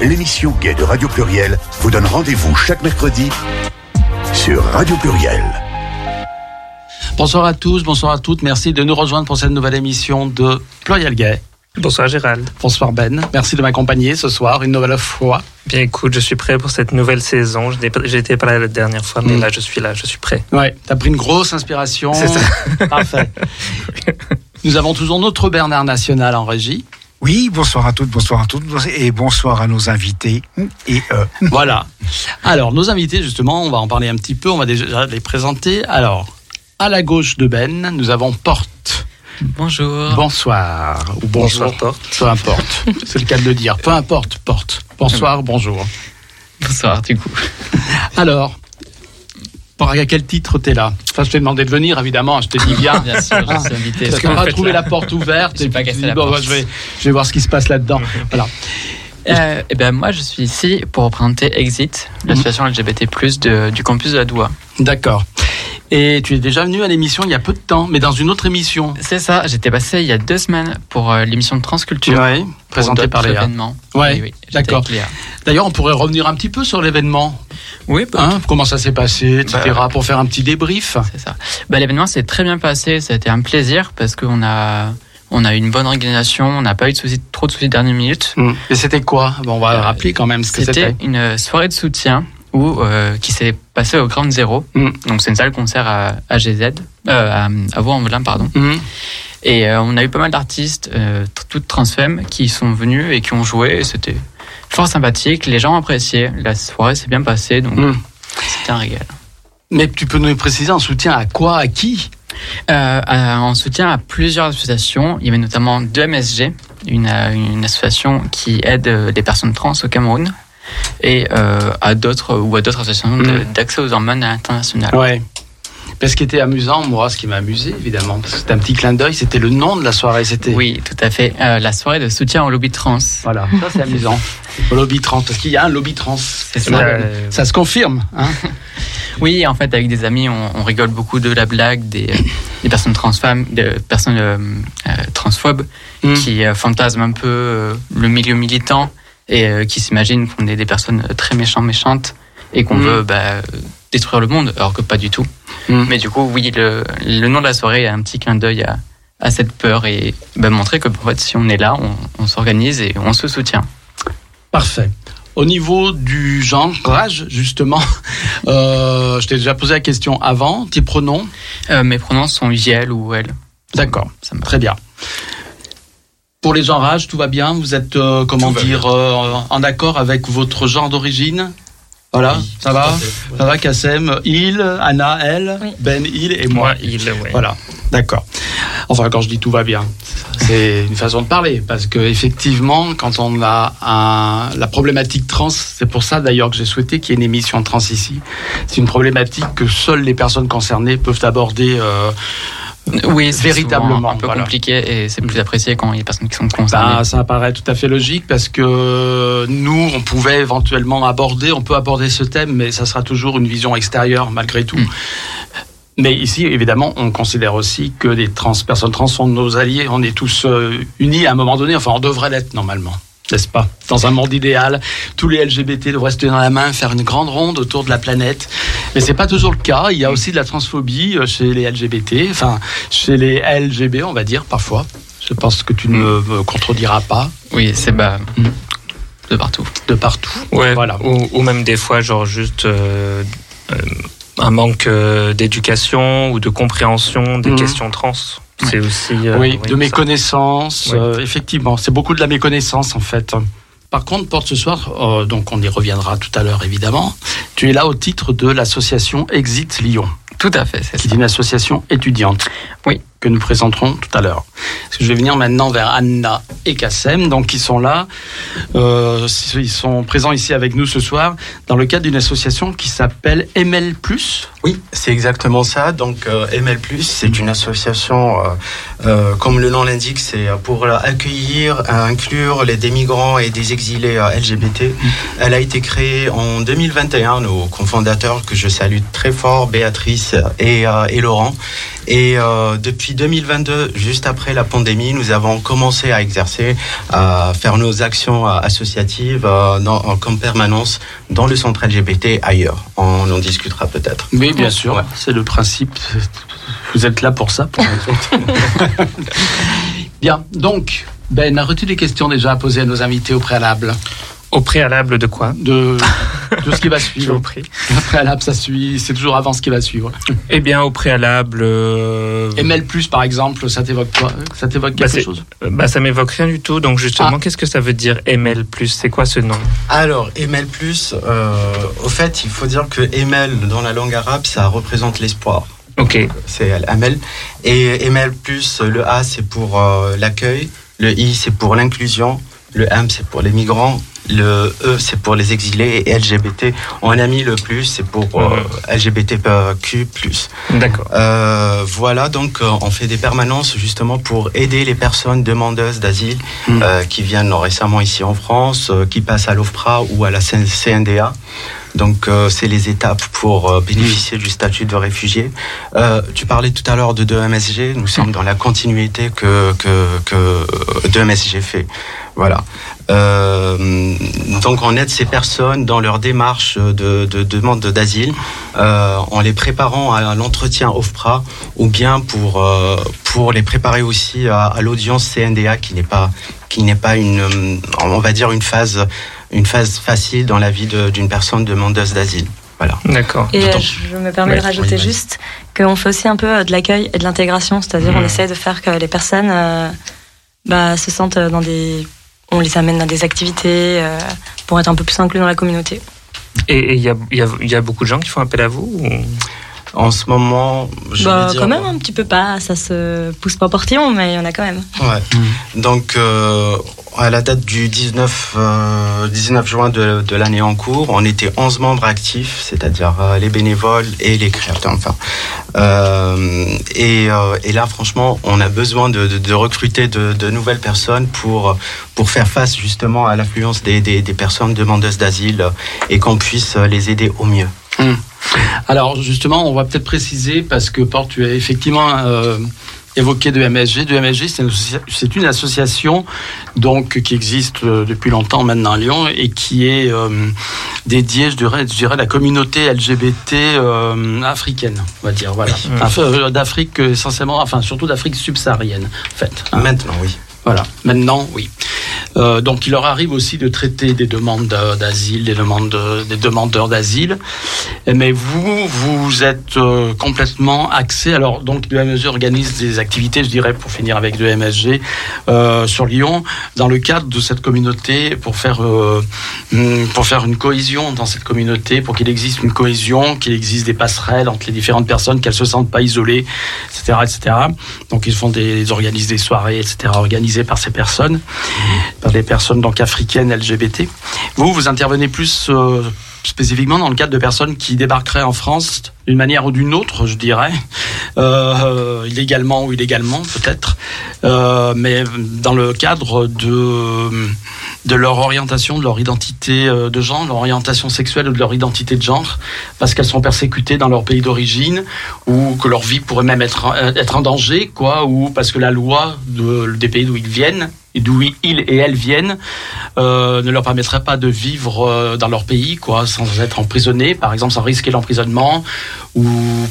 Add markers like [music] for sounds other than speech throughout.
l'émission Gay de Radio Pluriel vous donne rendez-vous chaque mercredi sur Radio Pluriel. Bonsoir à tous, bonsoir à toutes. Merci de nous rejoindre pour cette nouvelle émission de Pluriel Gay. Bonsoir Gérald. Bonsoir Ben. Merci de m'accompagner ce soir une nouvelle fois. Bien écoute, je suis prêt pour cette nouvelle saison. Je n'étais pas là la dernière fois, mais mm. là je suis là, je suis prêt. Ouais, t'as pris une grosse inspiration. C'est ça. Parfait. [laughs] Nous avons toujours notre Bernard National en régie. Oui, bonsoir à toutes, bonsoir à toutes, et bonsoir à nos invités. Et euh... [laughs] Voilà. Alors, nos invités, justement, on va en parler un petit peu, on va déjà les présenter. Alors, à la gauche de Ben, nous avons Porte. Bonjour. Bonsoir. Ou bonjour. Porte. Peu importe. C'est le cas de le dire. Peu importe, Porte. Bonsoir, bonjour. Bonsoir, du coup. Alors, à quel titre t'es là? Enfin, je t'ai demandé de venir, évidemment. Je te dis bien. bien sûr, je suis invité. Parce qu'on va trouver la porte ouverte. et pas cassé la porte. je, vais, je vais voir ce qui se passe là-dedans. [laughs] voilà. Euh, eh ben moi, je suis ici pour représenter Exit, l'association LGBT+ de, du campus de la Doua. D'accord. Et tu es déjà venu à l'émission il y a peu de temps, mais dans une autre émission. C'est ça, j'étais passé il y a deux semaines pour euh, l'émission de Transculture. Oui, présentée par Léa. Oui, oui d'accord. D'ailleurs, on pourrait revenir un petit peu sur l'événement. Oui, hein, comment ça s'est passé, etc., bah, pour faire un petit débrief. C'est ça. Bah, l'événement s'est très bien passé, ça a été un plaisir parce qu'on a on a eu une bonne organisation, on n'a pas eu de soucis, trop de soucis de dernière minute. Hum. Et c'était quoi? Bon, On va euh, rappeler quand même ce que c'était. C'était une soirée de soutien où, euh, qui s'est passée au Ground Zero. Hum. Donc c'est une salle concert à, à GZ, euh, à, à Vaux-en-Velin, pardon. Hum. Et on a eu pas mal d'artistes, toutes transfemmes, qui sont venus et qui ont joué. C'était fort sympathique. Les gens appréciaient. La soirée s'est bien passée, donc c'était un régal. Mais tu peux nous préciser en soutien à quoi, à qui? Euh, en soutien à plusieurs associations. Il y avait notamment deux MSG, une, une association qui aide euh, les personnes trans au Cameroun, et euh, à d'autres ou à d'autres associations mm. d'accès aux hormones à l'international. Ouais. ce qui était amusant, moi, ce qui m'a amusé, évidemment, parce que c'était un petit clin d'œil, c'était le nom de la soirée. C'était oui, tout à fait, la soirée de soutien au lobby trans. Voilà, ça c'est amusant. [laughs] au lobby trans, parce qu'il y a un lobby trans. Ça, ça, se confirme. Hein [laughs] Oui, en fait, avec des amis, on, rigole beaucoup de la blague des, des personnes transfemmes, des personnes euh, euh, transphobes mm. qui euh, fantasment un peu le milieu militant et qui s'imaginent qu'on est des personnes très méchantes, méchantes et qu'on mm. veut bah, détruire le monde, alors que pas du tout. Mm. Mais du coup, oui, le, le, nom de la soirée a un petit clin d'œil à, à, cette peur et bah, montrer que en fait, si on est là, on, on s'organise et on se soutient. Parfait. Au niveau du genre, âge, justement, [laughs] euh, je t'ai déjà posé la question avant. Tes pronoms? Euh, Mes pronoms sont YEL ou elle. D'accord, très bien. Pour les genres tout va bien Vous êtes, euh, comment dire, en accord avec votre genre d'origine? Voilà, ça va Ça va, Kassem? Il, Anna, elle, Ben, il et moi. il, Voilà, d'accord. Enfin, quand je dis tout va bien, c'est une façon de parler, parce que effectivement, quand on a un, la problématique trans, c'est pour ça d'ailleurs que j'ai souhaité qu'il y ait une émission trans ici. C'est une problématique que seules les personnes concernées peuvent aborder. Euh, oui, c'est véritablement un peu compliqué et c'est plus apprécié quand il y a des personnes qui sont concernées. Bah, ça paraît tout à fait logique parce que nous, on pouvait éventuellement aborder, on peut aborder ce thème, mais ça sera toujours une vision extérieure malgré tout. Mm. Mais ici, évidemment, on considère aussi que les trans, personnes trans sont nos alliés. On est tous euh, unis à un moment donné. Enfin, on devrait l'être normalement n'est-ce pas Dans un monde idéal, tous les LGBT devraient se tenir la main, faire une grande ronde autour de la planète. Mais c'est pas toujours le cas. Il y a aussi de la transphobie euh, chez les LGBT, enfin chez les LGB, on va dire parfois. Je pense que tu ne me contrediras pas. Oui, c'est bah, de partout. De partout. Ouais, voilà. Ou, même des fois, genre juste euh, euh, un manque d'éducation ou de compréhension des mhm. questions trans. C'est aussi. Euh, oui, de méconnaissance. Euh, effectivement, c'est beaucoup de la méconnaissance en fait. Par contre, Porte ce soir, euh, donc on y reviendra tout à l'heure évidemment. Tu es là au titre de l'association Exit Lyon. Tout à fait, c'est ça. une association étudiante. Oui. Que nous présenterons tout à l'heure. Je vais venir maintenant vers Anna et Kassem, donc qui sont là. Euh, ils sont présents ici avec nous ce soir dans le cadre d'une association qui s'appelle ML+. Oui, c'est exactement ça. Donc euh, ML+, c'est une association, euh, comme le nom l'indique, c'est pour accueillir, inclure les des migrants et des exilés LGBT. Elle a été créée en 2021. Nos cofondateurs, que je salue très fort, Béatrice et, et Laurent, Et depuis 2022, juste après la pandémie, nous avons commencé à exercer, à faire nos actions associatives comme permanence dans le centre LGBT ailleurs. On en discutera peut-être. Oui, bien sûr. C'est le principe. Vous êtes là pour ça, pour [laughs] Bien. Donc, Ben, as-tu des questions déjà à poser à nos invités au préalable? Au préalable de quoi de, de, ce qui va [laughs] suivre. au préalable, ça suit, c'est toujours avant ce qui va suivre. Eh bien, au préalable. Euh... ML, par exemple, ça t'évoque quoi Ça t'évoque quelque bah, chose? euh, bah, Ça m'évoque rien du tout. Donc, justement, ah. qu'est-ce que ça veut dire ML C'est quoi ce nom? Alors, ML, euh, au fait, il faut dire que ML, dans la langue arabe, ça représente l'espoir. Ok. C'est Amel. Et ML, le A, c'est pour euh, l'accueil. Le I, c'est pour l'inclusion. Le M, c'est pour les migrants. Le E, c'est pour les exilés. Et LGBT, on a mis le plus, c'est pour euh, mhm. LGBTQ+. D'accord. Euh, voilà, donc euh, on fait des permanences justement pour aider les personnes demandeuses d'asile mhm. qui viennent récemment ici en France, qui passent à l'OFPRA ou à la CNDA. Donc, c'est les étapes pour bénéficier du statut de réfugié. tu parlais tout à l'heure de 2MSG. Nous sommes dans la continuité que, que, que 2MSG fait. Voilà. Euh, donc on aide ces personnes dans leur démarche de, demande d'asile euh, en les préparant à l'entretien OFPRA ou bien pour, euh, pour les préparer aussi à, l'audience CNDA qui n'est pas, qui n'est pas une, on va dire une phase, une phase facile dans la vie d'une personne demandeuse d'asile. Voilà. D'accord. Et je me permets de rajouter juste qu'on fait aussi un peu de l'accueil et de l'intégration, c'est-à-dire on mmh. essaie de faire que les personnes bah, se sentent dans des on les amène dans des activités euh, pour être un peu plus inclus dans la communauté. Et il y, y a, beaucoup de gens qui font appel à vous En ce moment, je bah, quand même un petit peu pas, ça se pousse pas portillon, mais il y en a quand même. Ouais. Mmh. Donc, euh, à la date du 19, 19 euh, juin de, l'année en cours, on était 11 membres actifs, c'est-à-dire euh, les bénévoles et les créateurs. Enfin, euh, et, là, franchement, on a besoin de, recruter de, nouvelles personnes pour, pour faire face justement à l'affluence des, personnes demandeuses d'asile et qu'on puisse les aider au mieux. Hum. Alors justement, on va peut-être préciser parce que Porte, tu as effectivement évoqué de MSG. De MSG, c'est une, association donc qui existe euh, depuis longtemps maintenant à Lyon et qui est euh, dédiée, je dirais, je dirais, à la communauté LGBT euh, africaine, on va dire, voilà, d'Afrique essentiellement, enfin surtout d'Afrique subsaharienne, en fait. Hein. Maintenant, oui. Voilà, maintenant, oui. Euh, donc il leur arrive aussi de traiter des demandes d'asile, des, demandes des demandeurs d'asile. Mais vous, vous êtes euh, complètement axé. Alors donc le MSG organise des activités, je dirais, pour finir avec le MSG euh, sur Lyon, dans le cadre de cette communauté, pour faire mm, pour faire une cohésion dans cette communauté, pour qu'il existe une cohésion, qu'il existe des passerelles entre les différentes personnes, qu'elles se sentent pas isolées, etc., etc. Donc ils font des, ils organisent des soirées, etc., par ces personnes par des personnes donc africaines LGBT. Vous, vous intervenez plus euh, spécifiquement dans le cadre de personnes qui débarqueraient en France d'une manière ou d'une autre, je dirais, euh, illégalement ou illégalement peut-être, euh, mais dans le cadre de de leur orientation, de leur identité euh, de genre, leur orientation sexuelle ou de leur identité de genre, parce qu'elles sont persécutées dans leur pays d'origine ou que leur vie pourrait même être être en danger, quoi, ou parce que la loi des pays d'où ils viennent d'où ils et elles viennent euh, ne leur permettrait pas de vivre euh, dans leur pays, quoi, sans être emprisonnés, par exemple, sans risquer l'emprisonnement ou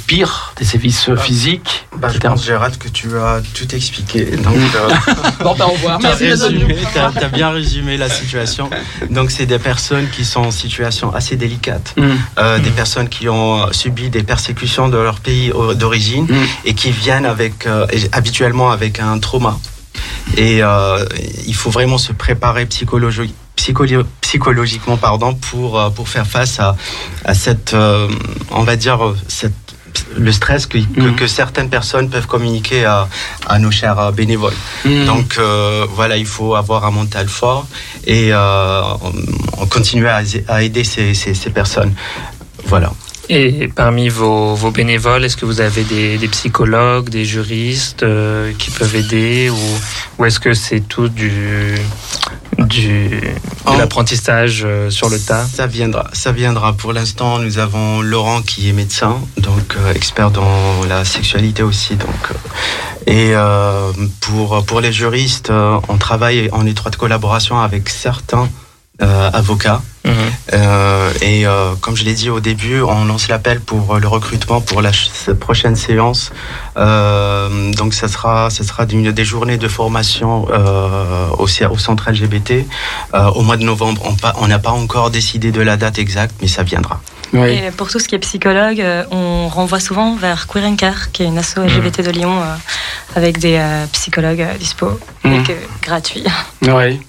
pire, des sévices bah, physiques. Bah, je pense, Gérard, que tu as tout expliqué. Donc, [laughs] euh, bon, ben, au revoir. Tu as, bien résumé la situation. Donc, c'est des personnes qui sont en situation assez délicate, mm. des mm. personnes qui ont subi des persécutions de leur pays d'origine mm. et qui viennent avec, habituellement avec un trauma. Et euh, il faut vraiment se préparer psychologiquement pardon, pour, euh, pour faire face à, à cette, euh, on va dire, cette, le stress que, que, mm. certaines personnes peuvent communiquer à, à nos chers bénévoles. Mm. Donc voilà, il faut avoir un mental fort et on, continuer à, à aider ces, ces, ces personnes. Voilà. Et parmi vos, vos bénévoles, est-ce que vous avez des, des psychologues, des juristes euh, qui peuvent aider ou, ou est-ce que c'est tout du, du, de l'apprentissage euh, sur le tas? Ça viendra, ça viendra. Pour l'instant, nous avons Laurent qui est médecin, donc euh, expert dans la sexualité aussi. Donc, et pour, pour les juristes, on travaille en étroite collaboration avec certains avocats euh, et euh, comme je l'ai dit au début, on lance l'appel pour le recrutement pour la prochaine séance. Euh, donc ça sera, ça sera des, des journées de formation au, au centre LGBT au mois de novembre. On n'a pas encore décidé de la date exacte, mais ça viendra. Et pour tout ce qui est psychologue, on renvoie souvent vers Queer Care, qui est une asso LGBT de Lyon, avec des psychologues dispo et mmh. gratuits. Oui.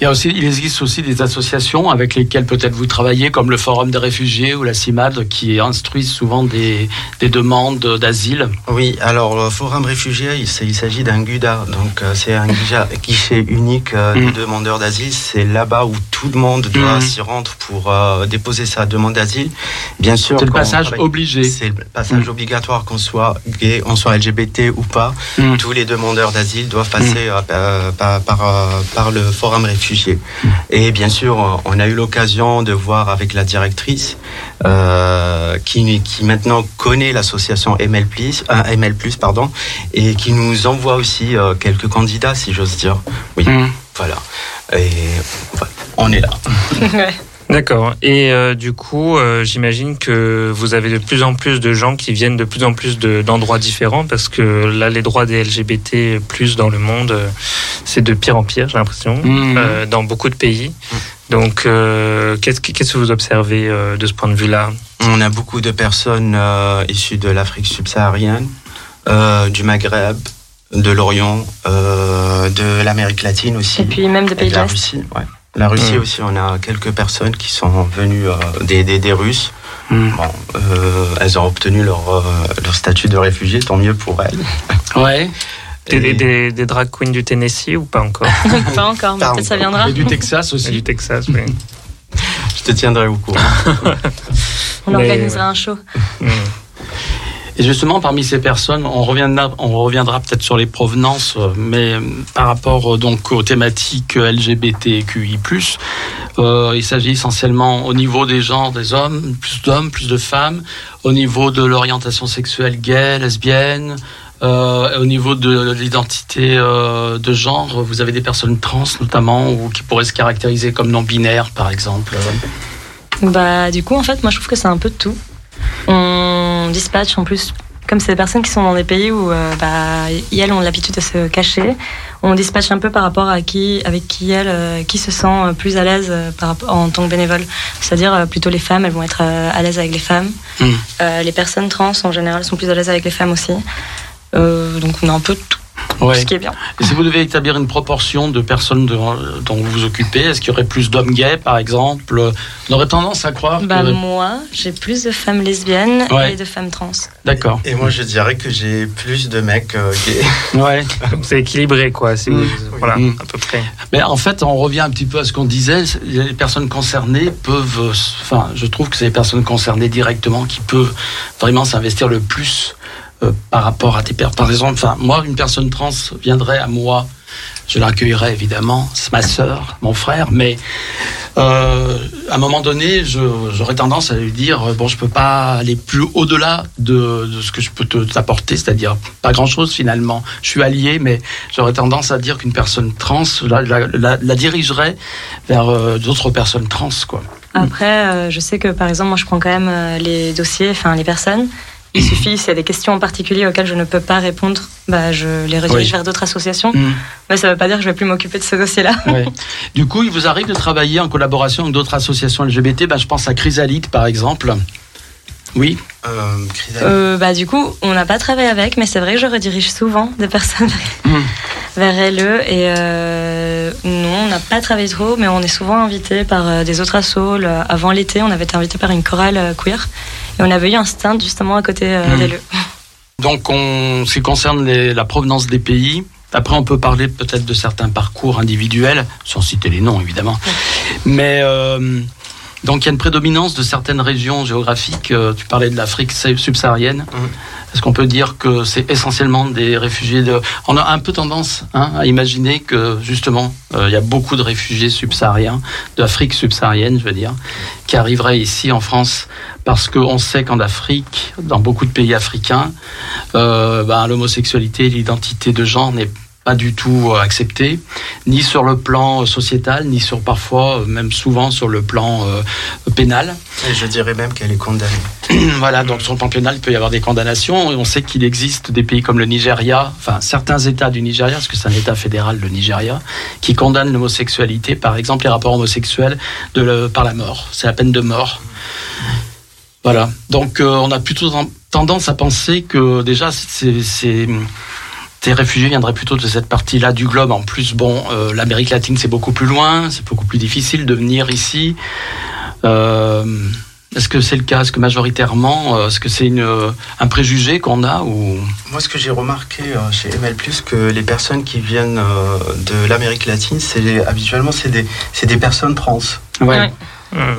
Il, y a aussi, il existe aussi des associations avec lesquelles peut-être vous travaillez, comme le Forum des réfugiés ou la CIMAD, qui instruisent souvent des, des demandes d'asile. Oui, alors le Forum réfugiés, il, s'agit d'un GUDA, donc euh, c'est un [laughs] guichet unique euh, des mm. demandeurs d'asile. C'est là-bas où tout le monde doit mm. s'y rendre pour euh, déposer sa demande d'asile. Bien sûr, c'est le passage obligé. C'est le passage mm. obligatoire qu'on soit gay, on soit LGBT ou pas. Tous les demandeurs d'asile doivent passer par, par, par le Forum réfugiés et bien sûr, on a eu l'occasion de voir avec la directrice euh, qui, qui maintenant connaît l'association ML+, euh, ML+, pardon, et qui nous envoie aussi euh, quelques candidats, si j'ose dire. Oui, mmh. voilà. Et on est là. [laughs] [laughs] D'accord. Et euh, du coup, euh, j'imagine que vous avez de plus en plus de gens qui viennent de plus en plus d'endroits différents parce que là, les droits des LGBT plus dans le monde, euh, c'est de pire en pire, j'ai l'impression, mmh. dans beaucoup de pays. Mmh. Donc, qu'est-ce que vous observez de ce point de vue-là? On a beaucoup de personnes issues de l'Afrique subsaharienne, du Maghreb, de l'Orient, de l'Amérique latine aussi. Et puis même des pays de la Russie. Ouais. La Russie mm. aussi, on a quelques personnes qui sont venues euh, des, des, Russes. Mm. Bon, euh, elles ont obtenu leur, euh, leur statut de réfugié, tant mieux pour elles. [laughs] Ouais. Des, des, des, drag queens du Tennessee ou pas encore [laughs] Pas encore, mais peut-être ça viendra. Et du Texas aussi. Et du Texas, oui. Je te tiendrai au courant. [laughs] on organisera un show. Mm. Et justement, parmi ces personnes, on reviendra, peut-être sur les provenances, euh, mais euh, par rapport euh, donc aux thématiques LGBTQI+, il s'agit essentiellement au niveau des genres des hommes, plus d'hommes, plus de femmes, au niveau de l'orientation sexuelle gay, lesbienne, au niveau de l'identité de genre, vous avez des personnes trans notamment, ou qui pourraient se caractériser comme non binaires, par exemple. Bah, du coup, en fait, moi, je trouve que c'est un peu de tout. Dispatche en plus, comme c'est des personnes qui sont dans des pays où euh, bah, elles ont l'habitude de se cacher, on dispatche un peu par rapport à qui, avec qui elles, euh, qui se sent euh, plus à l'aise en tant que bénévole. C'est-à-dire plutôt les femmes, elles vont être à l'aise avec les femmes. Hmm. les personnes trans en général sont plus à l'aise avec les femmes aussi. donc on a un peu tout ce qui est bien. Et si vous devez établir une proportion de personnes dont vous vous occupez, est-ce qu'il y aurait plus d'hommes gays, par exemple? On aurait tendance à croire bah, Moi, j'ai plus de femmes lesbiennes et de femmes trans. D'accord. Et moi, je dirais que j'ai plus de mecs euh, gays. [laughs] Ouais. c'est équilibré, quoi. C'est mm. voilà, mm. à peu près. Mais en fait, on revient un petit peu à ce qu'on disait. Les personnes concernées peuvent... Enfin, je trouve que c'est les personnes concernées directement qui peuvent vraiment s'investir le plus euh, par rapport à tes pères. Par exemple, moi, une personne trans viendrait à moi, je l'accueillerais évidemment, c'est ma sœur, mon frère, mais euh, à un moment donné, j'aurais tendance à lui dire euh, bon, je peux pas aller plus au-delà de, ce que je peux t'apporter, c'est-à-dire pas grand-chose finalement. Je suis allié, mais j'aurais tendance à dire qu'une personne trans la, dirigerait vers d'autres personnes trans, quoi. Après, je sais que par exemple, moi, je prends quand même les dossiers, enfin les personnes. Il suffit, s'il y a des questions en particulier auxquelles je ne peux pas répondre, bah, je les redirige vers d'autres associations. Mm. Mais ça ne veut pas dire que je ne vais plus m'occuper de ce dossier-là. [laughs] Du coup, il vous arrive de travailler en collaboration avec d'autres associations LGBT bah, Je pense à Chrysalide, par exemple. Oui. Euh, euh, bah, du coup, on n'a pas travaillé avec, mais c'est vrai que je redirige souvent des personnes [laughs] mm. vers LE. Et euh, non, on n'a pas travaillé trop, mais on est souvent invité par des autres assos. Avant l'été, on avait été invité par une chorale queer. Et on avait eu un stand justement à côté euh, mmh. d'elle. Donc, on, ce qui concerne la provenance des pays, après, on peut parler peut-être de certains parcours individuels, sans citer les noms évidemment. Mais euh, Donc il y a une prédominance de certaines régions géographiques. Euh, tu parlais de l'Afrique subsaharienne. Mmh. Est-ce qu'on peut dire que c'est essentiellement des réfugiés de... On a un peu tendance hein, à imaginer que justement, euh, il y a beaucoup de réfugiés subsahariens, d'Afrique subsaharienne, je veux dire, qui arriveraient ici en France parce qu'on sait qu'en Afrique, dans beaucoup de pays africains, euh, ben, l'homosexualité, l'identité de genre n'est pas du tout euh, acceptée, ni sur le plan euh, sociétal, ni sur parfois, euh, même souvent sur le plan pénal. Et je dirais même qu'elle est condamnée. [clears throat] voilà, donc sur le plan pénal, il peut y avoir des condamnations. on sait qu'il existe des pays comme le Nigeria, enfin certains États du Nigeria, parce que c'est un État fédéral, le Nigeria, qui condamnent l'homosexualité, par exemple les rapports homosexuels, de par la mort. C'est la peine de mort. Voilà, donc on a plutôt tendance à penser que déjà c'est ces réfugiés viendraient plutôt de cette partie-là du globe. En plus, bon, euh, l'Amérique latine, c'est beaucoup plus loin, c'est beaucoup plus difficile de venir ici. Euh, est-ce que c'est le cas? Est-ce que majoritairement, euh, est-ce que c'est un préjugé qu'on a ou? Moi, ce que j'ai remarqué chez ML+, que les personnes qui viennent de l'Amérique latine, c'est habituellement c'est des, des personnes trans. Ouais.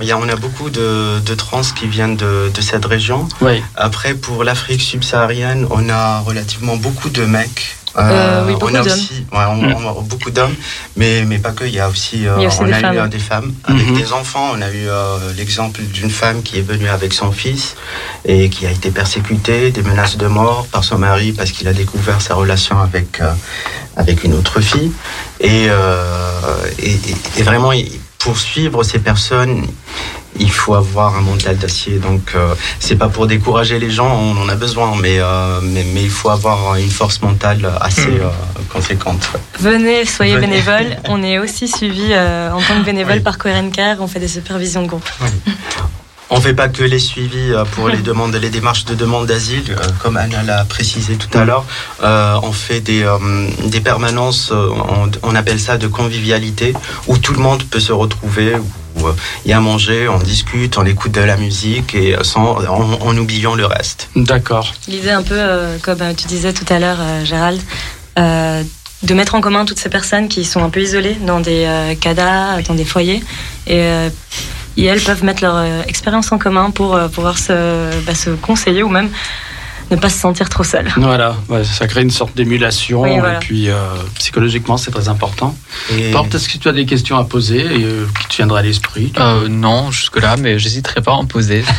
Il y a, on a beaucoup de, de trans qui viennent de, de cette région. Oui. Après, pour l'Afrique subsaharienne, on a relativement beaucoup de mecs. Euh, oui, beaucoup on a aussi ouais, on, mm. on, beaucoup d'hommes, mais, mais pas que. Il y a aussi, euh, on des a femmes. eu des femmes avec mm-hmm. des enfants. On a eu euh, l'exemple d'une femme qui est venue avec son fils et qui a été persécutée, des menaces de mort par son mari parce qu'il a découvert sa relation avec, euh, avec une autre fille. Et, et, et, et vraiment, pour suivre ces personnes, il faut avoir un mental d'acier. Donc, euh, c'est pas pour décourager les gens, on en a besoin, mais, euh, mais, il faut avoir une force mentale assez hmm. euh, conséquente. Venez, soyez bénévole. On est aussi suivi en tant que bénévole par Coherent Care. On fait des supervisions de groupe. On ne fait pas que les suivis pour les [laughs] demandes, les démarches de demande d'asile, comme Anna l'a précisé tout à l'heure. on fait des, des permanences, on, appelle ça de convivialité, où tout le monde peut se retrouver, où il y a à manger, on discute, on écoute de la musique et sans, en, oubliant le reste. D'accord. L'idée un peu, comme tu disais tout à l'heure, Gérald, de mettre en commun toutes ces personnes qui sont un peu isolées dans des CADA, dans des foyers. Et et elles peuvent mettre leur euh, expérience en commun pour euh, pouvoir se, bah, se conseiller ou même ne pas se sentir trop seul. Voilà, ça crée une sorte d'émulation et puis euh, psychologiquement c'est très important. Et... Porte, est-ce que tu as des questions à poser et, qui te viendraient à l'esprit? Non, jusque-là, mais j'hésiterai pas à en poser. [laughs]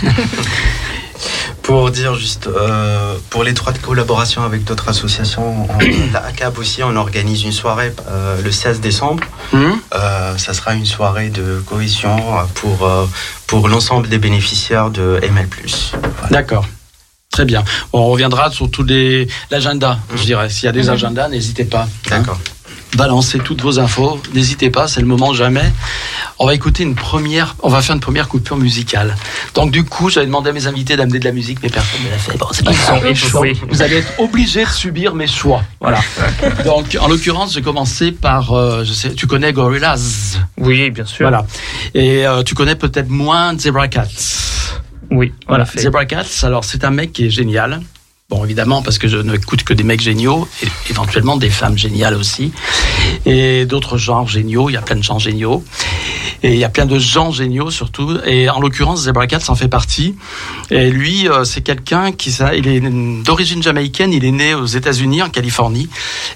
Pour dire juste, euh, pour l'étroite collaboration avec d'autres associations, [clears throat] la ACAB aussi, on organise une soirée euh, le 16 décembre. Mmh. Euh, ça sera une soirée de cohésion pour, pour l'ensemble des bénéficiaires de ML. D'accord. Très bien. on reviendra sur tout l'agenda, je dirais. S'il y a des mmh. agendas, n'hésitez pas. Hein. Balancez toutes vos infos. N'hésitez pas, c'est le moment jamais. On va écouter une première, on va faire une première coupure musicale. Donc du coup, j'avais demandé à mes invités d'amener de la musique, mais personne ne l'a fait. Bon, c'est pas grave. Vous allez être obligés de subir mes choix. Voilà. Donc en l'occurrence, j'ai commencé par, euh, je sais, tu connais Gorillaz? Oui, bien sûr. Voilà. Et euh, tu connais peut-être moins Zebra Cats? Oui, voilà. Zebra Cats, alors c'est un mec qui est génial. Bon, évidemment, parce que je n'écoute que des mecs géniaux, et éventuellement des femmes géniales aussi, et d'autres genres géniaux. Il y a plein de gens géniaux, et il y a plein de gens géniaux surtout. Et en l'occurrence, Zebra Cat en fait partie. Et lui, euh, c'est quelqu'un qui, ça, il est d'origine jamaïcaine. Il est né aux États-Unis, en Californie,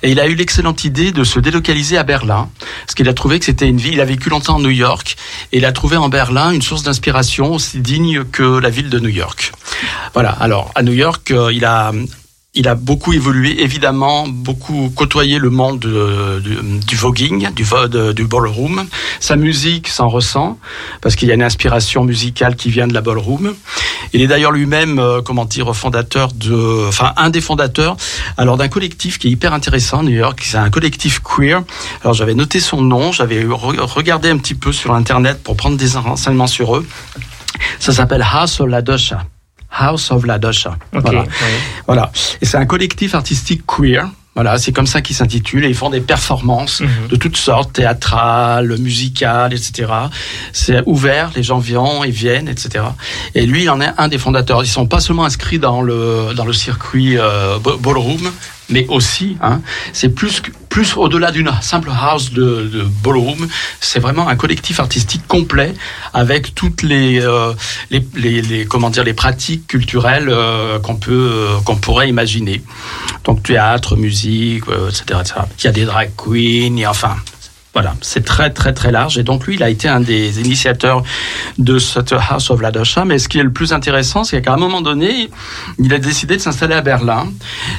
et il a eu l'excellente idée de se délocaliser à Berlin, parce qu'il a trouvé que c'était une ville. Il a vécu longtemps à New York, et il a trouvé en Berlin une source d'inspiration aussi digne que la ville de New York. Voilà. Alors, à New York, euh, il a il a beaucoup évolué, évidemment, beaucoup côtoyé le monde du, voguing, du, du ballroom. Sa musique s'en ressent, parce qu'il y a une inspiration musicale qui vient de la ballroom. Il est d'ailleurs lui-même, euh, comment dire, fondateur de, enfin, un des fondateurs, alors d'un collectif qui est hyper intéressant à New York, c'est un collectif queer. Alors j'avais noté son nom, j'avais regardé un petit peu sur Internet pour prendre des renseignements sur eux. Ça s'appelle House of la Dosha. House of la Dosha. voilà. voilà. Et c'est un collectif artistique queer. Voilà, c'est comme ça qu'ils s'intitulent et ils font des performances mhm. de toutes sortes, théâtrales, musicales, etc. C'est ouvert, les gens viennent et viennent, etc. Et lui, il en est un des fondateurs. Ils sont pas seulement inscrits dans le dans le circuit euh, ballroom, mais aussi, hein, c'est plus plus au-delà d'une simple house de, de ballroom, c'est vraiment un collectif artistique complet avec toutes les, euh, les, comment dire les pratiques culturelles euh, qu'on peut euh, qu'on pourrait imaginer. Donc théâtre, musique, etc., etc. Il y a des drag queens, a, enfin voilà, c'est très très très large et donc lui il a été un des initiateurs de cette House of Ladosha. Mais ce qui est le plus intéressant, c'est qu'à un moment donné, il a décidé de s'installer à Berlin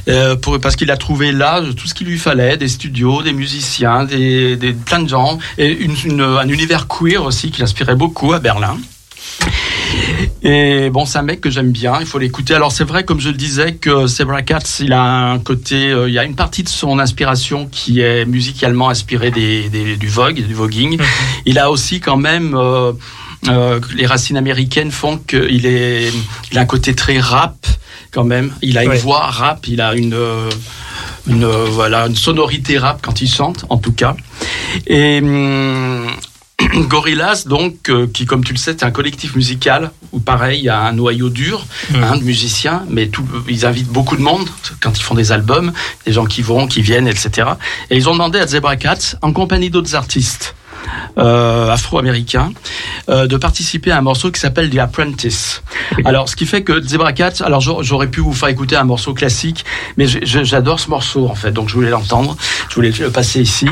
euh, pour, parce qu'il a trouvé là tout ce qu'il lui fallait, des studios, des musiciens, des, des plein de gens et une, un univers queer aussi qui l'inspirait beaucoup à Berlin. Et bon, c'est un mec que j'aime bien, il faut l'écouter. Alors c'est vrai, comme je le disais, que Zebra Cats, il a un côté, euh, il y a une partie de son inspiration qui est musicalement inspirée des, du vogue, du voguing. Mhm. Il a aussi quand même... Euh, euh, les racines américaines font qu'il est, il a un côté très rap quand même. Il a une voix rap, il a une, une, voilà, une sonorité rap quand il chante, en tout cas. Et hum, [clears throat] Gorillaz, donc, euh, qui, comme tu le sais, est un collectif musical où, pareil, il y a un noyau dur mmh. hein, de musiciens, mais tout, ils invitent beaucoup de monde quand ils font des albums, des gens qui vont, qui viennent, etc. Et ils ont demandé à Zebra Cats, en compagnie d'autres artistes, euh, afro-américain, euh, de participer à un morceau qui s'appelle The Apprentice. Alors, ce qui fait que Zebra Cat, alors j'aurais pu vous faire écouter un morceau classique, mais j'adore ce morceau en fait, donc je voulais l'entendre, je voulais le passer ici.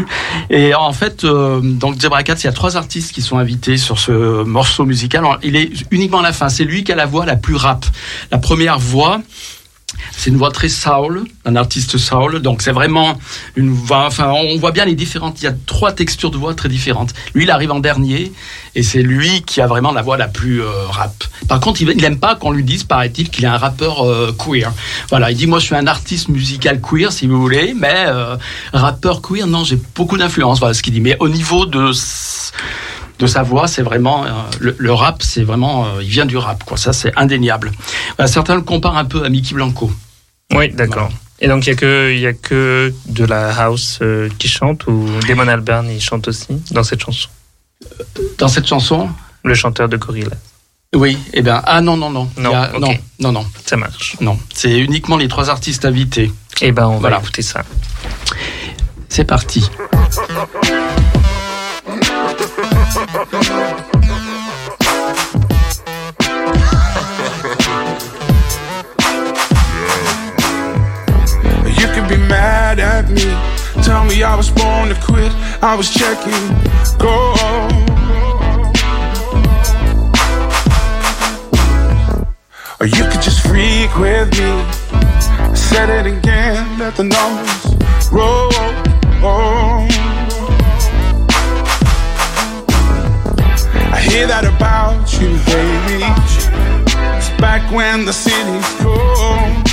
Et en fait, euh, donc Zebra Cat, il y a trois artistes qui sont invités sur ce morceau musical. Alors, il est uniquement à la fin, c'est lui qui a la voix la plus rap. La première voix, c'est une voix très soul, un artiste soul. Donc c'est vraiment une voix. Enfin, on voit bien les différentes. Il y a trois textures de voix très différentes. Lui, il arrive en dernier et c'est lui qui a vraiment la voix la plus euh, rap. Par contre, il n'aime pas qu'on lui dise, paraît-il, qu'il est un rappeur euh, queer. Voilà, il dit moi je suis un artiste musical queer si vous voulez, mais euh, rappeur queer, non, j'ai beaucoup d'influence. Voilà ce qu'il dit. Mais au niveau de de sa voix, c'est vraiment euh, le, rap, c'est vraiment, euh, il vient du rap, quoi. Ça, c'est indéniable. certains le comparent un peu à Mickey Blanco. Oui, d'accord. Et donc il y a que il y a que de la house euh, qui chante ou Damon Albarn il chante aussi dans cette chanson? Dans cette chanson, le chanteur de Gorillaz. Oui, eh bien ah non non non non non non non ça marche. Non, c'est uniquement les trois artistes invités. Eh ben on va écouter ça. C'est parti. You could be mad at me. Tell me I was born to quit. I was checking. Go. Or you could just freak with me. Said it again. Let the numbers roll. Hear that about you, baby. It's back when the city's cold.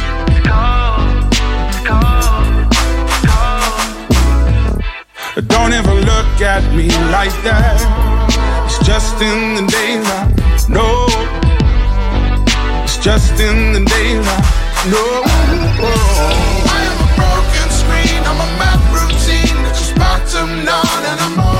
Don't ever look at me like that. It's just in the daylight. No, it's just in the daylight. No. I am a broken screen. I'm a mad routine. It's just bottom none, and I'm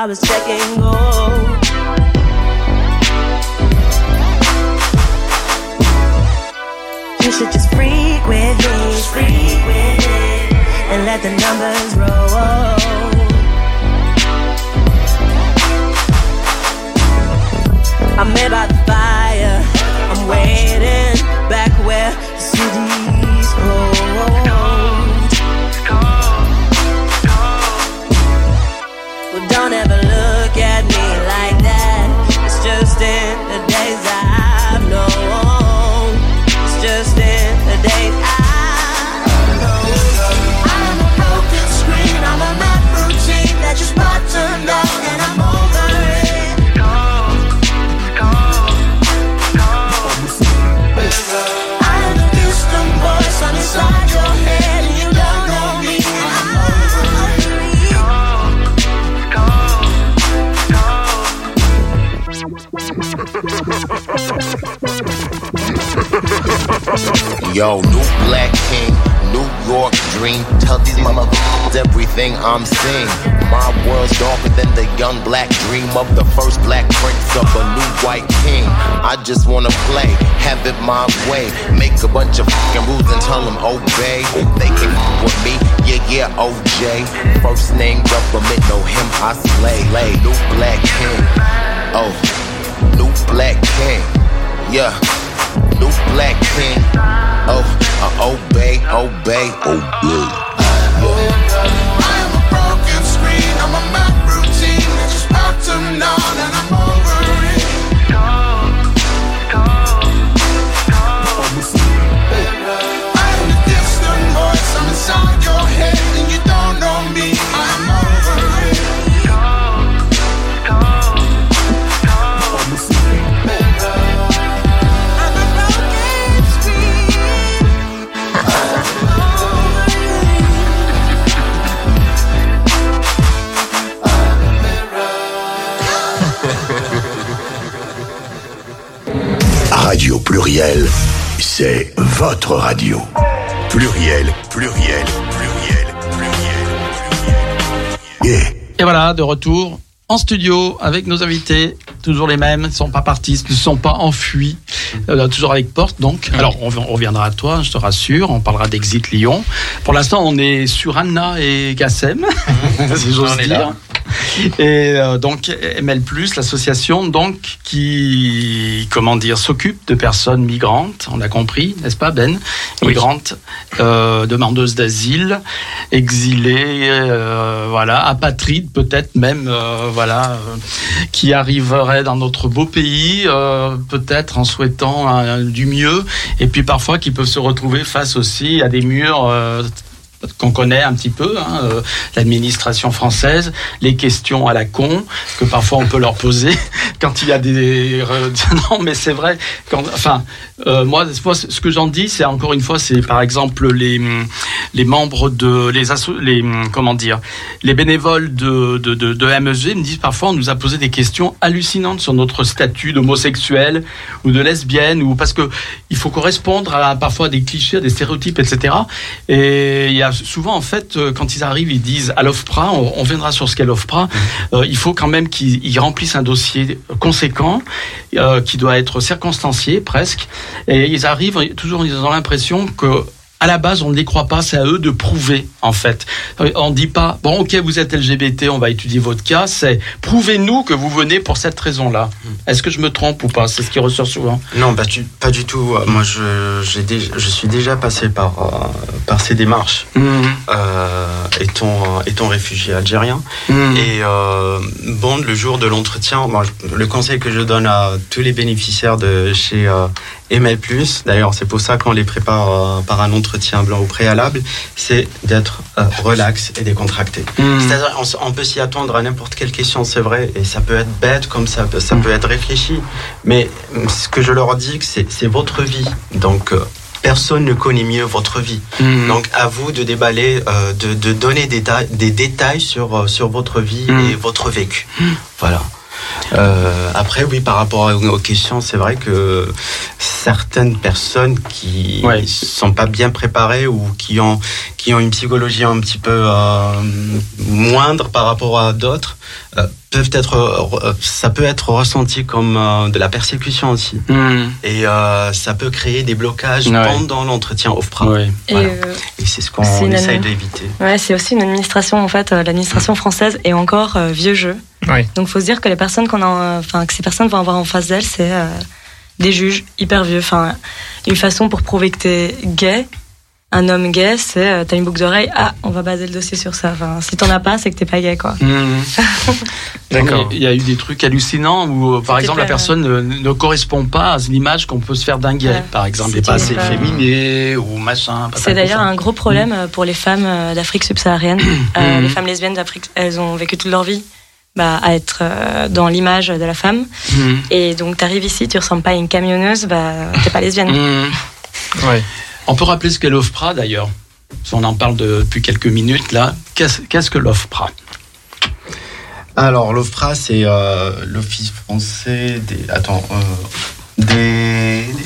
I was checking. You should just freak with me, freak with and let the numbers roll. I'm made by the fire. Yo, new black king, New York dream. Tell these motherfuckers everything I'm seeing. My world's darker than the young black dream of the first black prince of a new white king. I just wanna play, have it my way. Make a bunch of fucking rules and tell them obey. They can with me, yeah, yeah, OJ. First name government, know him, I slay. Lay, new black king. Oh, new black king. Yeah, new black king. Oh, uh, obey, obey, obey. I am a broken screen, I'm a routine that just on and I'm over Pluriel, c'est votre radio. Pluriel, pluriel, pluriel, pluriel, pluriel. Et voilà, de retour en studio avec nos invités, toujours les mêmes, ils ne sont pas partis, ils ne sont pas enfuis, Euh, toujours avec Porte donc. Alors on, on reviendra à toi, je te rassure, on parlera d'Exit Lyon. Pour l'instant on est sur Anna et Gassem, [laughs] si j'ose dire. là. Et euh, donc ML+, l'association donc qui comment dire s'occupe de personnes migrantes, on a compris, n'est-ce pas Ben? Migrantes, euh, demandeuses d'asile, exilées, euh, voilà, apatrides peut-être même, voilà, qui arriveraient dans notre beau pays, peut-être en souhaitant du mieux, et puis parfois qui peuvent se retrouver face aussi à des murs. Qu'on connaît un petit peu, hein, euh, l'administration française, les questions à la con que parfois on peut leur poser [laughs] quand il y a des [laughs] non mais c'est vrai quand enfin euh, moi, ce que j'en dis c'est encore une fois c'est par exemple les les membres de les comment dire les bénévoles de de, de, de MEG me disent parfois on nous a posé des questions hallucinantes sur notre statut d'homosexuel ou de lesbienne ou parce que il faut correspondre à parfois des clichés, à des stéréotypes, etc. Et il y a souvent en fait euh, quand ils arrivent, ils disent à l'OFPRA, on, on viendra sur ce qu'est l'OFPRA, euh, il faut quand même qu'ils ils remplissent un dossier conséquent euh, qui doit être circonstancié presque. Et ils arrivent toujours ils ont l'impression que à la base, on ne les croit pas, c'est à eux de prouver, en fait. Euh, On ne dit pas, bon, ok, vous êtes LGBT, on va étudier votre cas, c'est prouvez-nous que vous venez pour cette raison-là. Est-ce que je me trompe ou pas? C'est ce qui ressort souvent. Non, bah, tu- pas du tout. Euh, Moi, je, j'ai déjà- je suis déjà passé par, euh, par ces démarches, euh, étant, étant réfugié algérien. Mhm. Et euh, bon, le jour de l'entretien, le conseil que je donne à tous les bénéficiaires de chez ML+, d'ailleurs, c'est pour ça qu'on les prépare par un entretien blanc au préalable, c'est d'être euh, relax et décontracté. Mhm. C'est-à-dire, on, peut s'y attendre à n'importe quelle question, c'est vrai, et ça peut être bête comme ça, ça peut être réfléchi. Mais euh, ce que je leur dis, c'est c'est votre vie. Donc, euh, personne ne connaît mieux votre vie. Donc, à vous de déballer, euh, de, de donner des, ta- des détails sur, sur votre vie et votre vécu. Voilà. Euh, après, oui, par rapport aux, questions, c'est vrai que certaines personnes qui Ouais. sont pas bien préparées ou qui ont, qui ont une psychologie un petit peu euh, moindre par rapport à d'autres, euh, peuvent être, ça peut être ressenti comme euh, de la persécution aussi. Mhm. Et euh, ça peut créer des blocages Ouais. pendant l'entretien OFPRA. Ouais. Et Voilà. euh, Et c'est ce qu'on essaye d'éviter. ouais, c'est aussi une administration, en fait, euh, l'administration française est encore euh, vieux jeu. Oui. Donc, faut se dire que les personnes qu'on a, euh, enfin, que ces personnes vont avoir en face d'elles, c'est euh, des juges hyper vieux. Enfin, une façon pour prouver que t'es gay. Un homme gay, c'est euh, t'as une boucle d'oreille, ah, on va baser le dossier sur ça. Enfin, si t'en as pas, c'est que t'es pas gay, quoi. Mhm. [laughs] D'accord. Il y a eu des trucs hallucinants où, euh, par exemple, la pas- personne ne, ne correspond pas à l'image qu'on peut se faire d'un gay. Ouais. Par exemple, il n'est pas assez pas- féminé ou machin. pas C'est d'ailleurs un gros problème euh, pour les femmes euh, d'Afrique subsaharienne. Euh, Mhm. les femmes lesbiennes d'Afrique, elles ont vécu toute leur vie bah, à être euh, dans l'image de la femme. Mhm. Et donc, t'arrives ici, tu ressembles pas à une camionneuse, bah, t'es pas lesbienne. Mhm. Ouais. On peut rappeler ce qu'est l'OFPRA d'ailleurs. Si on en parle de- depuis quelques minutes là. Qu'est-ce qu'est-ce que l'OFPRA? Alors, l'OFPRA, c'est euh, l'Office français des. Attends. euh, des.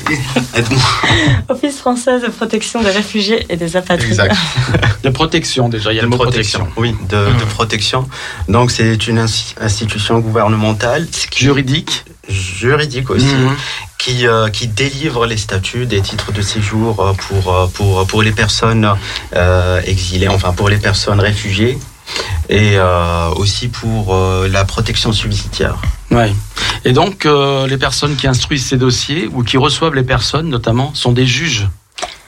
[laughs] Office français de protection des réfugiés et des apatrides. Exact. [laughs] De protection déjà, il y a de le mot protection. protection. Oui, de, de protection. Donc c'est une insti- institution gouvernementale Juridique. juridique aussi, Mhm. qui, euh, qui délivre les statuts des titres de séjour euh, pour, euh, pour, pour les personnes euh, exilées, enfin pour les personnes réfugiées, et euh, aussi pour euh, la protection subsidiaire. Ouais. Et donc, euh, les personnes qui instruisent ces dossiers ou qui reçoivent les personnes, notamment, sont des juges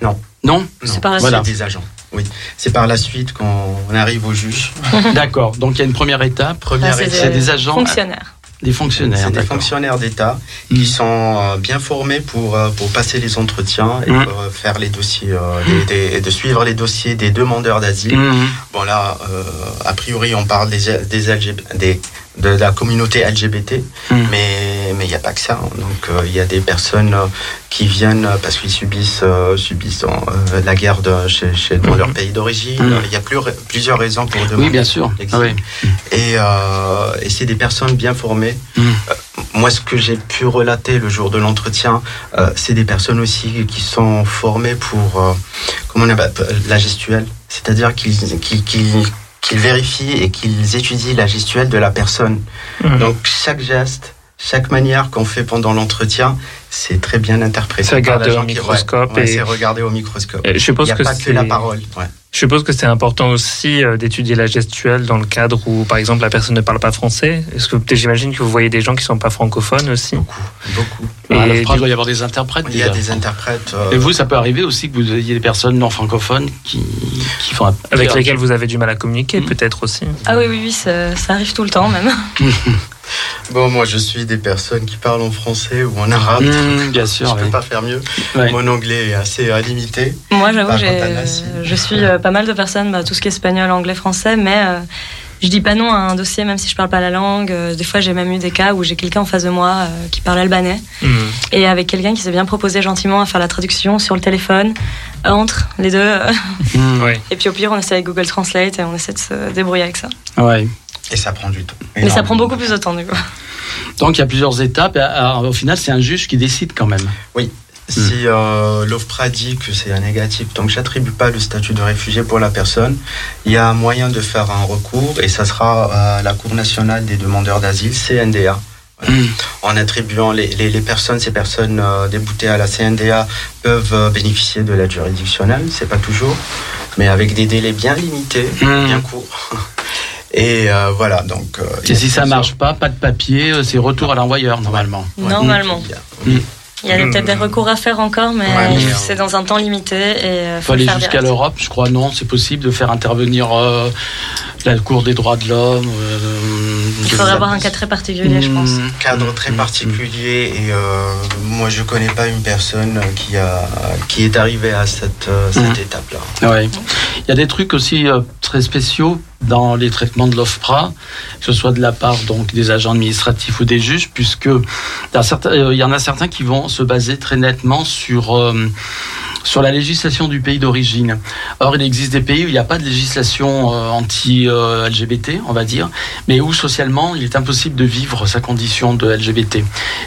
Non. Non Non, C'est par la voilà. suite. des agents. Oui, c'est par la suite qu'on arrive au juge. [laughs] D'accord. Donc, il y a une première étape. Première Ah, c'est étape. C'est des agents, Fonctionnaires. des fonctionnaires. C'est des d'accord. fonctionnaires d'État Mm. qui sont euh, bien formés pour, euh, pour passer les entretiens et Mm. pour euh, faire les dossiers, euh, les- des- et de suivre les dossiers des demandeurs d'asile. Mhm. Bon là, euh, a priori, on parle des, des, LGB des- de la communauté LGBT, Mm. mais mais il n'y a pas que ça. Donc euh, il y a des personnes euh, qui viennent euh, parce qu'ils subissent euh, subissent euh, la guerre de, chez, chez- dans leur pays d'origine. Mm. Il y a plus- plusieurs raisons pour demander Oui, bien sûr. Ah oui. Et, euh, et c'est des personnes bien formées. Euh, moi, ce que j'ai pu relater le jour de l'entretien, euh, c'est des personnes aussi qui sont formées pour euh, comment on appelle la gestuelle, c'est-à-dire qu'ils- qu'ils vérifient et qu'ils étudient la gestuelle de la personne. Mhm. Donc chaque geste, chaque manière qu'on fait pendant l'entretien, c'est très bien interprété. C'est par regardé ouais, microscope ouais, et- c'est regardé au microscope. Je Il suppose n'y a que pas que la parole. ouais. Je suppose que c'est important aussi euh, d'étudier la gestuelle dans le cadre où, par exemple, la personne ne parle pas français. Est-ce que j'imagine que vous voyez des gens qui sont pas francophones aussi Beaucoup, beaucoup. Ah, Et la phrase du- doit y avoir des interprètes. Il y a déjà. des interprètes. euh, Et vous, ça peut arriver aussi que vous ayez des personnes non francophones qui, qui font un avec lesquels vous avez du mal à communiquer, Mm. peut-être aussi. Ah oui, oui, oui, ça, ça arrive tout le temps même. [laughs] Bon, moi, je suis des personnes qui parlent en français ou en arabe. Mmh, bien [laughs] je sûr. peux pas faire mieux. Ouais. Mon anglais est assez euh, limité. Moi, j'avoue, je suis euh, pas mal de personnes, bah, tout ce qui est espagnol, anglais, français, mais euh, je dis pas non à un dossier même si je parle pas la langue. Euh, Des fois, j'ai même eu des cas où j'ai quelqu'un en face de moi euh, qui parle albanais Mm. et avec quelqu'un qui s'est bien proposé gentiment à faire la traduction sur le téléphone entre les deux. Mmh. [laughs] Ouais. Et puis au pire, on essaie avec Google Translate et on essaie de se débrouiller avec ça. Ouais. Et ça prend du temps. Mais ça prend beaucoup plus de temps du coup. Donc, il y a plusieurs étapes. Alors, au final, c'est un juge qui décide quand même. Si euh, l'OFPRA dit que c'est un négatif, donc j'attribue pas le statut de réfugié pour la personne, il y a un moyen de faire un recours et ça sera à la Cour nationale des demandeurs d'asile, CNDA. Voilà. Mm. En attribuant les, les, les personnes, ces personnes euh, déboutées à la CNDA peuvent euh, bénéficier de l'aide juridictionnelle, c'est pas toujours, mais avec des délais bien limités, Mm. bien courts. [laughs] Et euh, voilà, donc. euh, Et si ça marche pas, pas de papier, euh, c'est retour à l'envoyeur normalement. Ouais. Normalement. Il y a- Mm. Il y a Mm. peut-être des recours à faire encore, mais Ouais, c'est dans un temps limité et Il faut faut le aller jusqu'à l'Europe, je crois. Non, c'est possible de faire intervenir euh, la Cour des droits de l'homme. euh, Il faudrait avoir un cas très particulier, je pense. Mm. cadre très Mm. particulier et euh, moi je connais pas une personne qui a qui est arrivée à cette euh, cette Mm. étape là. Ouais. Il y a des trucs aussi euh, très spéciaux dans les traitements de l'OFPRA, que ce soit de la part donc des agents administratifs ou des juges, puisque euh, il y en a certains qui vont se baser très nettement sur euh, sur la législation du pays d'origine. Or, il existe des pays où il n'y a pas de législation euh, anti-LGBT, on va dire, mais où socialement, il est impossible de vivre sa condition de LGBT.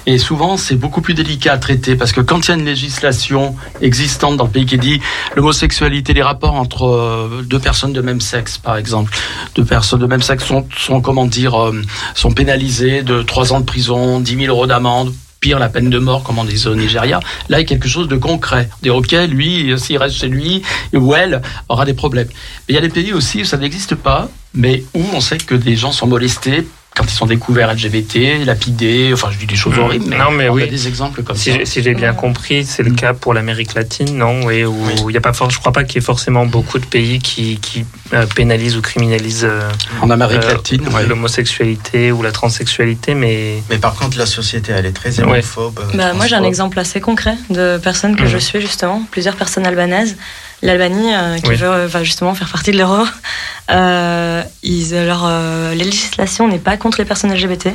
Et souvent, c'est beaucoup plus délicat à traiter, parce que quand il y a une législation existante dans le pays qui dit l'homosexualité, les rapports entre euh, deux personnes de même sexe, par exemple, deux personnes de même sexe sont, sont comment dire, euh, sont pénalisées de trois ans de prison, 10 000 euros d'amende, pire la peine de mort comme on dit au Nigeria. Là, il y a quelque chose de concret. Dire, ok, lui, s'il reste chez lui, ou elle, aura des problèmes. Mais il y a des pays aussi où ça n'existe pas, mais où on sait que des gens sont molestés quand ils sont découverts LGBT, lapidés, enfin je dis des choses Mmh. horribles, mais, Non, mais on oui. a des exemples comme Si ça. si j'ai bien compris, c'est le Mm. cas pour l'Amérique latine, non? Oui, où Oui. y a pas fort, je crois pas qu'il y ait forcément beaucoup de pays qui, qui euh, pénalisent ou criminalisent euh, En Amérique euh, latine, ouais. l'homosexualité ou la transsexualité, mais Mais par contre la société elle est très homophobe. Bah, moi, j'ai un exemple assez concret de personnes que Mhm. je suis justement, plusieurs personnes albanaises. L'Albanie, euh, qui Oui. veut va justement faire partie de l'euro, euh, euh, législation n'est pas contre les personnes LGBT.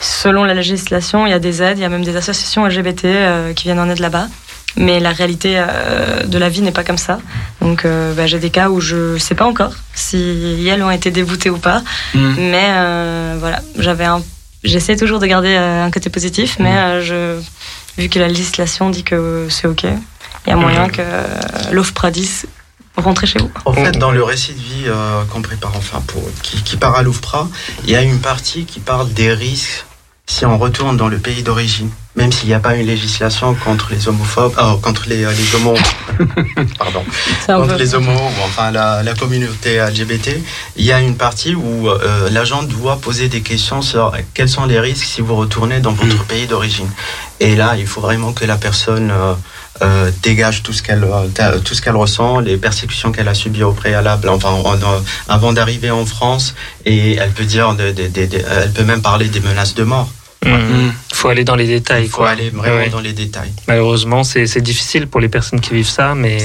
Selon la législation, il y a des aides, il y a même des associations LGBT euh, qui viennent en aide là-bas. Mais la réalité euh, de la vie n'est pas comme ça. Donc, bah, j'ai des cas où je sais pas encore si elles ont été déboutées ou pas. Mm. Mais voilà, j'avais un, j'essaie toujours de garder un côté positif, mais euh, je, vu que la législation dit que c'est OK, il y a moyen que l'OFPRA dise rentrez chez vous. En fait, dans le récit de vie euh, qu'on prépare, enfin, pour, qui, qui part à l'OFPRA, il y a une partie qui parle des risques si on retourne dans le pays d'origine, même s'il n'y a pas une législation contre les homophobes, euh, contre les, les homos, [laughs] pardon, contre les homos, enfin la, la, communauté LGBT, il y a une partie où euh, l'agent doit poser des questions sur quels sont les risques si vous retournez dans votre mm. pays d'origine. Et là, il faut vraiment que la personne euh, euh, dégage tout ce qu'elle euh, tout ce qu'elle ressent, les persécutions qu'elle a subies au préalable, enfin en, en, avant d'arriver en France, et elle peut dire, de, de, de, elle peut même parler des menaces de mort. Il mmh. faut aller dans les détails. Il faut aller vraiment ouais. dans les détails. Malheureusement, c'est difficile pour les personnes qui vivent ça, mais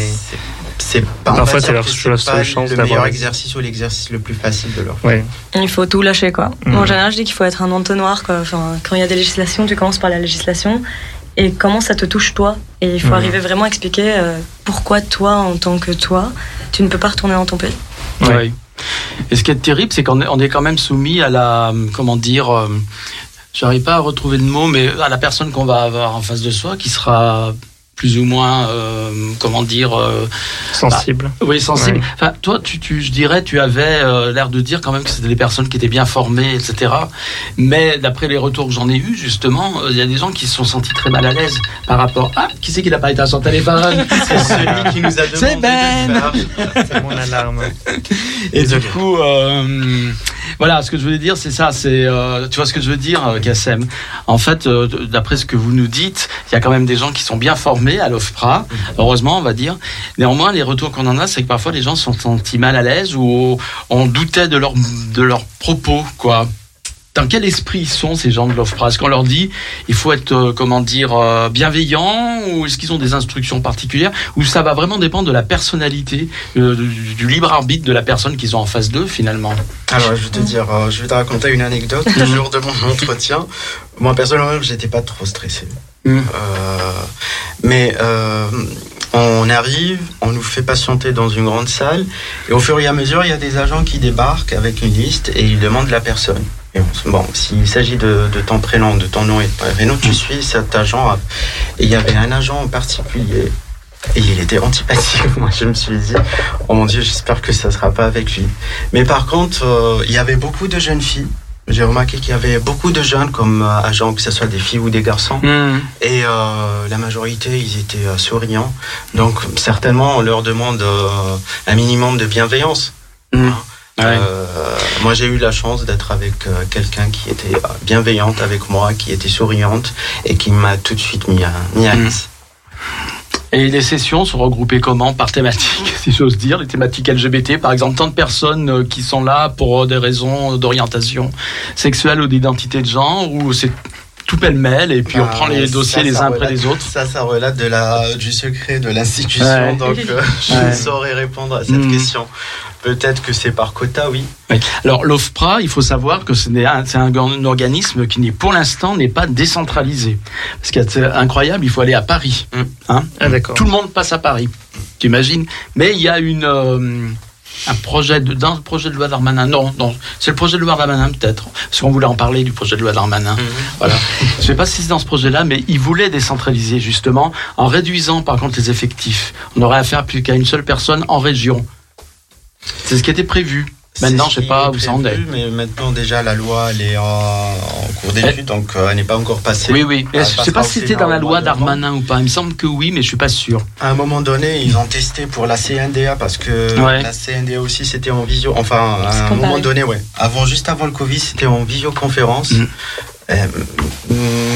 c'est pas parfois c'est leur, leur seule chance le d'avoir meilleur exercice ou l'exercice le plus facile de leur ouais. Il faut tout lâcher quoi. Mmh. En général, je dis qu'il faut être un entonnoir quoi. Enfin, quand il y a des législations, tu commences par la législation et comment ça te touche toi? Et il faut mmh. arriver vraiment à expliquer euh, pourquoi toi, en tant que toi, tu ne peux pas retourner dans ton pays. Ouais. ouais. Et ce qui est terrible, c'est qu'on est, on est quand même soumis à la, comment dire, euh, j'arrive pas à retrouver le mot, mais à la personne qu'on va avoir en face de soi, qui sera plus ou moins, euh, comment dire, euh, sensible. Bah, oui, sensible. Ouais. Enfin, toi, tu, tu, je dirais, tu avais euh, l'air de dire quand même que c'était des personnes qui étaient bien formées, etc. Mais d'après les retours que j'en ai eus, justement, il y a des gens qui se sont sentis très mal à l'aise par rapport. Ah, qui c'est qui n'a pas été à son téléphone? [laughs] C'est celui qui nous a demandé. C'est Ben. C'est mon alarme. Et du coup. Euh, voilà, ce que je voulais dire, c'est ça. C'est, euh, tu vois ce que je veux dire, Kassem? En fait, euh, d'après ce que vous nous dites, il y a quand même des gens qui sont bien formés à l'OFPRA. Heureusement, on va dire. Néanmoins, les retours qu'on en a, c'est que parfois les gens sont sentis mal à l'aise ou on doutait de leur de leurs propos, quoi dans quel esprit sont ces gens de l'OFPRA? Est-ce qu'on leur dit il faut être, euh, comment dire, euh, bienveillant ou est-ce qu'ils ont des instructions particulières? Ou ça va vraiment dépendre de la personnalité, euh, du, libre arbitre de la personne qu'ils ont en face d'eux finalement? Alors je vais te dire, je vais te raconter une anecdote. Le jour de mon [laughs] entretien, moi personnellement, j'étais pas trop stressé. Mmh. mais on arrive, on nous fait patienter dans une grande salle et au fur et à mesure, il y a des agents qui débarquent avec une liste et ils demandent la personne. Bon, s'il s'agit de, de, ton prénom, de ton nom et de prénom, tu suis cet agent. Et il y avait un agent en particulier. Et il était antipathique. [laughs] Moi, je me suis dit, oh mon Dieu, j'espère que ça ne sera pas avec lui. Mais par contre, euh, il y avait beaucoup de jeunes filles. J'ai remarqué qu'il y avait beaucoup de jeunes comme euh, agents, que ce soit des filles ou des garçons. Mmh. Et euh, la majorité, ils étaient euh, souriants. Donc, certainement, on leur demande euh, un minimum de bienveillance. Mmh. Hein Ouais. Euh, moi, j'ai eu la chance d'être avec quelqu'un qui était bienveillante avec moi, qui était souriante et qui m'a tout de suite mis à, mis à l'aise. Et les sessions sont regroupées comment Par thématique, [laughs] si j'ose dire, les thématiques LGBT, par exemple, tant de personnes euh, qui sont là pour des raisons d'orientation sexuelle ou d'identité de genre, ou c'est tout pêle-mêle et puis ah, on prend les dossiers ça, les uns après les autres. Ça, ça relate de la, du secret de l'institution, ouais. donc euh, je ouais. saurais répondre à cette mmh. question. Peut-être que c'est par quota, oui. oui. Alors l'OFPRA, il faut savoir que c'est un, un, un, organisme qui n'est pour l'instant n'est pas décentralisé. Parce que c'est incroyable, il faut aller à Paris. Mmh. Hein ah, Tout le monde passe à Paris, tu imagines. Mais il y a une euh, un projet de, dans le projet de loi Darmanin. Non, non, c'est le projet de loi Darmanin peut-être. Parce qu'on voulait en parler du projet de loi Darmanin. Mmh. Voilà. Je ne sais pas si c'est dans ce projet-là, mais il voulait décentraliser justement en réduisant par contre les effectifs. On aurait affaire plus qu'à une seule personne en région. C'est ce qui était prévu. Maintenant, je sais pas où ça en est. Mais maintenant, déjà, la loi, elle est en, en cours d'étude, donc euh, elle n'est pas encore passée. Oui, oui. Je ne sais pas si c'était dans la loi Darmanin ou pas. Il me semble que oui, mais je suis pas sûr. À un moment donné, ils ont testé pour la CNDA parce que ouais. la CNDA aussi, c'était en visio. Enfin, à un moment donné, ouais. Avant, juste avant le Covid, c'était en visioconférence. Mmh. Euh,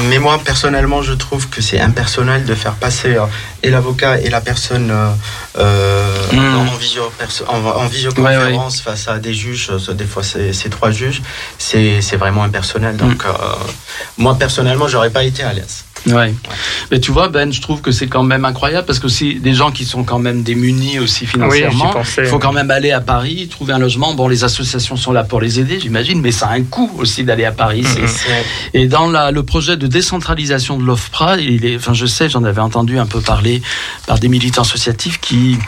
mais moi, personnellement, je trouve que c'est impersonnel de faire passer euh, et l'avocat et la personne euh, mmh. en, visio, en, en visioconférence ouais, ouais. face à des juges, des fois c'est trois juges, c'est vraiment impersonnel. Donc, mmh. moi, personnellement, j'aurais pas été à l'aise. Ouais. Mais tu vois, Ben, je trouve que c'est quand même incroyable parce que si des gens qui sont quand même démunis aussi financièrement, il oui, faut quand même aller à Paris, trouver un logement. Bon, les associations sont là pour les aider, j'imagine, mais ça a un coût aussi d'aller à Paris. Mmh. Et dans la, le projet de décentralisation de l'OFPRA, il est, enfin, je sais, j'en avais entendu un peu parler par des militants associatifs qui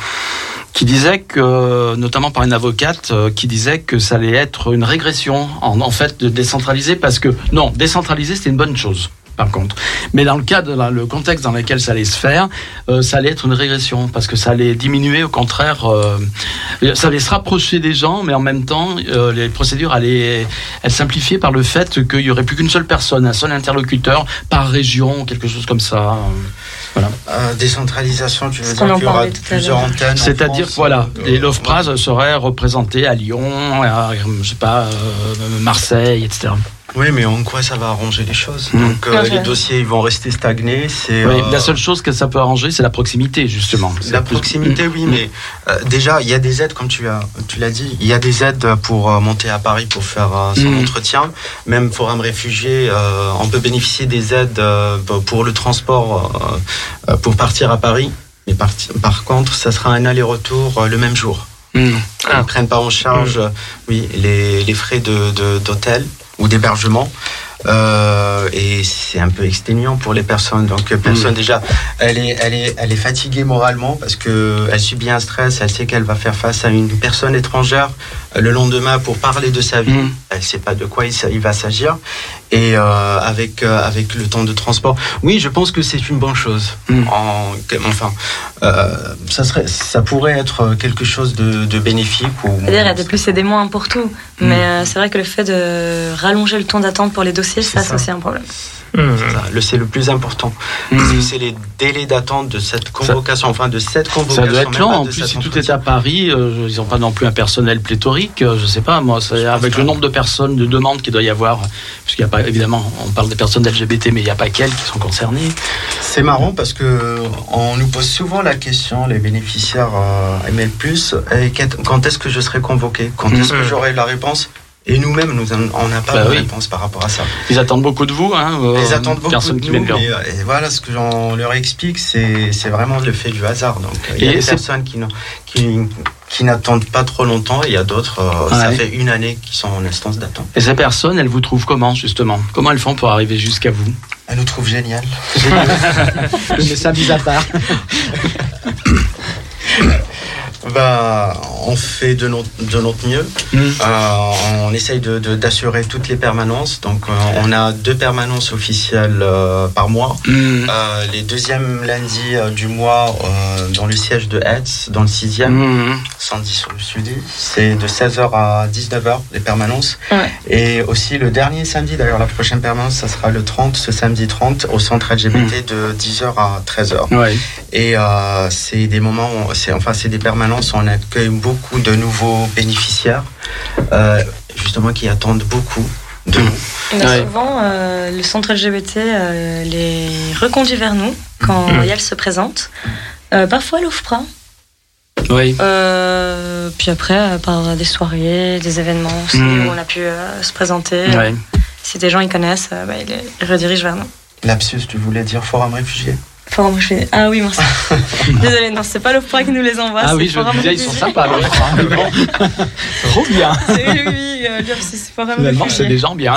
qui disait que, notamment par une avocate, euh, qui disait que ça allait être une régression en, en fait de décentraliser parce que non, décentraliser c'était une bonne chose par contre. Mais dans le de la- le contexte dans lequel ça allait se faire, euh, ça allait être une régression parce que ça allait diminuer, au contraire, euh, ça allait se rapprocher des gens, mais en même temps, euh, les procédures allaient elles simplifier par le fait qu'il y aurait plus qu'une seule personne, un seul interlocuteur par région, quelque chose comme ça. euh, Voilà. Euh, décentralisation, tu veux dire qu'il y aura plusieurs antennes en C'est-à-dire, voilà, euh, les Lofpras seraient représentés à Lyon, à, je sais pas, euh, Marseille, etc. Oui, mais en quoi ça va arranger les choses Mm. Donc euh, les dossiers ils vont rester stagnés. C'est Oui, euh, La seule chose que ça peut arranger, c'est la proximité, justement. La plus- proximité, oui, mais euh, déjà, il y a des aides, comme tu as, tu l'as dit, il y a des aides pour euh, monter à Paris pour faire euh, son Mm. entretien. Même Forum Réfugiés, euh, on peut bénéficier des aides euh, pour le transport pour partir à Paris. Mais par, par contre, ça sera un aller-retour euh, le même jour. Mm. Ils ne prennent pas en charge, oui, les, les frais de, de- d'hôtel ou d'hébergement. Euh, et c'est un peu exténuant pour les personnes. Donc, euh, personne Mm. déjà, elle est, elle est, elle est fatiguée moralement parce que elle subit un stress. Elle sait qu'elle va faire face à une personne étrangère euh, le lendemain pour parler de sa vie. Mm. Elle sait pas de quoi il va s'agir. Et euh, avec euh, avec le temps de transport, oui, je pense que c'est une bonne chose. Mm. En, enfin, euh, ça serait, ça pourrait être quelque chose de, de bénéfique. Ou, C'est-à-dire, il y a des plus et des moins pour tout. Mm. Mais euh, c'est vrai que le fait de rallonger le temps d'attente pour les dossiers, ça, ça. c'est aussi un problème. Hmm. Ça, le- c'est le plus important. Mm. Parce que c'est les délais d'attente de cette convocation, enfin de cette Ça convocation. doit être lent. En plus, si tout est à Paris, euh, ils n'ont pas non plus un personnel pléthorique. euh, je sais pas, moi, avec le nombre de personnes, de demandes qu'il doit y avoir, puisqu'il y a pas, évidemment, on parle des personnes LGBT, mais il n'y a pas qu'elles qui sont concernées. C'est marrant parce que on nous pose souvent la question, les bénéficiaires euh, ML+, et quand- est-ce que je serai convoqué? Quand est-ce que Mhm. j'aurai la réponse? Et nous-mêmes, nous, on n'a pas Bah de oui. réponse par rapport à ça. Ils attendent beaucoup de vous, hein, euh, Ils attendent beaucoup personnes de qui nous, viennent leur- mais, euh, et voilà ce que j'en leur explique, c'est c'est vraiment le fait du hasard. Donc euh, il y a des personnes qui, qui, qui n'attendent pas trop longtemps, et il y a d'autres, euh, ça Ouais. fait une année qui sont en instance d'attente. Et ces personnes, elles vous trouvent comment, justement? Comment elles font pour arriver jusqu'à vous? Elle nous trouve génial. [laughs] [laughs] Mais ça, mis à part. [laughs] Bah, on fait de notre, de notre mieux. Mm. Euh, on essaye de- de- d'assurer toutes les permanences. Donc, euh, on a deux permanences officielles euh, par mois. Mm. Euh, les deuxièmes lundis euh, du mois euh, dans le siège de Hetz, dans le sixième, Mm. 110 sur le sud. C'est de 16h à 19h, les permanences. Ouais. Et aussi le dernier samedi, d'ailleurs, la prochaine permanence, ça sera le 30, ce samedi 30, au centre LGBT de 10h à 13h. Ouais. Et euh, c'est des moments, où- c'est enfin c'est des permanences on accueille beaucoup de nouveaux bénéficiaires, euh, justement qui attendent beaucoup de nous. On a Ouais. souvent euh, le centre LGBT euh, les reconduit vers nous quand. Yael se présente. Euh, parfois l'OFPRA. Oui. Euh, puis après, euh, par des soirées, des événements aussi Mhm. où on a pu euh, se présenter. Ouais. Si des gens ils connaissent, euh, bah, ils les redirigent vers nous. Lapsus, tu voulais dire forum réfugié? Ah oui, merci. [laughs] Désolée, non, c'est pas l'OFPRA qui nous les envoie. Ah oui, je me disais, ils sont sympas. alors. [laughs] Trop bien. [laughs] C'est- Oui, oui, euh, c'est Forum Finalement, c'est des gens bien.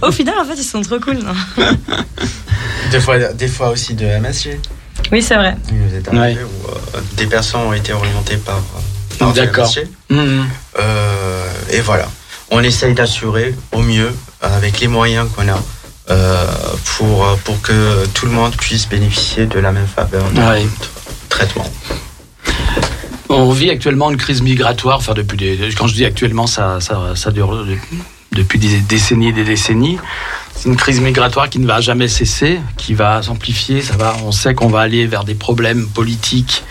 Au final, en fait, ils sont trop cool. non Des fois, des fois aussi de MSG. oui, c'est vrai. Il nous est arrivé où euh, des personnes ont été orientées par, euh, par D'accord. MSG. Mm. Euh, et voilà, on essaye d'assurer au mieux avec les moyens qu'on a. euh, pour, euh, pour que tout le monde puisse bénéficier de la même faveur de Ouais. traitement. On vit actuellement une crise migratoire. Enfin, depuis des, quand je dis actuellement, ça, ça, ça dure depuis des décennies et des décennies. C'est une crise migratoire qui ne va jamais cesser, qui va s'amplifier. Ça va. On sait qu'on va aller vers des problèmes politiques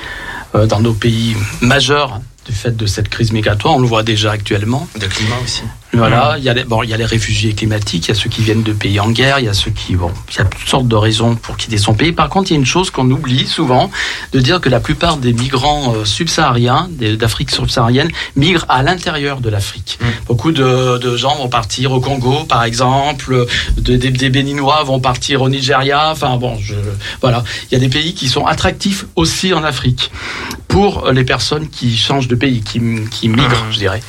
euh, dans nos pays majeurs du fait de cette crise migratoire. On le voit déjà actuellement. De climat aussi. Voilà, il y a les, bon, il y a les réfugiés climatiques, il y a ceux qui viennent de pays en guerre, il y a ceux qui, bon, il y a toutes sortes de raisons pour quitter son pays. Par contre, il y a une chose qu'on oublie souvent, de dire que la plupart des migrants euh, subsahariens, d'Afrique subsaharienne, migrent à l'intérieur de l'Afrique. Mm. Beaucoup de, de gens vont partir au Congo, par exemple, de- des, des Béninois vont partir au Nigeria. Enfin bon, je, voilà, il y a des pays qui sont attractifs aussi en Afrique pour les personnes qui changent de pays, qui, qui migrent, je dirais.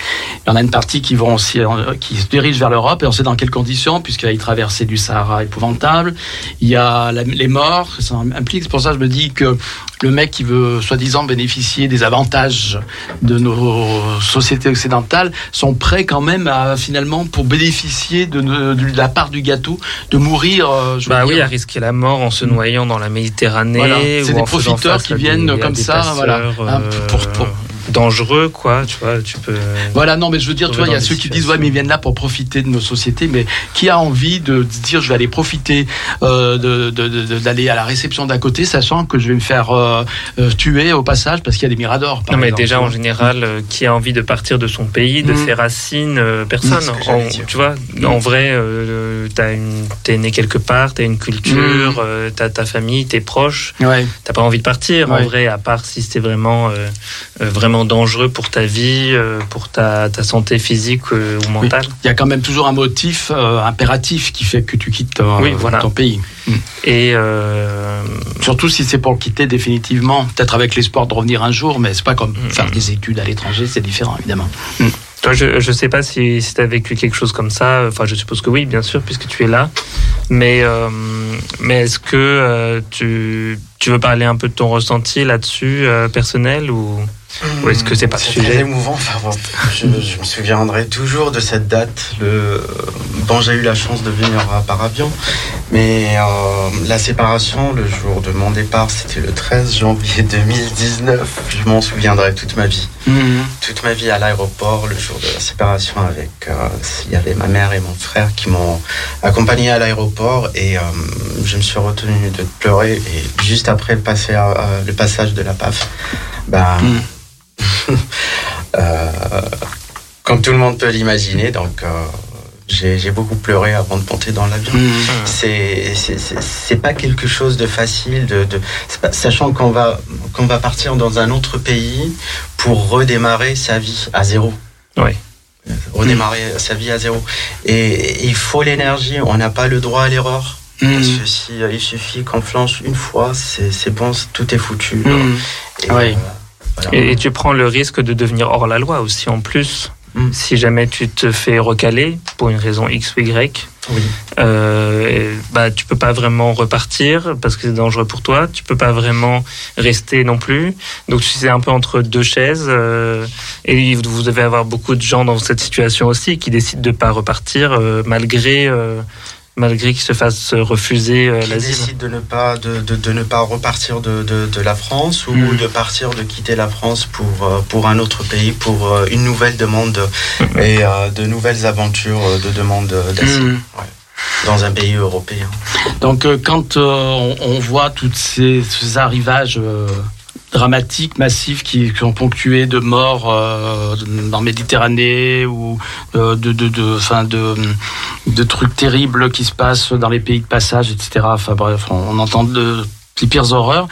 Il y en a une partie qui vont aussi en qui se dirigent vers l'Europe. Et on sait dans quelles conditions, puisqu'ils traversaient du Sahara épouvantable. Il y a la- les morts, ça implique. C'est pour ça que je me dis que le mec qui veut soi-disant bénéficier des avantages de nos sociétés occidentales sont prêts quand même à finalement pour bénéficier de, de- de la part du gâteau de mourir. euh, je Bah oui, dire, à risquer la mort en se noyant dans la Méditerranée. Voilà. C'est des profiteurs qui viennent comme ça, voilà. passeurs, Un- pour- euh, pour- dangereux, quoi. Tu vois, tu peux. Voilà, non, mais je veux dire, tu vois, il y a ceux qui disent, ouais, mais ils viennent là pour profiter de nos sociétés, mais qui a envie de dire, je vais aller profiter euh, de- d'aller à la réception d'à côté, sachant que je vais me faire euh, euh, tuer au passage parce qu'il y a des miradors. par Non, mais déjà, en général, euh, qui a envie de partir de son pays, de ses racines, euh, personne. Que En- tu vois, en vrai, t'es né quelque part, t'as une culture, t'as ta famille, t'es proche. Ouais. T'as pas envie de partir, en vrai, à part si c'était vraiment, euh, vraiment dangereux pour ta vie, euh, pour ta, ta santé physique euh, ou mentale. Il y a quand même toujours un motif euh, impératif qui fait que tu quittes ton, Oui, voilà. ton pays. Et euh, Surtout si c'est pour le quitter définitivement, peut-être avec l'espoir de revenir un jour, mais c'est pas comme Mhm. faire des études à l'étranger, c'est différent évidemment. Toi, je je sais pas si, si tu as vécu quelque chose comme ça. Enfin, je suppose que oui, bien sûr, puisque tu es là. Mais, euh, mais est-ce que euh, tu, tu veux parler un peu de ton ressenti là-dessus, euh, personnel, ou, ou est-ce que c'est pas très sujet émouvant. Enfin, bon, je, je me souviendrai toujours de cette date. Le... Bon, j'ai eu la chance de venir par avion, mais euh, la séparation, le jour de mon départ, c'était le 13 janvier 2019. Je m'en souviendrai toute ma vie. Toute ma vie à l'aéroport, le jour de la séparation avec... euh, il y avait ma mère et mon frère qui m'ont accompagné à l'aéroport et euh, je me suis retenu de pleurer. Et juste après le, passé, le passage de la PAF, ben... Euh, [laughs] comme tout le monde peut l'imaginer, donc euh, j'ai beaucoup pleuré avant de monter dans l'avion. C'est c'est- pas quelque chose de facile, de, de- c'est pas- sachant qu'on va, qu'on va partir dans un autre pays pour redémarrer sa vie à zéro. Oui. Redémarrer sa vie à zéro. Et il faut l'énergie, on n'a pas le droit à l'erreur. Parce que si, euh, il suffit qu'on flanche une fois, c'est bon, tout est foutu. Et, Oui. euh, voilà. Et, et tu prends le risque de devenir hors la loi aussi, en plus. Mm. Si jamais tu te fais recaler pour une raison X ou Y, Oui. euh, bah, tu peux pas vraiment repartir parce que c'est dangereux pour toi. Tu peux pas vraiment rester non plus. Donc tu es un peu entre deux chaises. euh, et vous devez avoir beaucoup de gens dans cette situation aussi qui décident de pas repartir euh, malgré euh, malgré qu'ils se fassent refuser euh, l'asile. décide de ne pas de, de, de ne pas repartir de, de, la France ou Mhm. de partir de quitter la France pour euh, pour un autre pays pour euh, une nouvelle demande et euh, de nouvelles aventures de demande d'asile ouais. dans un pays européen. Donc euh, quand euh, on, on voit tous ces, ces arrivages euh, dramatiques, massifs, qui, qui sont ponctués de morts euh, dans la Méditerranée ou euh, de, de, de, enfin, de, de trucs terribles qui se passent dans les pays de passage, etc. Enfin bref, on entend de les pires horreurs.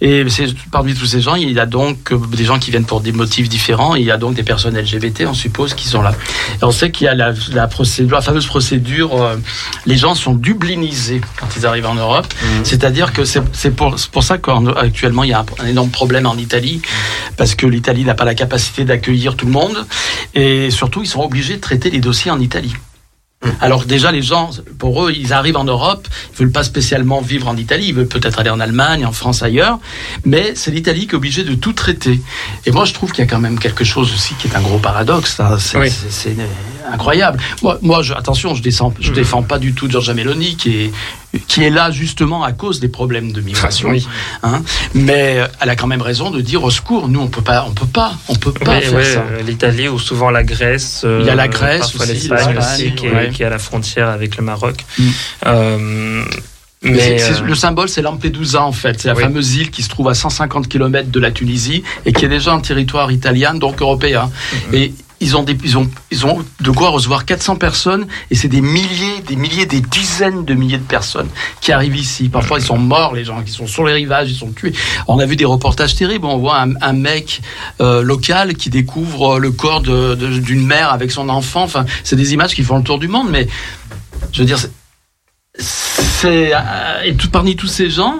Et parmi tous ces gens, il y a donc euh, des gens qui viennent pour des motifs différents. Il y a donc des personnes LGBT, on suppose, qui sont là. Et on sait qu'il y a la, la procédure, la fameuse procédure. euh, les gens sont dublinisés quand ils arrivent en Europe. C'est-à-dire que c'est pour, pour ça qu'actuellement il y a un, un énorme problème en Italie, parce que l'Italie n'a pas la capacité d'accueillir tout le monde, et surtout ils sont obligés de traiter les dossiers en Italie. [laughs] Alors déjà les gens, pour eux, ils arrivent en Europe, ils veulent pas spécialement vivre en Italie, ils veulent peut-être aller en Allemagne, en France, ailleurs, mais c'est l'Italie qui est obligée de tout traiter. Et moi je trouve qu'il y a quand même quelque chose aussi qui est un gros paradoxe. ça. C'est Oui. c'est- c'est incroyable. Moi, moi je, attention, je descends, je défends pas du tout Giorgia Meloni qui est qui est là justement à cause des problèmes de migration. Oui. Hein, mais elle a quand même raison de dire au secours, nous on peut pas, on peut pas, on peut pas faire ça. euh, L'Italie ou souvent la Grèce. Il y a la euh, Grèce parfois l'Espagne aussi, qui est, ouais. qui est à la frontière avec le Maroc. Mm. Euh, Mais mais euh, le symbole, c'est Lampedusa en fait. C'est la Oui. fameuse île qui se trouve à 150 km de la Tunisie et qui est déjà un territoire italien, donc européen. Mm-hmm. Et ils ont, des, ils, ont, ils ont de quoi recevoir 400 personnes et c'est des milliers, des milliers, des dizaines de milliers de personnes qui arrivent ici. Parfois, ils sont morts, les gens qui sont sur les rivages, ils sont tués. On a vu des reportages terribles. On voit un, un mec euh, local qui découvre le corps d'une mère avec son enfant. Enfin, c'est des images qui font le tour du monde, mais je veux dire, c'est- euh, parmi tous ces gens,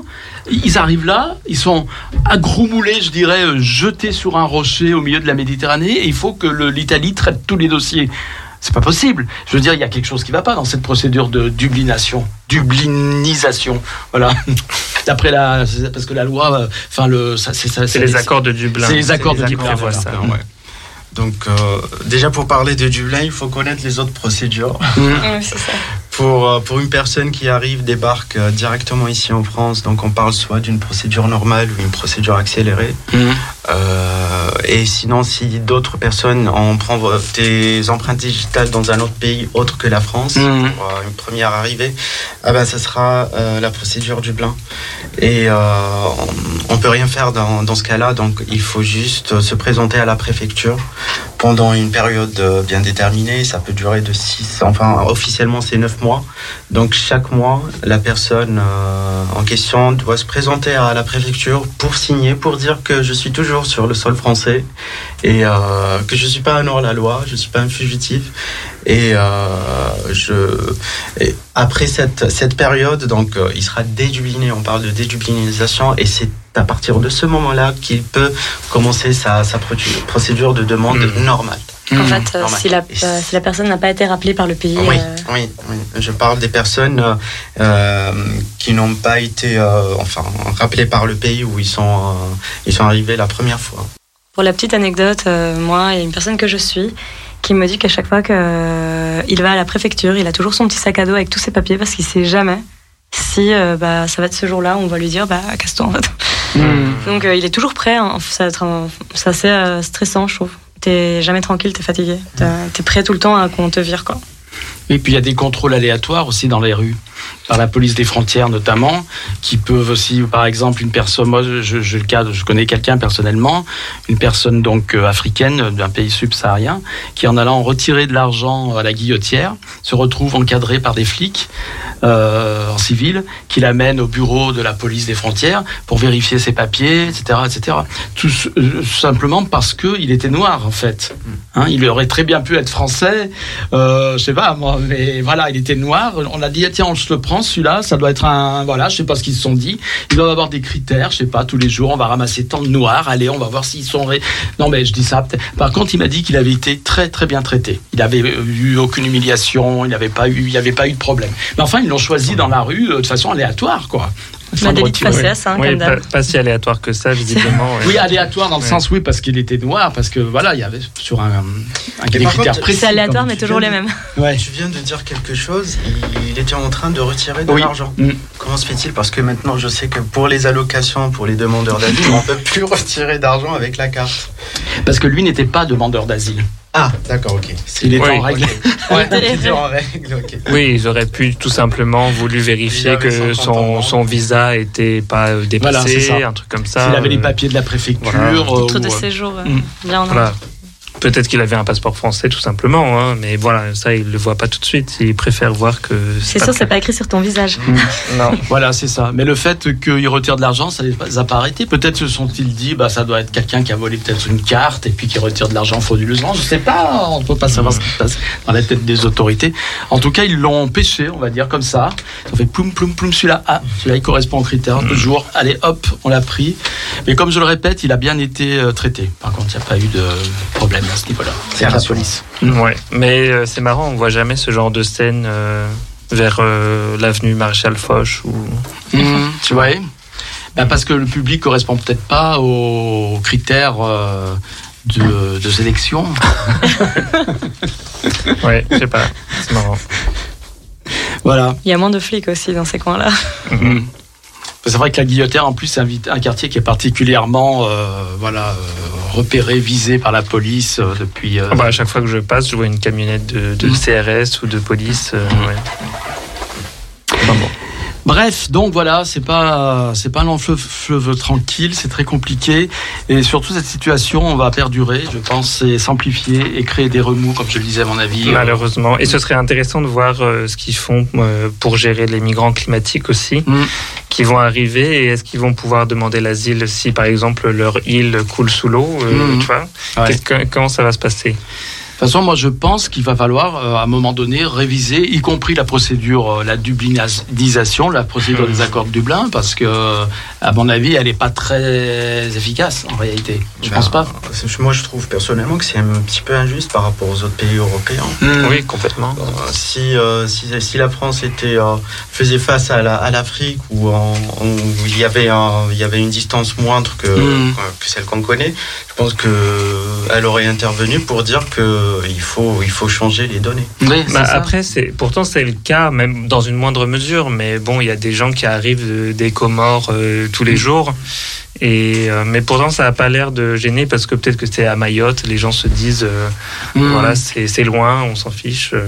ils arrivent là, ils sont agroumoulés, je dirais, euh, jetés sur un rocher au milieu de la Méditerranée, et il faut que l'Italie traite tous les dossiers. C'est pas possible. Je veux dire, il y a quelque chose qui va pas dans cette procédure de dublination, dublinisation. Voilà. [laughs] D'après la, parce que la loi, euh, enfin le, c'est les accords de Dublin. C'est les accords de Dublin, voilà. ça. Ouais. Donc, euh, déjà pour parler de Dublin, il faut connaître les autres procédures. Ouais, c'est ça. Pour, euh, pour une personne qui arrive, débarque euh, directement ici en France, donc on parle soit d'une procédure normale ou une procédure accélérée. Mhm. Euh, et sinon, si d'autres personnes en prend des empreintes digitales dans un autre pays autre que la France, Mhm. pour euh, une première arrivée, ah ben, ça sera euh, la procédure Dublin. Et on, on peut rien faire dans, dans ce cas-là, donc il faut juste se présenter à la préfecture pendant une période bien déterminée. Ça peut durer de 6, enfin officiellement c'est 9 mois. Donc chaque mois, la personne en question doit se présenter à la préfecture pour signer, pour dire que je suis toujours sur le sol français et euh, que je suis pas un hors-la-loi, je suis pas un fugitif. Et, euh, je, et après cette, cette période, donc euh, il sera dédubliné, on parle de dédublinisation, et c'est à partir de ce moment-là qu'il peut commencer sa, sa procédure de demande Mhm. normale. En Mhm. fait, euh, normal. si la, euh, si la personne n'a pas été rappelée par le pays, Oui, euh, oui, oui. Je parle des personnes qui n'ont pas été, euh, enfin, rappelées par le pays où ils sont, euh, ils sont arrivés la première fois. pour la petite anecdote, euh, moi, il y a une personne que je suis qui me dit qu'à chaque fois qu'il va à la préfecture, il a toujours son petit sac à dos avec tous ses papiers parce qu'il sait jamais si euh, bah, ça va être ce jour-là où on va lui dire bah casse-toi en fait. Mhm. Donc euh, il est toujours prêt. hein. Ça C'est assez euh, stressant, je trouve. T'es jamais tranquille, t'es fatigué. T'es t'es prêt tout le temps à qu'on te vire quoi. Et puis il y a des contrôles aléatoires aussi dans les rues, par la police des frontières notamment, qui peuvent aussi, par exemple, une personne, moi je, je, je connais quelqu'un personnellement, une personne donc euh, africaine d'un pays subsaharien, qui en allant retirer de l'argent à la guillotière, se retrouve encadré par des flics euh, en civil, qui l'amènent au bureau de la police des frontières pour vérifier ses papiers, etc., etc. Tout euh, simplement parce que il était noir en fait. Hein, il aurait très bien pu être français, euh, je sais pas moi, mais voilà, il était noir. On a dit tiens, on se le prend celui-là, ça doit être un voilà, je sais pas ce qu'ils se sont dit. Ils doivent avoir des critères, je sais pas, tous les jours on va ramasser tant de noirs, allez, on va voir s'ils sont ré- non mais je dis ça. Par contre, il m'a dit qu'il avait été très très bien traité. Il avait eu aucune humiliation, il n'avait pas eu, il avait pas eu de problème. Mais enfin, ils l'ont choisi dans la rue euh, de façon aléatoire quoi. Ma faciès, hein, Oui, pas, pas si aléatoire que ça, visiblement. ouais. Oui, aléatoire dans le Ouais. sens, oui, parce qu'il était noir, parce que voilà, il y avait sur un, un des par critères contre, précis. C'est aléatoire, mais toujours les mêmes. Ouais. Tu viens de dire quelque chose, il, était en train de retirer de Oui. l'argent. Mm. Comment se fait-il? Parce que maintenant, je sais que pour les allocations, pour les demandeurs d'asile, on ne peut plus [laughs] retirer d'argent avec la carte. Parce que lui n'était pas demandeur d'asile. Ah, d'accord, ok. Il était Oui. en règle. Ouais, il est en règle, ok. Oui, ils auraient pu tout simplement voulu vérifier que 50 ans. son, son visa était pas euh, Voilà, dépassé, ça. un truc comme ça. S'il avait les papiers de la préfecture. voilà. euh, Titre de euh, séjour, euh, Mm. bien en ordre. Voilà. Peut-être qu'il avait un passeport français, tout simplement, hein, mais voilà, ça, il le voit pas tout de suite. Il préfère voir que. C'est sûr, c'est pas écrit sur ton visage. [laughs] Non. Voilà, c'est ça. Mais le fait qu'il retire de l'argent, ça les a pas arrêtés. Peut-être se sont-ils dit, bah, ça doit être quelqu'un qui a volé peut-être une carte et puis qui retire de l'argent frauduleusement. Je sais pas. On peut pas savoir ce qui se passe dans la tête des autorités. En tout cas, ils l'ont pêché, on va dire comme ça. Ils ont fait ploum, ploum, ploum, celui-là. Ah, celui-là, il correspond aux critères. Deux jours. Allez, hop, on l'a pris. Mais comme je le répète, il a bien été euh, traité. Par contre, il n'y a pas eu de problème à ce niveau-là. C'est la rassurant. police. Ouais, mais euh, c'est marrant, on voit jamais ce genre de scène euh, vers euh, l'avenue Maréchal Foch ou. Mhm, tu vois ben Parce que le public correspond peut-être pas aux critères euh, de, de sélection. [laughs] Ouais, je sais pas, c'est marrant. Voilà. Il y a moins de flics aussi dans ces coins-là. Mhm. C'est vrai que la Guillotière, en plus, c'est un, quartier qui est particulièrement euh, voilà, euh, repéré, visé par la police euh, depuis. euh, Ah bah, à chaque fois que je passe, je vois une camionnette de, de Mhm. CRS ou de police. euh, ouais. Bref, donc voilà, c'est pas c'est pas un long fleuve, fleuve tranquille, c'est très compliqué et surtout cette situation va perdurer, je pense, et s'amplifier et créer des remous, comme je le disais à mon avis. Malheureusement. Et ce serait intéressant de voir euh, ce qu'ils font euh, pour gérer les migrants climatiques aussi, Mhm. qui vont arriver et est-ce qu'ils vont pouvoir demander l'asile si, par exemple, leur île coule sous l'eau, euh, Mhm. tu vois? Ouais. Comment ça va se passer? Façon, moi, je pense qu'il va falloir, euh, à un moment donné, réviser, y compris la procédure, euh, la dublinisation, la procédure des accords de Dublin, parce que, euh, à mon avis, elle n'est pas très efficace, en réalité. Je Ben, pense pas? Moi, je trouve personnellement que c'est un petit peu injuste par rapport aux autres pays européens. Hmm. Oui, complètement. Euh, si, euh, si, si la France était, euh, faisait face à la- à l'Afrique où, il, y avait un- il y avait une distance moindre que, Mm. que celle qu'on connaît, je pense qu'elle aurait intervenu pour dire qu'il faut, il faut changer les données. Oui, Bah, ça. après, c'est pourtant c'est le cas, même dans une moindre mesure. Mais bon, il y a des gens qui arrivent de- des Comores euh, tous les jours. Et euh, mais pourtant, ça n'a pas l'air de gêner parce que peut-être que c'est à Mayotte, les gens se disent, euh, Hmm. voilà, c'est c'est loin, on s'en fiche. euh.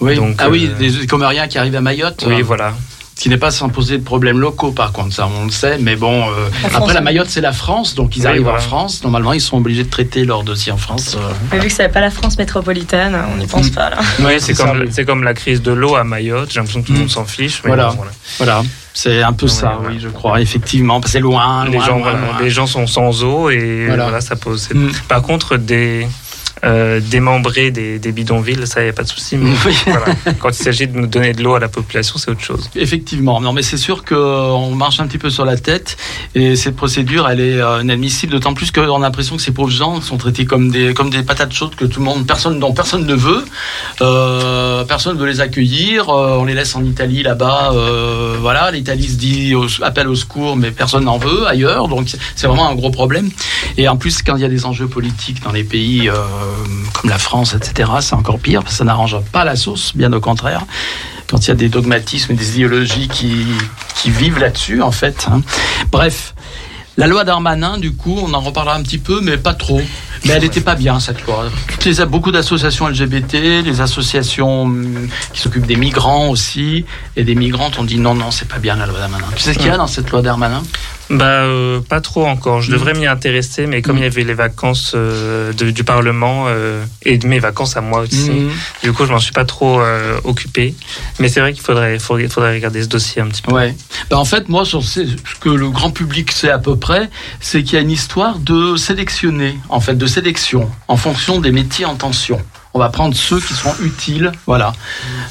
Oui. donc, ah oui, euh, des Comoriens qui arrivent à Mayotte. oui, euh, voilà. Ce qui n'est pas sans poser de problèmes locaux, par contre, ça on le sait, mais bon, euh, La France, après la oui. Mayotte c'est la France, donc ils Oui, arrivent voilà. en France, normalement ils sont obligés de traiter leur dossier en France. euh. Mais vu que c'est pas la France métropolitaine, on n'y pense pas là. Oui, c'est ça, comme, oui. c'est comme la crise de l'eau à Mayotte. J'ai l'impression que tout le Mm. monde s'en fiche. mais Voilà. bon, voilà. Voilà, c'est un peu Ouais, ça, voilà. oui, je crois, effectivement. C'est loin, les, loin, gens, loin, loin. les gens sont sans eau et Voilà. voilà, ça pose. Mm. Par contre, des euh, démembrer des, des bidonvilles, ça, il n'y a pas de souci. Mais Oui. [laughs] voilà, quand il s'agit de nous donner de l'eau à la population, c'est autre chose. Effectivement, non mais c'est sûr qu'on marche un petit peu sur la tête et cette procédure elle est euh, inadmissible d'autant plus qu'on a l'impression que ces pauvres gens sont traités comme des comme des patates chaudes que tout le monde personne dont personne ne veut euh, personne ne veut les accueillir euh, on les laisse en Italie là-bas euh, voilà l'Italie se dit au, appelle au secours mais personne n'en veut ailleurs donc c'est vraiment un gros problème et en plus quand il y a des enjeux politiques dans les pays euh, comme la France etc c'est encore pire parce que ça n'arrange pas la sauce bien au contraire quand il y a des dogmatismes et des idéologies qui, qui vivent là-dessus, en fait. hein. Bref, la loi Darmanin, du coup, on en reparlera un petit peu, mais pas trop. Mais elle n'était pas bien, cette loi. Les, beaucoup d'associations LGBT, les associations hum, qui s'occupent des migrants aussi, et des migrantes ont dit non, non, c'est pas bien la loi Darmanin. Tu sais ce qu'il y a dans cette loi Darmanin? Bah, euh, pas trop encore. Je Mm. devrais m'y intéresser, mais comme Mm. il y avait les vacances euh, de- du Parlement euh, et de mes vacances à moi aussi, Mhm. du coup, je m'en suis pas trop euh, occupé. Mais c'est vrai qu'il faudrait, faudrait, faudrait regarder ce dossier un petit peu. Ouais. Ben, en fait, moi, sur ce que le grand public sait à peu près, c'est qu'il y a une histoire de sélectionner, en fait, de sélection, en fonction des métiers en tension. On va prendre ceux qui sont utiles, voilà,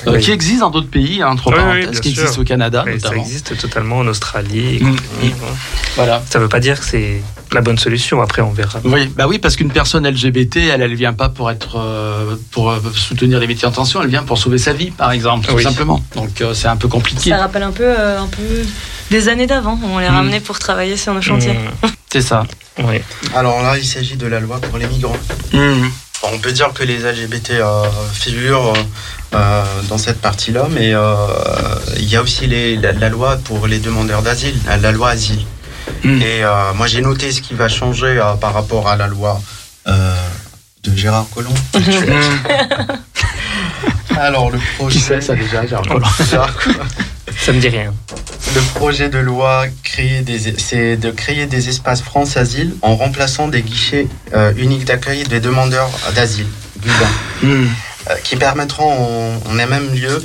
Euh, qui existent dans d'autres pays, hein, entre Oui, parenthèses, qui sûr. existent au Canada Mais ça notamment. existe totalement en Australie et Mm. compagnie. bon. Voilà. Ça veut pas dire que c'est la bonne solution. Après, on verra. Oui, bah oui, parce qu'une personne LGBT, elle, elle vient pas pour être, euh, pour euh, soutenir les métiers en tension, elle vient pour sauver sa vie, par exemple, tout Oui. simplement. Donc euh, c'est un peu compliqué. Ça rappelle un peu, euh, un peu des années d'avant. On les Mm. ramenait pour travailler sur nos chantiers. Mm. C'est ça. Oui. Alors là, il s'agit de la loi pour les migrants. On peut dire que les LGBT euh, figurent euh, dans cette partie-là, mais euh, il y a aussi les- la, la loi pour les demandeurs d'asile, la, la loi asile. Mm. Et euh, moi, j'ai noté ce qui va changer euh, par rapport à la loi euh, de Gérard Collomb. [laughs] [laughs] Alors, le projet. Qui sait ça déjà, Collomb. [laughs] Ça me dit rien. Le projet de loi c'est de créer des espaces France Asile en remplaçant des guichets euh, uniques d'accueil des demandeurs d'asile, Mmh. Euh, qui permettront en, un même lieu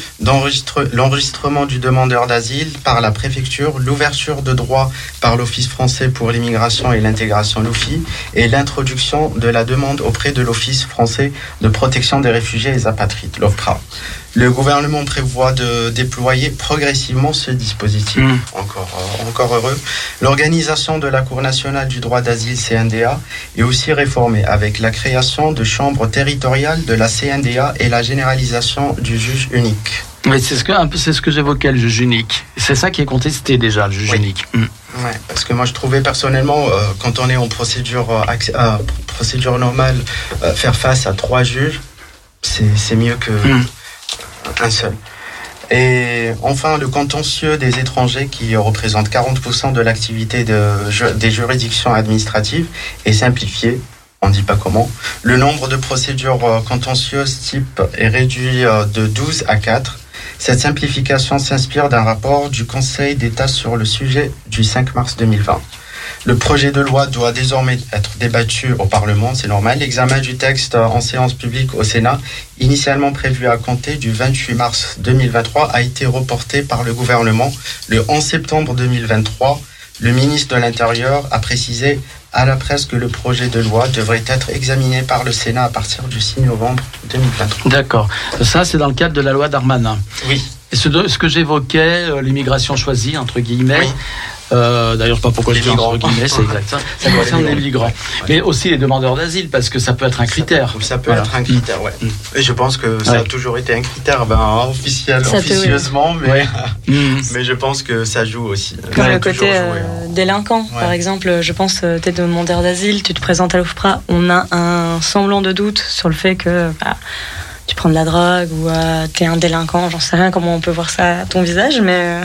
l'enregistrement du demandeur d'asile par la préfecture, l'ouverture de droits par l'Office français pour l'immigration et l'intégration l'OFI et l'introduction de la demande auprès de l'Office français de protection des réfugiés et des apatrides, l'OFPRA. Le gouvernement prévoit de déployer progressivement ce dispositif. Mm. Encore, euh, encore heureux. L'organisation de la Cour nationale du droit d'asile CNDA est aussi réformée avec la création de chambres territoriales de la CNDA et la généralisation du juge unique. Mais c'est ce que, c'est ce que j'évoquais, le juge unique. C'est ça qui est contesté déjà, le juge Oui. unique. Mmh. Ouais, parce que moi je trouvais personnellement, euh, quand on est en procédure, euh, procédure normale, faire face à trois juges, c'est mieux que Mm. Un seul. Et enfin, le contentieux des étrangers qui représente 40% de l'activité des juridictions administratives est simplifié. On ne dit pas comment. Le nombre de procédures euh, contentieuses type est réduit euh, de 12 à 4. Cette simplification s'inspire d'un rapport du Conseil d'État sur le sujet du 5 mars 2020. Le projet de loi doit désormais être débattu au Parlement, c'est normal. L'examen du texte en séance publique au Sénat, initialement prévu à compter du 28 mars 2023, a été reporté par le gouvernement le 11 septembre 2023. Le ministre de l'Intérieur a précisé à la presse que le projet de loi devrait être examiné par le Sénat à partir du 6 novembre 2023. D'accord. Ça, c'est dans le cadre de la loi Darmanin. Oui. Et ce, ce que j'évoquais, euh, l'immigration choisie, entre guillemets, Oui. Euh, d'ailleurs pas pourquoi je Les dis entre guillemets, c'est exact. Ça, concerne les migrants. Mais aussi les demandeurs d'asile, parce que ça peut être un critère. Ça peut Voilà. être un critère, ouais. Mm. Et je pense que ça Ouais. a toujours été un critère ben, officiel, Ça peut, oui. officieusement, mais, Ouais. [laughs] Mm. mais je pense que ça joue aussi. Comme le côté euh, hein. délinquant, Ouais. par exemple, je pense, euh, t'es demandeur d'asile, tu te présentes à l'OFPRA, on a un semblant de doute sur le fait que bah, tu prends de la drogue ou euh, t'es un délinquant, j'en sais rien comment on peut voir ça à ton visage, mais euh,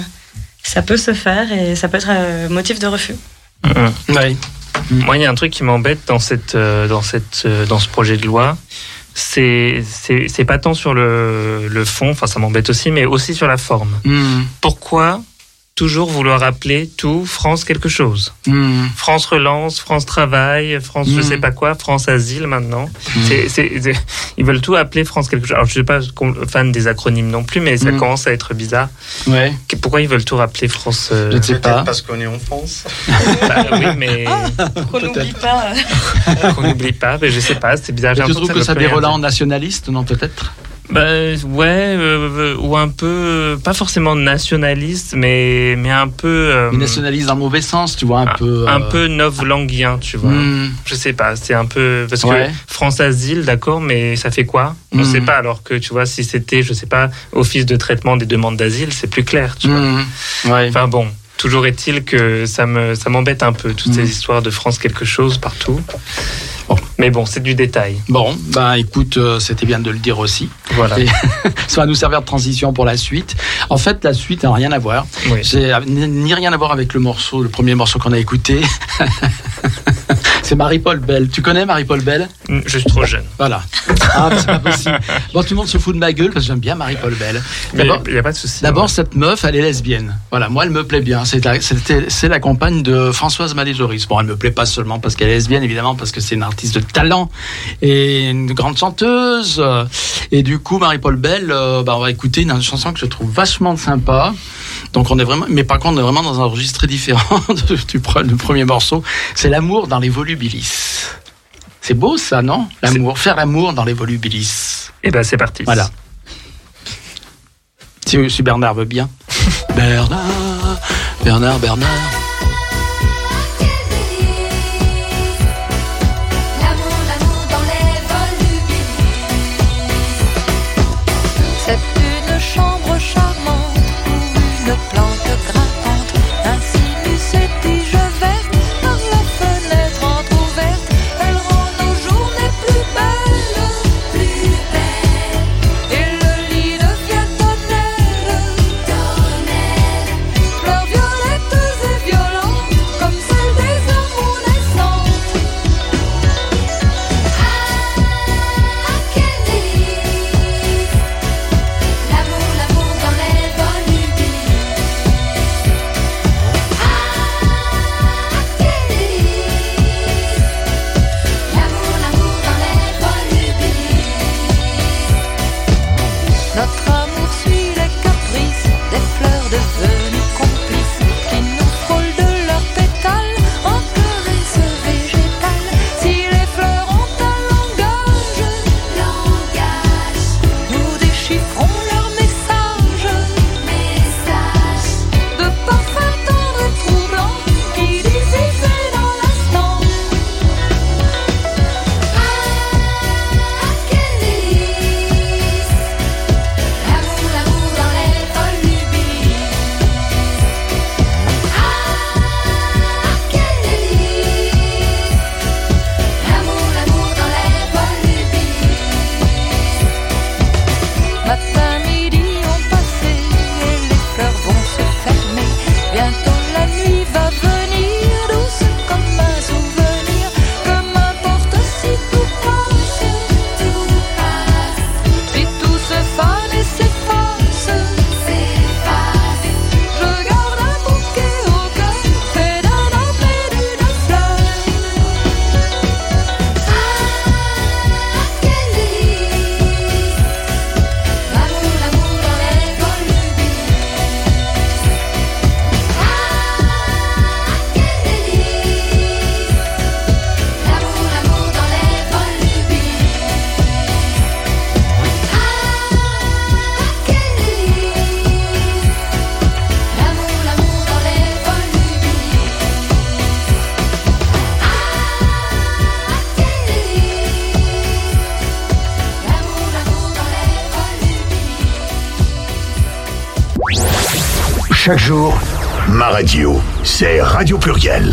ça peut se faire et ça peut être euh, motif de refus. Mhm. Ouais. Moi, il y a un truc qui m'embête dans, cette, euh, dans, cette, euh, dans ce projet de loi. C'est c'est c'est pas tant sur le, le fond, enfin ça m'embête aussi, mais aussi sur la forme. Mm. Pourquoi toujours vouloir appeler tout France quelque chose Mm. France Relance, France Travail, France je Mm. sais pas quoi, France Asile maintenant. Mm. C'est- c'est- c'est- ils veulent tout appeler France quelque chose. Alors je suis pas fan des acronymes non plus, mais ça Mm. commence à être bizarre. Ouais. Pourquoi ils veulent tout rappeler France euh, Je ne sais Peut-être pas. parce qu'on est en France. [laughs] bah, Oui, mais Qu'on n'oublie pas. qu'on n'oublie pas. Mais je sais pas, c'est bizarre. J'ai tu trouves que ça déroule en nationaliste, non peut-être? Bah ouais, euh, ou un peu, euh, pas forcément nationaliste, mais mais un peu, euh, nationaliste dans le mauvais sens, tu vois, un, un, peu. un euh, peu novlanguien, tu vois. mm. Je sais pas, c'est un peu parce Ouais. que France Asile, d'accord, mais ça fait quoi? On Mm. sait pas. Alors que tu vois, si c'était, je sais pas, Office de traitement des demandes d'asile, c'est plus clair, tu vois. Mm. Ouais. Enfin bon, toujours est-il que ça me ça m'embête un peu toutes Mm. ces histoires de France quelque chose partout. Bon. Mais bon, c'est du détail. Bon, bah écoute, euh, c'était bien de le dire aussi. Voilà. Et- [laughs] Ça va nous servir de transition pour la suite. En fait, la suite n'a rien à voir. Oui. C'est ni rien à voir avec le morceau, le premier morceau qu'on a écouté. [laughs] c'est Marie-Paul Bell. Tu connais Marie-Paul Bell? Je suis trop jeune. Voilà. Ah, c'est pas possible. Bon, tout le monde se fout de ma gueule parce que j'aime bien Marie-Paul Bell. Il y a pas de souci. D'abord, cette meuf, elle est lesbienne. Voilà, moi, elle me plaît bien. C'est la, c'était- c'est la compagne de Françoise Maléjoris. Bon, elle me plaît pas seulement parce qu'elle est lesbienne, évidemment, parce que c'est une artiste de talent et une grande chanteuse. Et du coup, Marie-Paul Bell, euh, bah, on va écouter une chanson que je trouve vachement sympa. Donc on est vraiment, mais par contre on est vraiment dans un registre très différent [laughs] du, pre- du premier morceau. C'est l'amour dans les volubilis. C'est beau ça, non? L'amour, faire l'amour dans les volubilis. Et ben c'est parti. Voilà. Si, si Bernard veut bien. [laughs] Bernard, Bernard, Bernard. Pluriel.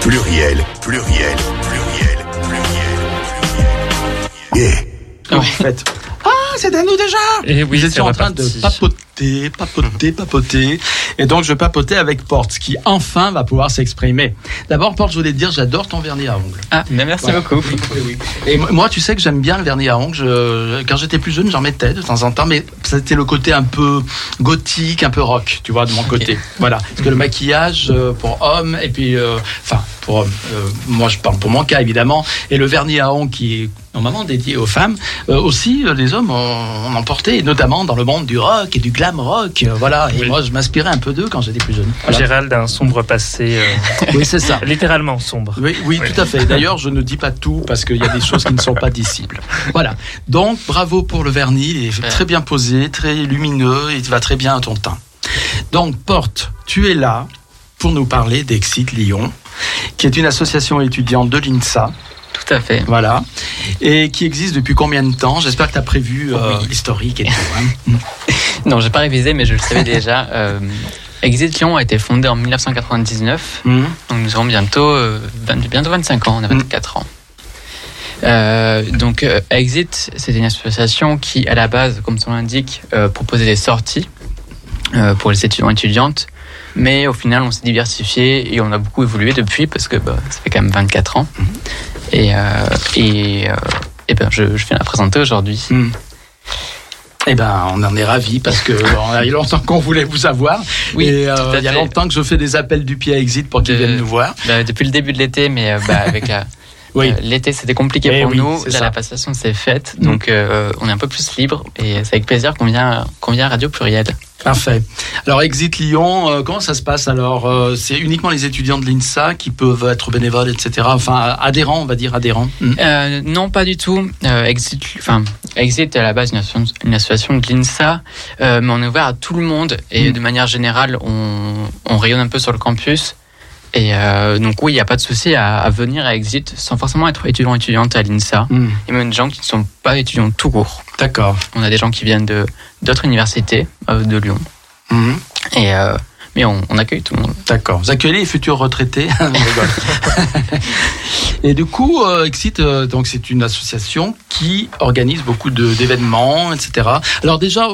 Pluriel, pluriel, pluriel, pluriel, pluriel. Et En fait. Ah, c'est à nous déjà Et oui, Vous étiez en train de papoter, papoter, papoter. Et donc, je papotais avec Porte, qui enfin va pouvoir s'exprimer. D'abord, Porte, je voulais te dire, j'adore ton vernis à ongles. Ah, mais merci beaucoup. Et mo- moi, tu sais que j'aime bien le vernis à ongles. Je- quand j'étais plus jeune, j'en mettais de temps en temps, mais c'était le côté un peu gothique, un peu rock, tu vois, de mon côté. Voilà. Parce que le maquillage euh, pour hommes, et puis, euh, enfin, pour euh, moi je parle pour mon cas évidemment, et le vernis à ongles qui est normalement dédié aux femmes, euh, aussi euh, les hommes on, on en portait, et notamment dans le monde du rock et du glam rock. euh, voilà. Et Oui. moi, je m'inspirais un peu d'eux quand j'étais plus jeune. Voilà. Gérald a un sombre passé, [laughs] Oui, c'est ça. littéralement sombre. Oui, oui, tout à fait. D'ailleurs, je ne dis pas tout parce qu'il y a des choses qui ne sont pas dissibles. Voilà. Donc, bravo pour le vernis. Il est très bien posé, très lumineux. Il va très bien à ton teint. Donc, Porte, tu es là pour nous parler d'Exit Lyon, qui est une association étudiante de l'INSA. Tout à fait. Voilà. Et qui existe depuis combien de temps? J'espère que tu as prévu euh, l'historique et tout. hein. [laughs] Non, j'ai pas révisé, mais je le savais déjà. [laughs] Euh, Exit Lyon a été fondé en 1999. Mhm. Donc nous aurons bientôt, euh, 20 bientôt 25 ans, on a 24 ans. Euh, donc euh, Exit, c'est une association qui, à la base, comme son nom l'indique, euh, proposait des sorties pour les étudiants et étudiantes. Mais au final, on s'est diversifié et on a beaucoup évolué depuis parce que bah, ça fait quand même 24 ans. Et, euh, et, euh, et ben, je, je viens la présenter aujourd'hui. Mhm. Eh ben, on en est ravis parce que [laughs] bon, on a eu longtemps qu'on voulait vous avoir. Oui, et euh, il y a longtemps que je fais des appels du pied à Exit pour qu'ils viennent nous voir. Bah, depuis le début de l'été, mais euh, bah, avec la, [laughs] Oui. euh, l'été c'était compliqué Eh pour oui, nous. Là, ça. la passation s'est faite, Mm. donc euh, on est un peu plus libre et c'est avec plaisir qu'on vient, qu'on vient à Radio Pluriel. Parfait. Alors, Exit Lyon, euh, comment ça se passe Alors, euh, c'est uniquement les étudiants de l'INSA qui peuvent être bénévoles, etc. Enfin, adhérents, on va dire adhérents. Mhm. Euh, non, pas du tout. Euh, Exit, enfin, Exit est à la base une association, une association de l'INSA, euh, mais on est ouvert à tout le monde et Mm. de manière générale, on, on rayonne un peu sur le campus. Et euh, donc oui, il n'y a pas de souci à, à venir à Exit sans forcément être étudiant étudiante à l'INSA. Mhm. Il y a même des gens qui ne sont pas étudiants tout court. D'accord. On a des gens qui viennent de d'autres universités euh, de Lyon. Mhm. Et euh, mais on, on accueille tout le monde. D'accord. Vous accueillez les futurs retraités. [laughs] Et du coup, Exit, donc c'est une association qui organise beaucoup d'événements, etc. Alors déjà,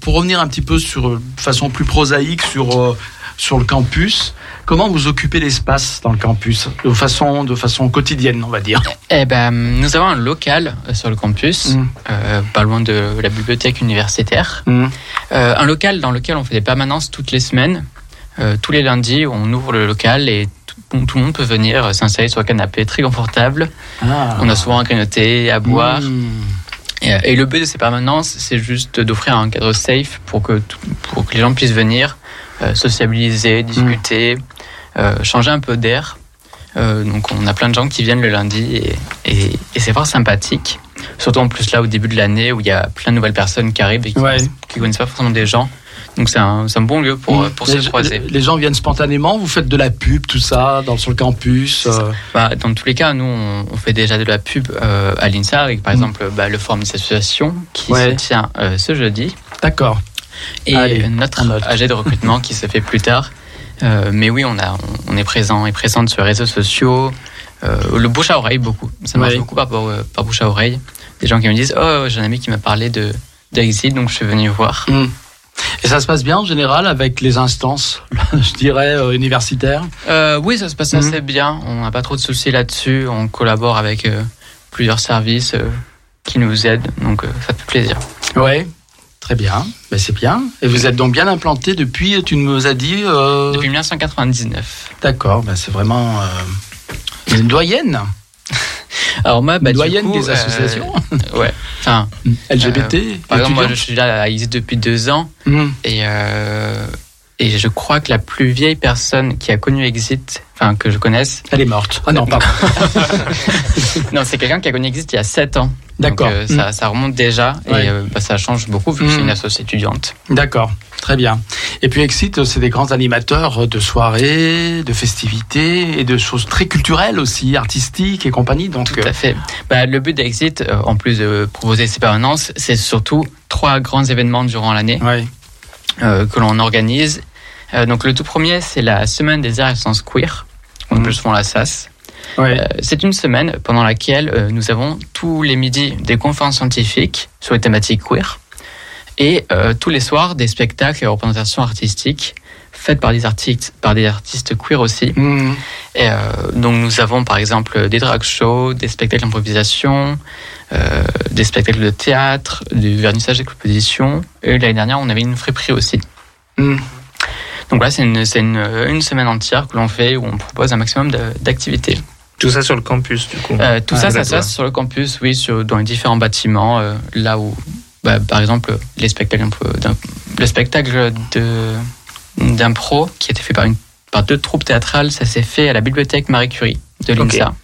pour revenir un petit peu sur de façon plus prosaïque sur sur le campus, comment vous occupez l'espace dans le campus de façon de façon quotidienne, on va dire. Eh ben, nous avons un local euh, sur le campus, Mhm. euh, pas loin de la bibliothèque universitaire. Mhm. Euh, un local dans lequel on fait des permanences toutes les semaines. Euh, tous les lundis, on ouvre le local et tout, tout le monde peut venir s'installer sur le canapé très confortable. Ah. On a souvent un grignoter, à boire. Et, et le but de ces permanences, c'est juste d'offrir un cadre safe pour que, pour que les gens puissent venir sociabiliser, discuter, euh, changer un peu d'air. Euh, donc on a plein de gens qui viennent le lundi et, et, et c'est fort sympathique. Surtout en plus là au début de l'année où il y a plein de nouvelles personnes qui arrivent et qui Ouais. ne connaissent pas forcément des gens. Donc c'est un, bon lieu pour, pour les, se croiser. les- les gens viennent spontanément, vous faites de la pub, tout ça, dans, sur le campus. euh, Bah, dans tous les cas, nous, on, on fait déjà de la pub euh, à l'INSA avec, par exemple, bah, le forum des associations qui Mm. Ouais. se tient euh, ce jeudi. D'accord. Et Allez, notre. AG de recrutement qui se fait plus tard. Euh, mais oui, on, a, on est présent et présente sur les réseaux sociaux. Euh, le bouche à oreille, beaucoup. Ça marche Ouais. beaucoup par, par, par bouche à oreille. Des gens qui me disent Oh, j'ai un ami qui m'a parlé de d'Exit, donc je suis venu voir. Mhm. Et ça se passe bien en général avec les instances, [laughs] je dirais, euh, universitaires? Euh, oui, ça se passe Mhm. assez bien. On n'a pas trop de soucis là-dessus. On collabore avec euh, plusieurs services euh, qui nous aident, donc euh, ça fait plaisir. Oui. Très bien, ben, c'est bien. Et vous êtes donc bien implanté depuis, tu nous as dit euh, Depuis 1999. D'accord, ben, c'est vraiment euh, une doyenne, [laughs] Alors moi, bah, une doyenne coup, des euh, associations [laughs] ouais. Enfin, LGBT. Euh, par exemple, moi, je suis là à ISIS depuis deux ans Mhm. et et je crois que la plus vieille personne qui a connu Exit, enfin que je connaisse, Elle est morte. Ah non, pardon. [laughs] non, c'est quelqu'un qui a connu Exit il y a sept ans. Donc, D'accord. euh, ça, ça remonte déjà Ouais. et euh, bah, ça change beaucoup vu que c'est Mhm. une association étudiante. D'accord, très bien. Et puis Exit, c'est des grands animateurs de soirées, de festivités et de choses très culturelles aussi, artistiques et compagnie. Donc, Tout euh, à fait. Bah, le but d'Exit, euh, en plus de proposer ces permanences, c'est surtout trois grands événements durant l'année. ouais. euh, que l'on organise. Euh, donc le tout premier, c'est la semaine des arts et sciences queer, qu'on appelle souvent la SAS. Ouais. Euh, c'est une semaine pendant laquelle euh, nous avons tous les midis des conférences scientifiques sur les thématiques queer et tous les soirs des spectacles et représentations artistiques faites par des artistes, par des artistes queer aussi. Mhm. Et, donc nous avons par exemple des drag shows, des spectacles d'improvisation, des spectacles de théâtre, du vernissage d'exposition. Et l'année dernière, on avait une friperie aussi. Mhm. Donc là, c'est une, c'est une, une semaine entière que l'on fait où on propose un maximum d'activités. Tout ça sur le campus, du coup. Euh, tout Ah, ça, ça se passe sur le campus, oui, sur, dans les différents bâtiments, euh, là où, bah, par exemple, les spectacles, d'un- le spectacle de d'impro qui a été fait par, une, par deux troupes théâtrales, ça s'est fait à la bibliothèque Marie Curie de l'INSA.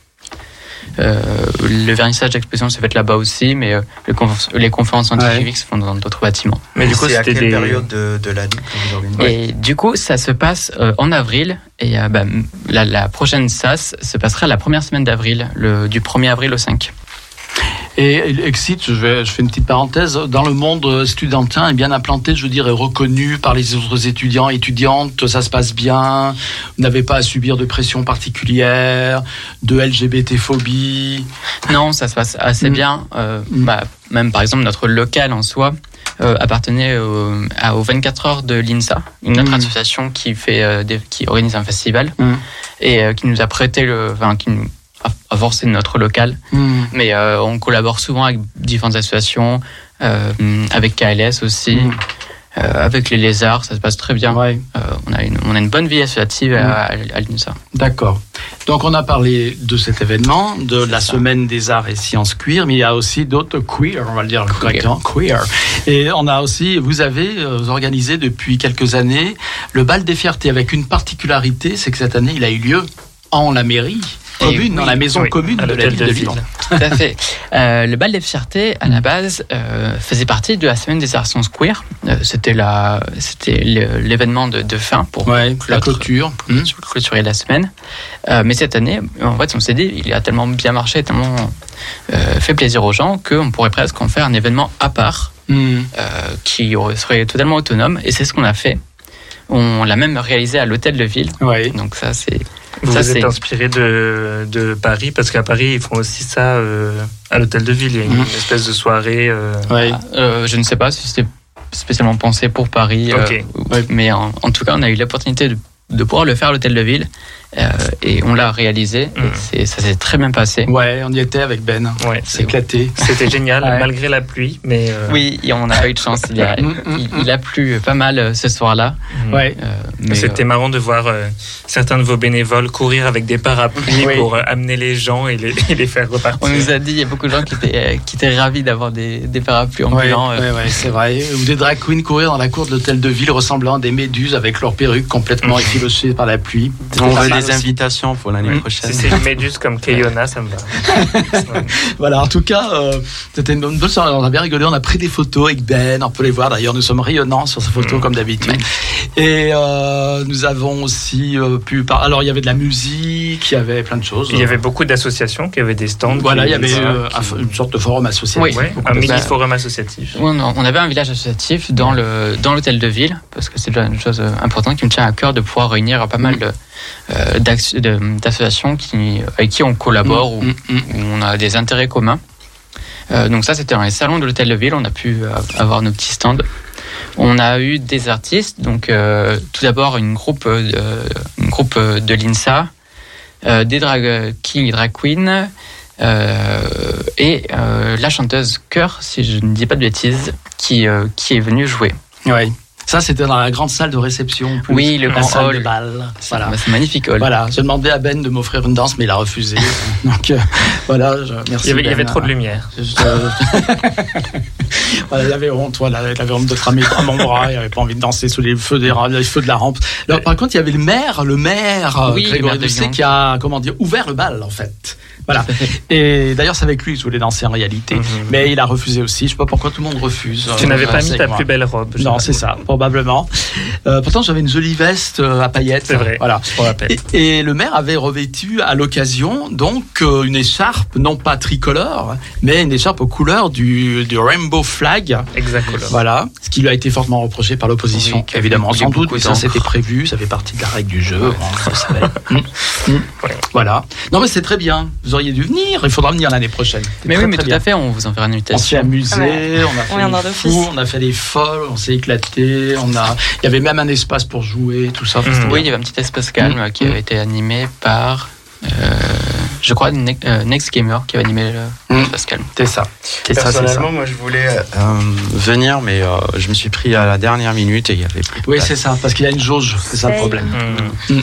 Le vernissage d'exposition s'est fait là-bas aussi, mais euh, les, conférences, les conférences scientifiques se font dans d'autres bâtiments. Mais du coup, c'est à c'était quelle des- période de, de l'année que vous Et du coup, ça se passe euh, en avril. Et euh, bah, la, la prochaine SAS se passera la première semaine d'avril, du 1er avril au 5. Et Exit, je, vais, je fais une petite parenthèse, dans le monde studentin est bien implanté, je veux dire, est reconnu par les autres étudiants, étudiantes, ça se passe bien, vous n'avez pas à subir de pression particulière, de LGBT-phobie. Non, ça se passe assez Mm. bien. Euh, bah, même par exemple, notre local en soi euh, appartenait au, à- aux 24 heures de l'INSA, une autre Mm. association qui, fait, euh, des- qui organise un festival Mm. et euh, qui nous a prêté le. Enfin, qui nous a, a forcé notre local. Mm. Mais euh, on collabore souvent avec différentes associations, euh, avec KLS aussi. Mm. euh, avec les lézards, ça se passe très bien. Ouais. On, a une, on a une bonne vie associative à, à l'INSA. D'accord. Donc on a parlé de cet événement, de la semaine des arts et sciences queer, mais il y a aussi d'autres queer, on va le dire correctement, queer. Et on a aussi, vous avez organisé depuis quelques années le bal des fiertés avec une particularité, c'est que cette année il a eu lieu en la mairie commune, oui, dans la maison oui, commune de la ville de de. Tout à fait. Euh, le bal des fiertés, à la base, euh, faisait partie de la semaine des arts sciences queer. Euh, c'était la, c'était l'événement de, de fin pour Ouais, la clôture. Pour clôturer la semaine. Euh, mais cette année, en fait, on s'est dit, il a tellement bien marché, tellement fait plaisir aux gens qu'on pourrait presque en faire un événement à part euh, qui serait totalement autonome. Et c'est ce qu'on a fait. On l'a même réalisé à l'hôtel de ville. Ouais. Donc ça, c'est Vous ça, vous êtes inspiré de, de Paris parce qu'à Paris ils font aussi ça euh, à l'hôtel de ville. Il y a une Mhm. espèce de soirée. euh, Ouais. Euh, je ne sais pas si c'était spécialement pensé pour Paris, mais en, en tout cas, on a eu l'opportunité de, de pouvoir le faire à l'hôtel de ville euh, et on l'a réalisé. et c'est- ça s'est très bien passé. Ouais, on y était avec Ben. Ouais, C'est éclaté. c'était génial [laughs] Ouais. malgré la pluie, mais euh, Oui, et on n'a pas eu de chance. Il a, Mm, mm, il, il a plu pas mal euh, ce soir-là. Ouais. euh, C'était marrant de voir euh, certains de vos bénévoles courir avec des parapluies Oui. pour euh, amener les gens et les, [laughs] et les faire repartir. on nous a dit, il y a beaucoup de gens qui étaient, euh, qui étaient ravis d'avoir des, des parapluies Ouais, ambulants. euh. ouais, ouais, c'est vrai. Ou des drag queens courir dans la cour de l'hôtel de ville ressemblant à des méduses avec leurs perruques complètement effilochées par la pluie. On des aussi. invitations pour l'année prochaine. Si c'est une [laughs] méduse comme Keyona, ça me va. [laughs] Voilà, en tout cas, euh, c'était une bonne soirée. On a bien rigolé. On a pris des photos avec Ben. On peut les voir. D'ailleurs, nous sommes rayonnants sur ces photos Mhm. comme d'habitude. Et euh, nous avons aussi euh, pu. par- Alors, il y avait de la musique, il y avait plein de choses. Il y avait beaucoup d'associations qui avaient des stands. Voilà, il y avait euh, qui- une sorte de forum associatif. Oui. Un mini forum associatif. On, on avait un village associatif dans le dans l'hôtel de ville parce que c'est déjà une chose importante qui me tient à cœur de pouvoir réunir pas mal euh, de- d'associations qui avec qui on collabore ou, Mm, mm. où on a des intérêts communs. Euh, donc ça c'était dans les salons de l'hôtel de ville, on a pu euh, avoir nos petits stands. On a eu des artistes, donc euh, tout d'abord une groupe euh, de, une groupe euh, de l'INSA, euh, des drag king et drag queen, euh, et euh, la chanteuse Cœur, si je ne dis pas de bêtises, qui, euh, qui est venue jouer. Ouais. Ça, c'était dans la grande salle de réception. plus. Oui, le grand salle hall. de bal. Voilà. C'est magnifique hall. Voilà, j'ai demandé à Ben de m'offrir une danse, mais il a refusé. [laughs] Donc euh, voilà, je, merci. Il y avait, il y Ben. avait trop de lumière. Je- [laughs] voilà, il avait honte, voilà, il avait honte de cramer à mon bras, il avait pas envie de danser sous les feux, des, les feux de la rampe. Alors, par contre, il y avait le maire, le maire, euh, Oui, Grégory Doucet, qui a, comment dire, ouvert le bal, en fait. Voilà. [laughs] Et d'ailleurs, c'est avec lui que je voulais danser en réalité. Mhm. Mais il a refusé aussi. Je sais pas pourquoi tout le monde refuse. Tu Euh, n'avais pas mis ta plus belle robe. Non, c'est ça, probablement. Euh, pourtant, j'avais une jolie veste euh, à paillettes. C'est vrai. Voilà. Et, et le maire avait revêtu à l'occasion donc euh, une écharpe non pas tricolore, mais une écharpe aux couleurs du, du rainbow flag. Exactement. Voilà, ce qui lui a été fortement reproché par l'opposition, Oui, évidemment, sans doute, mais ça c'était prévu, ça fait partie de la règle du jeu. bon, vous savez. Mm, mm. Ouais. Voilà. Non mais c'est très bien. Vous auriez dû venir. Il faudra venir l'année prochaine. Mais très, oui, mais tout bien. à fait, on vous enverra une On s'est invitation. amusé, Ouais. on a On fait viendra des fous, on a fait des folles, on s'est éclaté, on a, il y avait même un espace pour jouer, tout ça. C'était Oui, il y avait un petit espace calme Mm. qui avait été animé par, euh, je crois, Ne- euh, Next Gamer qui avait animé le- Mm. calme. C'est ça. Personnellement, moi, je voulais euh, venir, mais euh, je me suis pris à la dernière minute et il y avait plus de Oui, c'est ça, parce qu'il y a une jauge, c'est ça le problème. Mmh.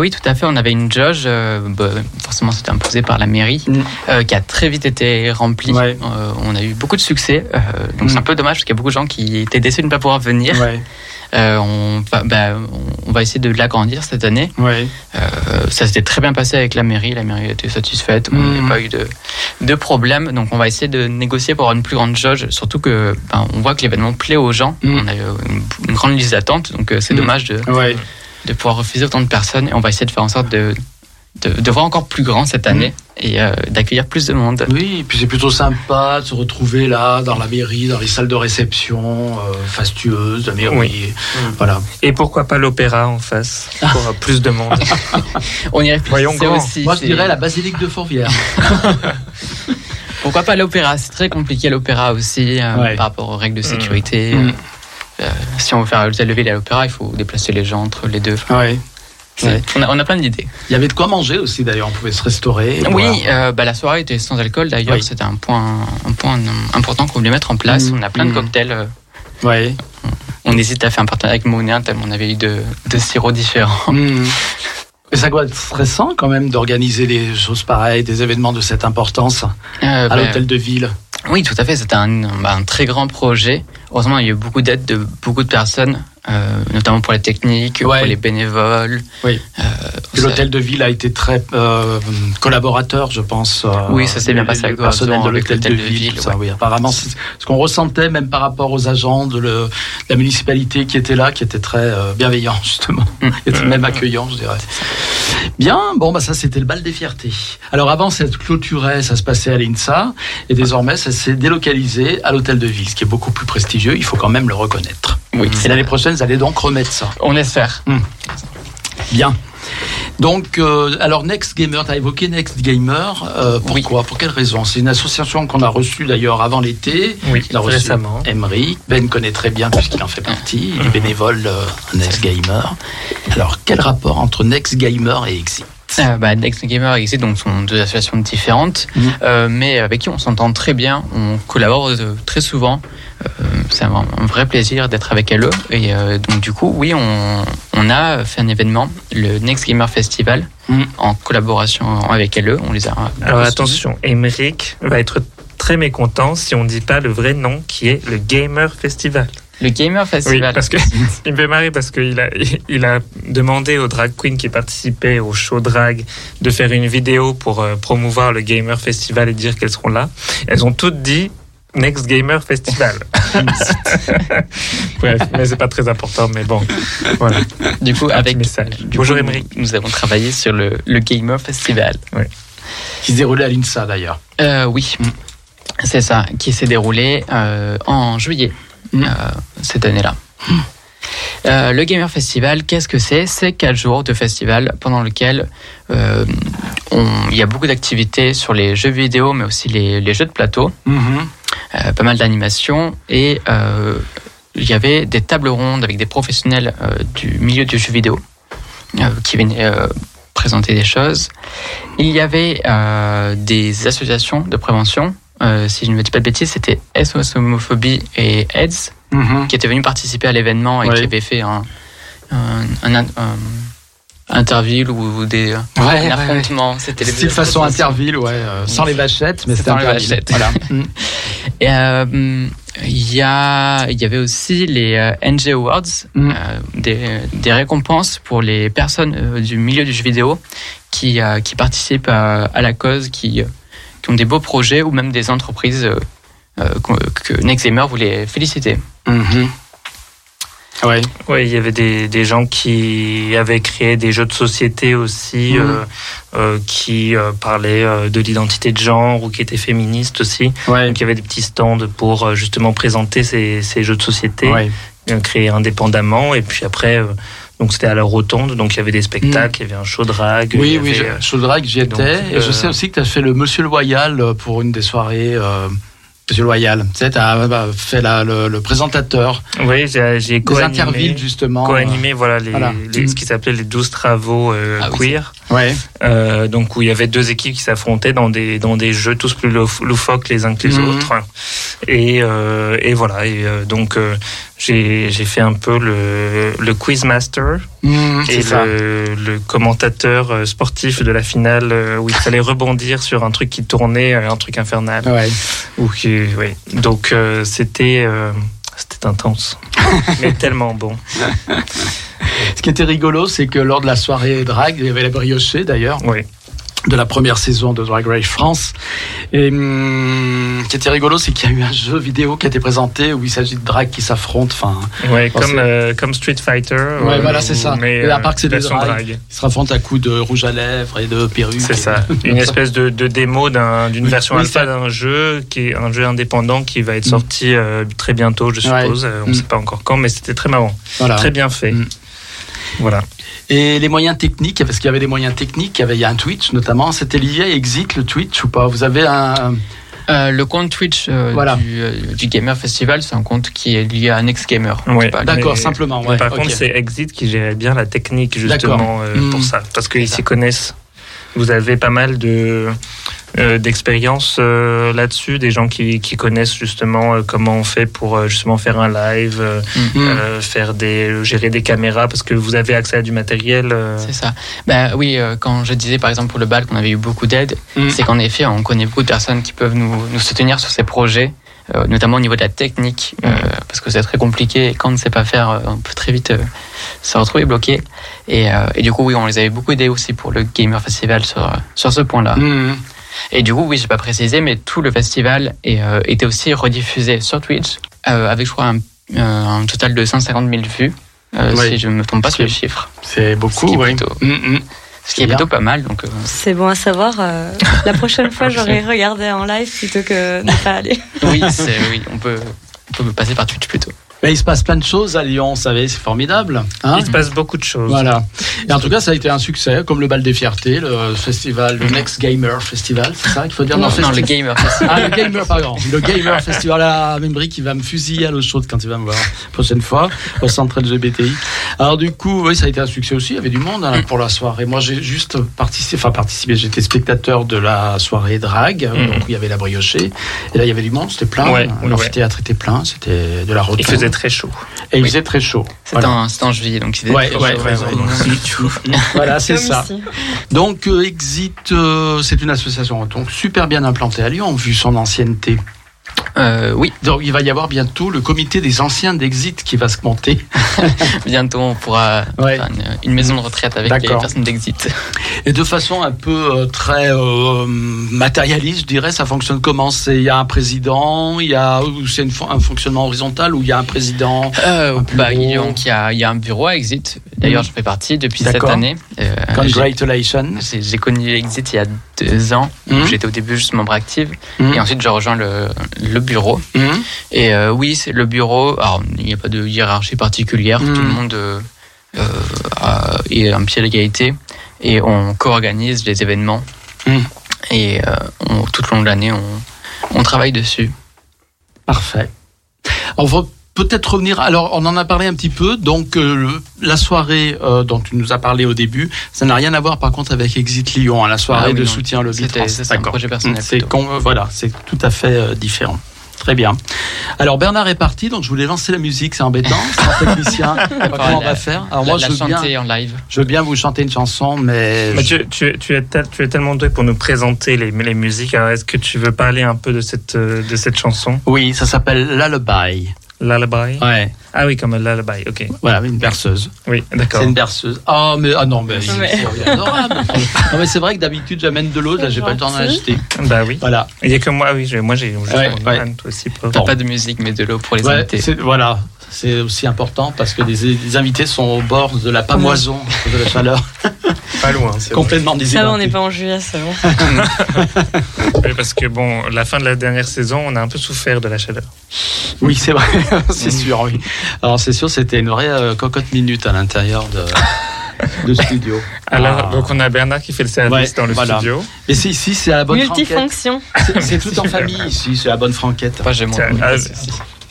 Oui, tout à fait. On avait une jauge, euh, bah, forcément c'était imposé par la mairie, Mm. euh, qui a très vite été remplie. Ouais. Euh, on a eu beaucoup de succès, euh, donc Mm. c'est un peu dommage parce qu'il y a beaucoup de gens qui étaient déçus de ne pas pouvoir venir. Ouais, Euh, on, va, bah, on- va essayer de l'agrandir cette année. ouais. Euh, ça s'était très bien passé avec la mairie, la mairie était satisfaite, on n'a pas eu de, de problème, donc on va essayer de négocier pour avoir une plus grande jauge, surtout que ben, on voit que l'événement plaît aux gens, Mm. on a eu une, une grande liste d'attente, donc euh, c'est Mm. dommage de, Ouais. de pouvoir refuser autant de personnes, et on va essayer de faire en sorte de, de, de voir encore plus grand cette année et euh, d'accueillir plus de monde. Oui, et puis c'est plutôt sympa de se retrouver là, dans la mairie, dans les salles de réception euh, fastueuses de la mairie. Oui. Voilà. Et pourquoi pas l'opéra en face pour [laughs] plus de monde On y Voyons grand. aussi. Moi, je dirais la basilique de Fourvière. [laughs] Pourquoi pas l'opéra? C'est très compliqué l'opéra aussi euh, Ouais. par rapport aux règles de sécurité. Mm. Euh, si on veut faire l'hôtel de ville et l'opéra, il faut déplacer les gens entre les deux. Ouais. Ouais. On, a, on a plein d'idées. Il y avait de quoi manger aussi d'ailleurs, on pouvait se restaurer. Oui, euh, bah, la soirée était sans alcool d'ailleurs. Oui. C'était un point, un point important qu'on voulait mettre en place. Mm. On a plein de Mm. cocktails. euh, Ouais. on hésite à faire un partenariat avec Monin tellement on avait eu de, de sirops différents. Mais ça doit être stressant quand même d'organiser des choses pareilles, des événements de cette importance Euh, à bah, l'hôtel de ville. Oui, tout à fait. C'était un, bah, un très grand projet. Heureusement, il y a eu beaucoup d'aide de beaucoup de personnes, euh, notamment pour les techniques, Ouais. pour les bénévoles. Oui. Euh, Et L'hôtel de ville a été très euh, collaborateur, je pense. euh, Oui, ça s'est bien le- passé le avec personnel de l'hôtel de, ville. ville, ça, ouais. oui, apparemment, ce qu'on ressentait même par rapport aux agents de, le- de la municipalité qui étaient là, qui étaient très euh, bienveillants [laughs] justement, Mm. qui étaient même accueillants, je dirais. Bien, bon, bah ça c'était le bal des fiertés. Alors avant, ça se clôturait, ça se passait à l'INSA, et désormais, ça s'est délocalisé à l'hôtel de ville, ce qui est beaucoup plus prestigieux. Il faut quand même le reconnaître. Oui, Et l'année prochaine, vous allez donc remettre ça. On espère. Bien. Donc, euh, alors Next Gamer, tu as évoqué Next Gamer. euh, pourquoi Pour quelle raison? C'est une association qu'on a reçue d'ailleurs avant l'été. Oui, Il a reçu récemment. Emery. Ben connaît très bien puisqu'il en fait partie. Il est bénévole euh, Next Gamer. Alors, quel rapport entre Next Gamer et Exit? Euh, bah, Next Gamer et Exit donc, sont deux associations différentes, Mhm. euh, mais avec qui on s'entend très bien. On collabore euh, très souvent. Euh, c'est un, un vrai plaisir d'être avec elles. Et euh, donc, du coup, oui, on, on a fait un événement, le Next Gamer Festival, Mhm. en collaboration avec elles. On les a. Alors attention, Emeric va être très mécontent si on ne dit pas le vrai nom qui est le Gamer Festival. Le Gamer Oui, Festival. parce que [laughs] il me fait marrer parce qu'il a, il a demandé aux drag queens qui participaient au show drag de faire une vidéo pour euh, promouvoir le Gamer Festival et dire qu'elles seront là. Elles ont toutes dit Next Gamer Festival. [laughs] Bref, mais c'est pas très important, mais bon, voilà. Du coup, Un avec. du Bonjour Émeric. Nous, nous avons travaillé sur le, le Gamer Festival. Qui se déroulait à l'INSA d'ailleurs. Euh, oui, c'est ça, qui s'est déroulé euh, en juillet Mm. euh, cette année-là. Euh, le Gamer Festival, qu'est-ce que c'est? C'est quatre jours de festival pendant lequel euh, il y a beaucoup d'activités sur les jeux vidéo, mais aussi les, les jeux de plateau, Mhm. euh, pas mal d'animations, et euh, il y avait des tables rondes avec des professionnels euh, du milieu du jeu vidéo euh, qui venaient euh, présenter des choses. Il y avait euh, des associations de prévention. Euh, si je ne me dis pas de bêtises, c'était SOS Homophobie et AIDS Mhm. qui étaient venus participer à l'événement et Ouais. qui avaient fait un, un, un- un- interville ou des Ouais, un ouais, affrontement. C'était les Style façon interville, ouais, euh, sans les vachettes, mais c'était les vachettes. Voilà. Mm. [laughs] Et euh, il y, a, il y avait aussi les euh, NG Awards, Mm. euh, des, des récompenses pour les personnes euh, du milieu du jeu vidéo qui, euh, qui participent à, à la cause, qui, euh, qui ont des beaux projets ou même des entreprises euh, euh, que que voulait féliciter. Mhm. Ouais. Oui, il y avait des, des gens qui avaient créé des jeux de société aussi, Mhm. euh, euh, qui euh, parlaient de l'identité de genre ou qui étaient féministes aussi. Ouais. Donc il y avait des petits stands pour justement présenter ces, ces jeux de société, Ouais. créés indépendamment. Et puis après, donc c'était à la rotonde, donc il y avait des spectacles, il y avait un show drag. Oui, oui, avait, Show Drag, j'y étais. Et je sais aussi que tu as fait le Monsieur Loyal pour une des soirées. Monsieur Loyal, tu sais, tu as fait la- le, le présentateur Oui, j'ai co-animé. justement. co-animé voilà, les, Voilà. les- ce qui s'appait les 12 travaux euh, Ah oui, queer. Ouais. Euh, donc où il y avait deux équipes qui s'affrontaient dans des dans des jeux tous plus louf- loufoques les uns que les Mhm. autres et euh, et voilà et donc j'ai fait un peu le le quizmaster Mmh, et le, le commentateur euh, sportif de la finale euh, où il fallait [laughs] rebondir sur un truc qui tournait euh, un truc infernal. Ouais. ou qui oui. Donc euh, c'était euh, c'était intense. [laughs] Mais tellement bon. Ce qui était rigolo, c'est que lors de la soirée drag, il y avait la briochée d'ailleurs, oui de la première saison de Drag Race France. Et hum, ce qui était rigolo, c'est qu'il y a eu un jeu vidéo qui a été présenté où il s'agit de drag qui s'affrontent. Enfin, ouais comme euh, comme Street Fighter Ouais, euh, voilà, c'est ça. mais Et à euh, part que c'est des version drags. drague. ils se raffrontent à coups de rouge à lèvres et de perruques. C'est ça, [laughs] une espèce de, de démo d'un- d'une Oui, version oui, alpha d'un jeu qui est un jeu indépendant qui va être Mm. sorti euh, très bientôt, je suppose. Euh, On ne Mm. sait pas encore quand, mais c'était très marrant, Voilà. très bien fait. Mm. Voilà. Et les moyens techniques, parce qu'il y avait des moyens techniques, il y avait il y a un Twitch notamment, c'était lié à Exit, le Twitch ou pas? Vous avez un. Euh, le compte Twitch euh, Voilà. du, euh, du Gamer Festival, c'est un compte qui est lié à Next Gamer. Pas- D'accord, simplement. Ouais, Par contre, c'est Exit qui gérait bien la technique justement pour ça, parce qu'ils s'y connaissent. Vous avez pas mal de euh, d'expériences euh, là-dessus, des gens qui, qui connaissent justement euh, comment on fait pour euh, justement faire un live, euh, Mm. euh, faire des gérer des caméras, parce que vous avez accès à du matériel. euh, C'est ça. Bah oui, euh, quand je disais par exemple pour le bal qu'on avait eu beaucoup d'aide, Mm. c'est qu'en effet, on connaît beaucoup de personnes qui peuvent nous, nous soutenir sur ces projets, euh, notamment au niveau de la technique, euh, parce que c'est très compliqué et quand on ne sait pas faire, euh, on peut très vite se retrouver bloqué. Et, et du coup, oui, on les avait beaucoup aidés aussi pour le Gamer Festival sur, sur ce point-là. Mmh. Et du coup, oui, j'ai pas précisé, mais tout le festival est, était aussi rediffusé sur Twitch, avec je crois un, un total de 150 000 vues, euh, Oui. si je ne me trompe pas sur les chiffres. C'est beaucoup, Ce oui. plutôt- Mmh, mmh. Ce qui est plutôt pas mal, donc euh, C'est bon à savoir. euh, la prochaine fois, [laughs] j'aurais regardé en live plutôt que de pas aller. oui, c'est- oui, on peut, on peut passer par Twitch plutôt. Mais il se passe plein de choses à Lyon, vous savez, c'est formidable. hein Il se passe beaucoup de choses. Voilà. Et en tout cas, ça a été un succès, comme le bal des fiertés, le festival, le Next Gamer Festival, c'est ça qu'il faut dire? Non, non, festival- le Gamer Festival. Ah, le Gamer, pardon. Le Gamer Festival à Membry qui va me fusiller à l'eau chaude quand il va me voir la prochaine fois au centre LGBTI. Alors, du coup, oui, ça a été un succès aussi. Il y avait du monde hein, pour la soirée. Moi, j'ai juste participé, enfin, participé, j'étais spectateur de la soirée drague, Mhm. donc où il y avait la briochée. Et là, il y avait du monde, c'était plein. Ouais, ouais, L'amphithéâtre était plein, c'était de la route. Faisait très chaud. Et il Oui. faisait très chaud. C'était Voilà. en, en juillet, donc il Ouais, était ouais, très ouais, chaud. ouais. [laughs] Voilà, c'est ça. ici. Donc euh, Exit, euh, c'est une association donc super bien implantée à Lyon vu son ancienneté. Euh, oui, Donc il va y avoir bientôt le comité des anciens d'Exit qui va se monter. [laughs] bientôt on pourra Ouais. faire une, une maison de retraite avec les personnes d'Exit. Et de façon un peu euh, très euh, matérialiste, je dirais, ça fonctionne comment? Il y a un président, il y a c'est un fonctionnement horizontal où il y a un président. Euh, Un bah, il y, a, il y a un bureau à Exit. D'ailleurs, Mhm. je fais partie depuis cette année. Euh, Congratulations. j'ai connu Exit il y a deux ans. Donc, J'étais au début juste membre active. Mhm. Et ensuite, j'ai rejoint le, le bureau. Mhm. Et euh, oui, c'est le bureau. Alors, il n'y a pas de hiérarchie particulière. Mhm. Tout le monde euh, euh, a- est un pied d'égalité. Et on co-organise les événements. Mhm. Et on- tout au long de l'année, on, on travaille dessus. Parfait. On va peut-être revenir. Alors, on en a parlé un petit peu. Donc, euh, la soirée euh, dont tu nous as parlé au début, ça n'a rien à voir par contre avec Exit Lyon, hein, la soirée Ah oui, de non. soutien à Lobby c'est un projet personnel C'est voilà, c'est tout à fait euh, différent. Très bien. Alors Bernard est parti, donc je voulais lancer la musique, c'est embêtant, c'est un technicien. Pas comment on va faire Alors moi, la, je veux, bien, chanter en live. je veux bien vous chanter une chanson, mais Mais je- tu, tu, tu, es tel- tu es tellement doué pour nous présenter les, les musiques. Alors, est-ce que tu veux parler un peu de cette, euh, de cette chanson? Oui, ça s'appelle Lullaby. Lullaby Ouais. Ah oui, comme un lullaby, ok. Voilà, une berceuse. Oui, d'accord. C'est une berceuse. Ah, mais ah non, mais c'est adorable. [laughs] non, mais c'est vrai que d'habitude j'amène de l'eau, là j'ai pas le temps d'en acheter. Bah oui. Voilà. Il y a que moi, oui, moi j'ai. Ouais, ouais. Toi aussi. T'as Bon. pas de musique, mais de l'eau pour les Ouais, invités. c'est- voilà. c'est aussi important parce que les, les invités sont au bord de la pamoison de la chaleur. [laughs] Pas loin, c'est vrai. Complètement Ça va, on n'est pas en juillet, c'est bon. [laughs] Oui, parce que bon, la fin de la dernière saison, on a un peu souffert de la chaleur. Oui, c'est vrai, [laughs] c'est sûr, oui. Alors, c'est sûr, c'était une vraie euh, cocotte minute à l'intérieur de, de [laughs] studio. Alors, Ah. donc on a Bernard qui fait le service Ouais, dans le voilà. studio. Et c'est ici, c'est à la bonne franquette. Multifonction. C'est- tout en famille ici, c'est la bonne franquette. Moi, j'ai mon.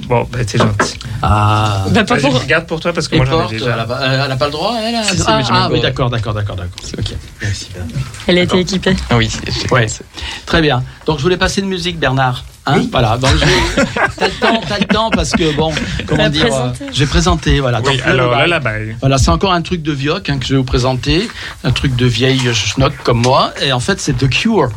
Ah, bon, bah, t'es gentil. Ah. Bah, pas pour. Garde pour toi parce que moi j'en ai déjà. elle a, pas- elle a pas le droit, elle a... Si, si, ah, mais j'ai ah, oui, d'accord, d'accord, d'accord, d'accord. Ok. Merci. Elle a été équipée. Oui, c'est- Ouais, très bien. Donc je voulais passer de musique, Bernard. Hein voilà. Donc je- [laughs] t'as le temps, t'as le temps parce que bon, comment dire, euh, présenté. j'ai présenté, voilà. Oui, Donc, alors le- là, là-bas. Voilà, c'est encore un truc de vioc hein, que je vais vous présenter, un truc de vieille schnock comme moi, et en fait c'est The Cure.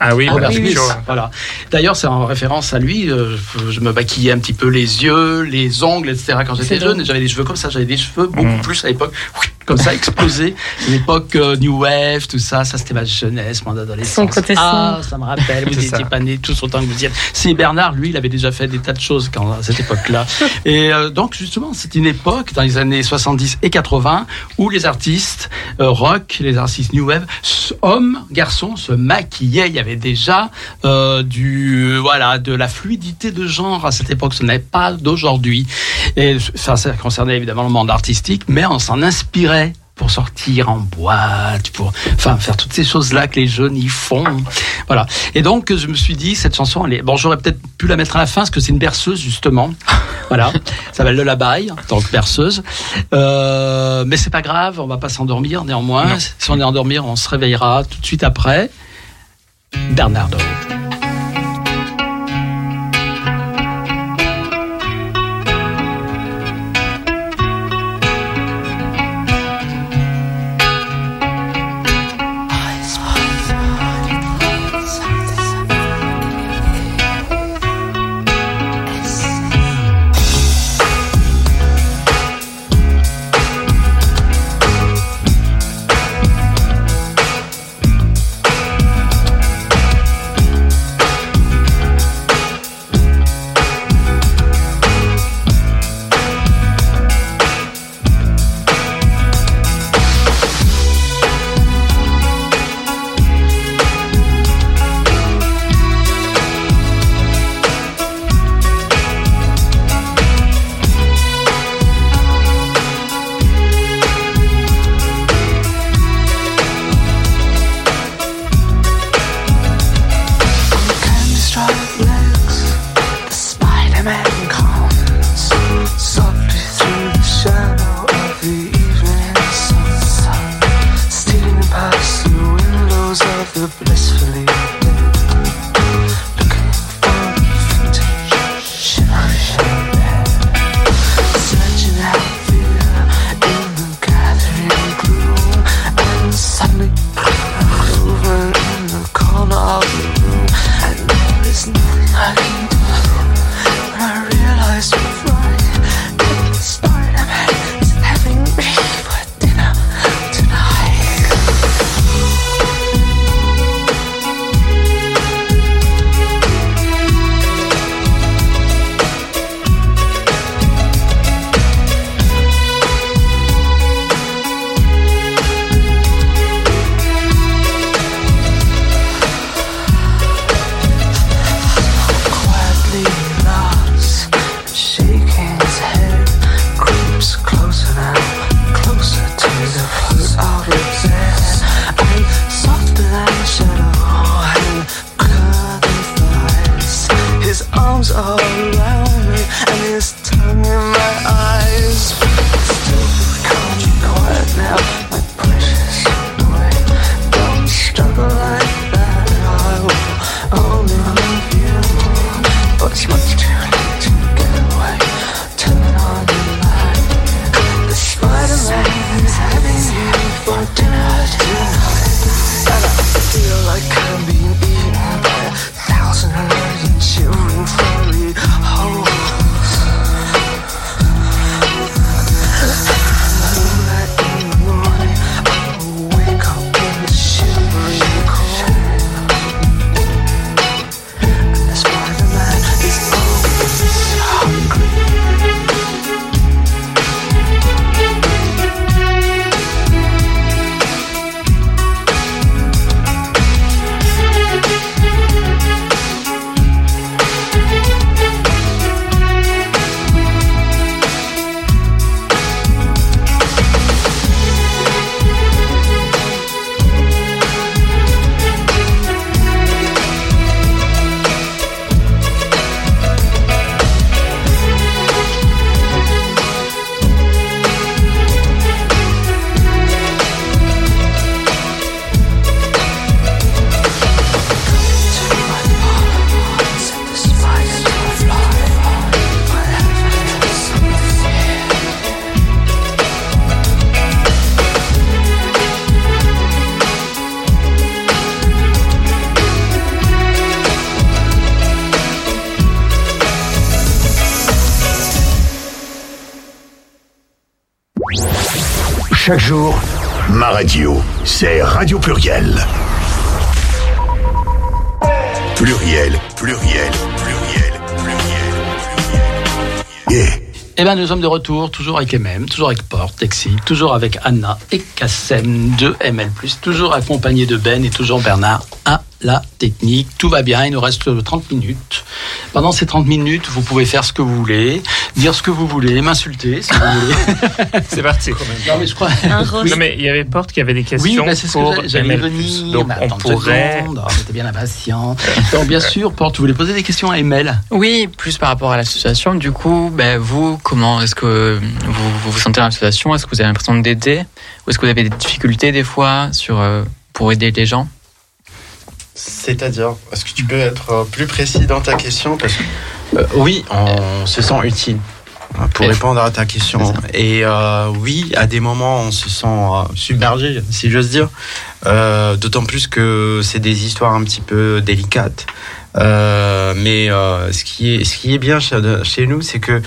Ah oui, Robert voilà, Smith. Voilà. D'ailleurs, c'est en référence à lui. euh, je me maquillais un petit peu les yeux, les ongles, etc. Quand j'étais jeune, j'avais des cheveux comme ça. J'avais des cheveux beaucoup Mm. plus à l'époque, comme ça, explosés. [laughs] L'époque euh, New Wave, tout ça, ça c'était ma jeunesse, mon adolescence. Son côté ah, ça me rappelle. Vous [laughs] ça. pas nés tous autant que vous y êtes. Si Bernard, lui, il avait déjà fait des tas de choses quand, à cette époque-là. [laughs] et euh, donc justement, c'est une époque dans les années 70 et 80 où les artistes euh, rock, les artistes New Wave, hommes, garçons, se maquillaient. Il y avait déjà euh, du voilà de la fluidité de genre à cette époque. Ce n'est pas d'aujourd'hui. Et ça, ça concernait évidemment le monde artistique, mais on s'en inspirait pour sortir en boîte, pour enfin faire toutes ces choses-là que les jeunes y font. Voilà. Et donc je me suis dit cette chanson, elle est bon, j'aurais peut-être pu la mettre à la fin parce que c'est une berceuse justement. [laughs] Voilà, ça s'appelle le labaille, donc berceuse. Euh, mais c'est pas grave, on va pas s'endormir néanmoins. Si on est endormi, on se réveillera tout de suite après. Bernardo. Radio, c'est Radio Pluriel. Pluriel, pluriel, pluriel, pluriel, pluriel. Eh bien, nous sommes de retour, toujours avec MM, toujours avec Porte, Exil, toujours avec Anna et Kassem de ML+, toujours accompagné de Ben et toujours Bernard à la technique. Tout va bien, il nous reste 30 minutes. Pendant ces 30 minutes, vous pouvez faire ce que vous voulez, dire ce que vous voulez, m'insulter si vous voulez. [laughs] C'est parti. Non, mais je crois... Non, mais il y avait Porte qui avait des Oui, questions bah, c'est ce pour que j'allais venir. Donc mais on pourrait... seconde. Oh, J'étais bien impatient. [laughs] Donc, bien sûr, Porte, tu voulais poser des questions à ML Oui, plus par rapport à l'association. Du coup, ben, vous, comment est-ce que vous, vous vous sentez dans l'association Est-ce que vous avez l'impression d'aider Ou est-ce que vous avez des difficultés des fois sur, euh, pour aider les gens? C'est-à-dire, est-ce que tu peux être euh, plus précis dans ta question? Parce que, euh, Oui, on se sent utile euh, pour répondre à ta question. Et euh, oui, à des moments, on se sent euh, submergé, si j'ose dire. Euh, D'autant plus que c'est des histoires un petit peu délicates. Mais ce, qui est, ce qui est bien chez, chez nous, c'est que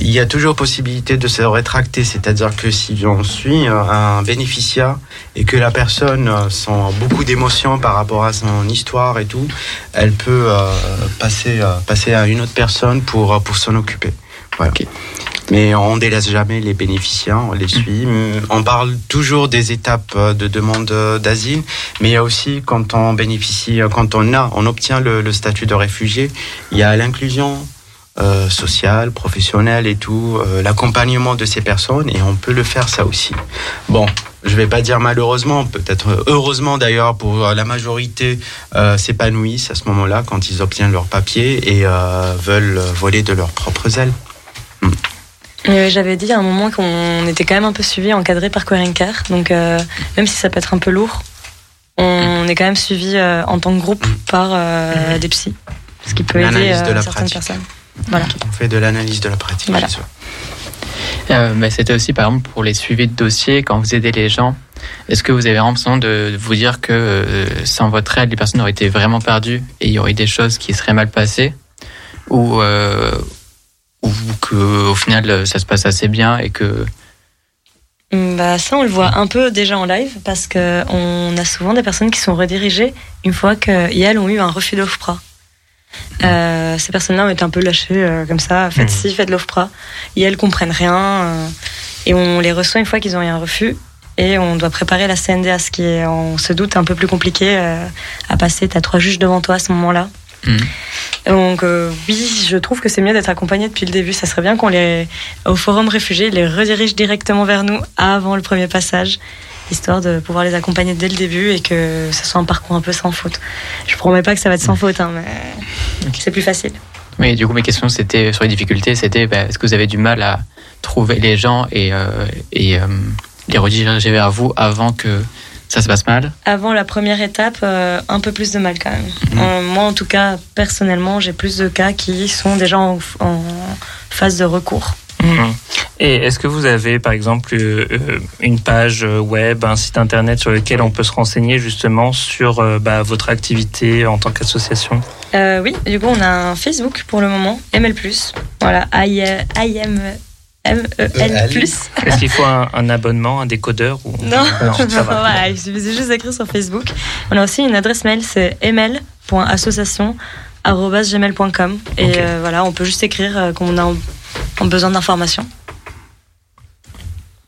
il y a toujours possibilité de se rétracter. C'est-à-dire que si on suit euh, un bénéficiaire et que la personne euh, sent beaucoup d'émotions par rapport à son histoire et tout, elle peut euh, passer, euh, passer à une autre personne pour, euh, pour s'en occuper. Voilà. Mais on ne délaisse jamais les bénéficiaires, on les suit. On parle toujours des étapes euh, de demande euh, d'asile, mais il y a aussi quand on bénéficie, euh, quand on a, on obtient le, le statut de réfugié, il y a l'inclusion euh, sociale, professionnelle et tout, euh, l'accompagnement de ces personnes, et on peut le faire ça aussi. Bon, je vais pas dire malheureusement, peut-être euh, heureusement d'ailleurs pour euh, la majorité euh, s'épanouissent à ce moment-là quand ils obtiennent leur papier et veulent voler de leurs propres ailes. Euh, J'avais dit à un moment qu'on était quand même un peu suivi, encadré par Corinne Care. Donc, même si ça peut être un peu lourd, on est quand même suivi en tant que groupe par euh, des psys. Ce qui peut aider certaines pratique. personnes. Voilà. On fait de l'analyse de la pratique. Voilà. bien sûr. Euh, ben, C'était aussi par exemple pour les suivis de dossiers, quand vous aidez les gens. Est-ce que vous avez vraiment besoin de vous dire que euh, sans votre aide, les personnes auraient été vraiment perdues et il y aurait des choses qui seraient mal passées Ou, euh, ou que au final ça se passe assez bien et que. Hum, Bah, ça, on le voit un peu déjà en live parce qu'on a souvent des personnes qui sont redirigées une fois qu'elles ont eu un refus d'OFPRA. Euh, ces personnes-là ont été un peu lâchées euh, comme ça, faites ci, faites l'OFPRA. Et elles comprennent rien. euh, et on les reçoit une fois qu'ils ont eu un refus. Et on doit préparer la CNDA, ce qui est, on se doute, un peu plus compliqué à passer. Tu as trois juges devant toi à ce moment-là. Donc euh, oui, je trouve que c'est mieux d'être accompagné depuis le début. Ça serait bien qu'on les, au forum réfugiés, les redirige directement vers nous avant le premier passage, histoire de pouvoir les accompagner dès le début et que ce soit un parcours un peu sans faute. Je promets pas que ça va être sans faute, hein, mais c'est plus facile. Mais du coup, mes questions c'était sur les difficultés. C'était ben, est-ce que vous avez du mal à trouver les gens et, euh, et euh, les rediriger vers vous avant que ça se passe mal? Avant la première étape, euh, un peu plus de mal quand même. Euh, moi, en tout cas, personnellement, j'ai plus de cas qui sont déjà en, en phase de recours. Mhm. Et est-ce que vous avez, par exemple, euh, euh, une page web, un site internet sur lequel on peut se renseigner justement sur euh, bah, votre activité en tant qu'association? Euh, oui, du coup, on a un Facebook pour le moment, ML+. Voilà, I, IM, MEL+. Est-ce qu'il faut un, un abonnement, un décodeur ou... [laughs] Non, ça va. [laughs] Voilà, il suffisait juste d'écrire sur Facebook. On a aussi une adresse mail, c'est ml.association.gmail.com. Et euh, voilà, on peut juste écrire euh, qu'on a en- en besoin d'informations.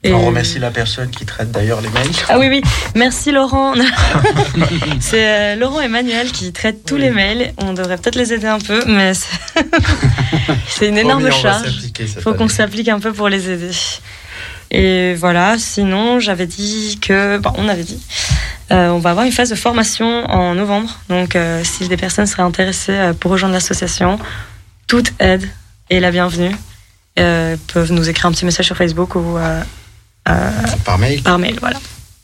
Et- On remercie la personne qui traite d'ailleurs les mails. Ah oui, oui, merci Laurent. [laughs] c'est euh, Laurent Emmanuel qui traite tous les mails. On devrait peut-être les aider un peu, mais c'est [laughs] une énorme on charge. Il faut qu'on s'applique un peu pour les aider. Et voilà, sinon, j'avais dit que. Bon, on avait dit. Euh, on va avoir une phase de formation en novembre. Donc, euh, si des personnes seraient intéressées euh, pour rejoindre l'association, toute aide est la bienvenue. Euh, peuvent nous écrire un petit message sur Facebook ou par mail. Par mail, voilà.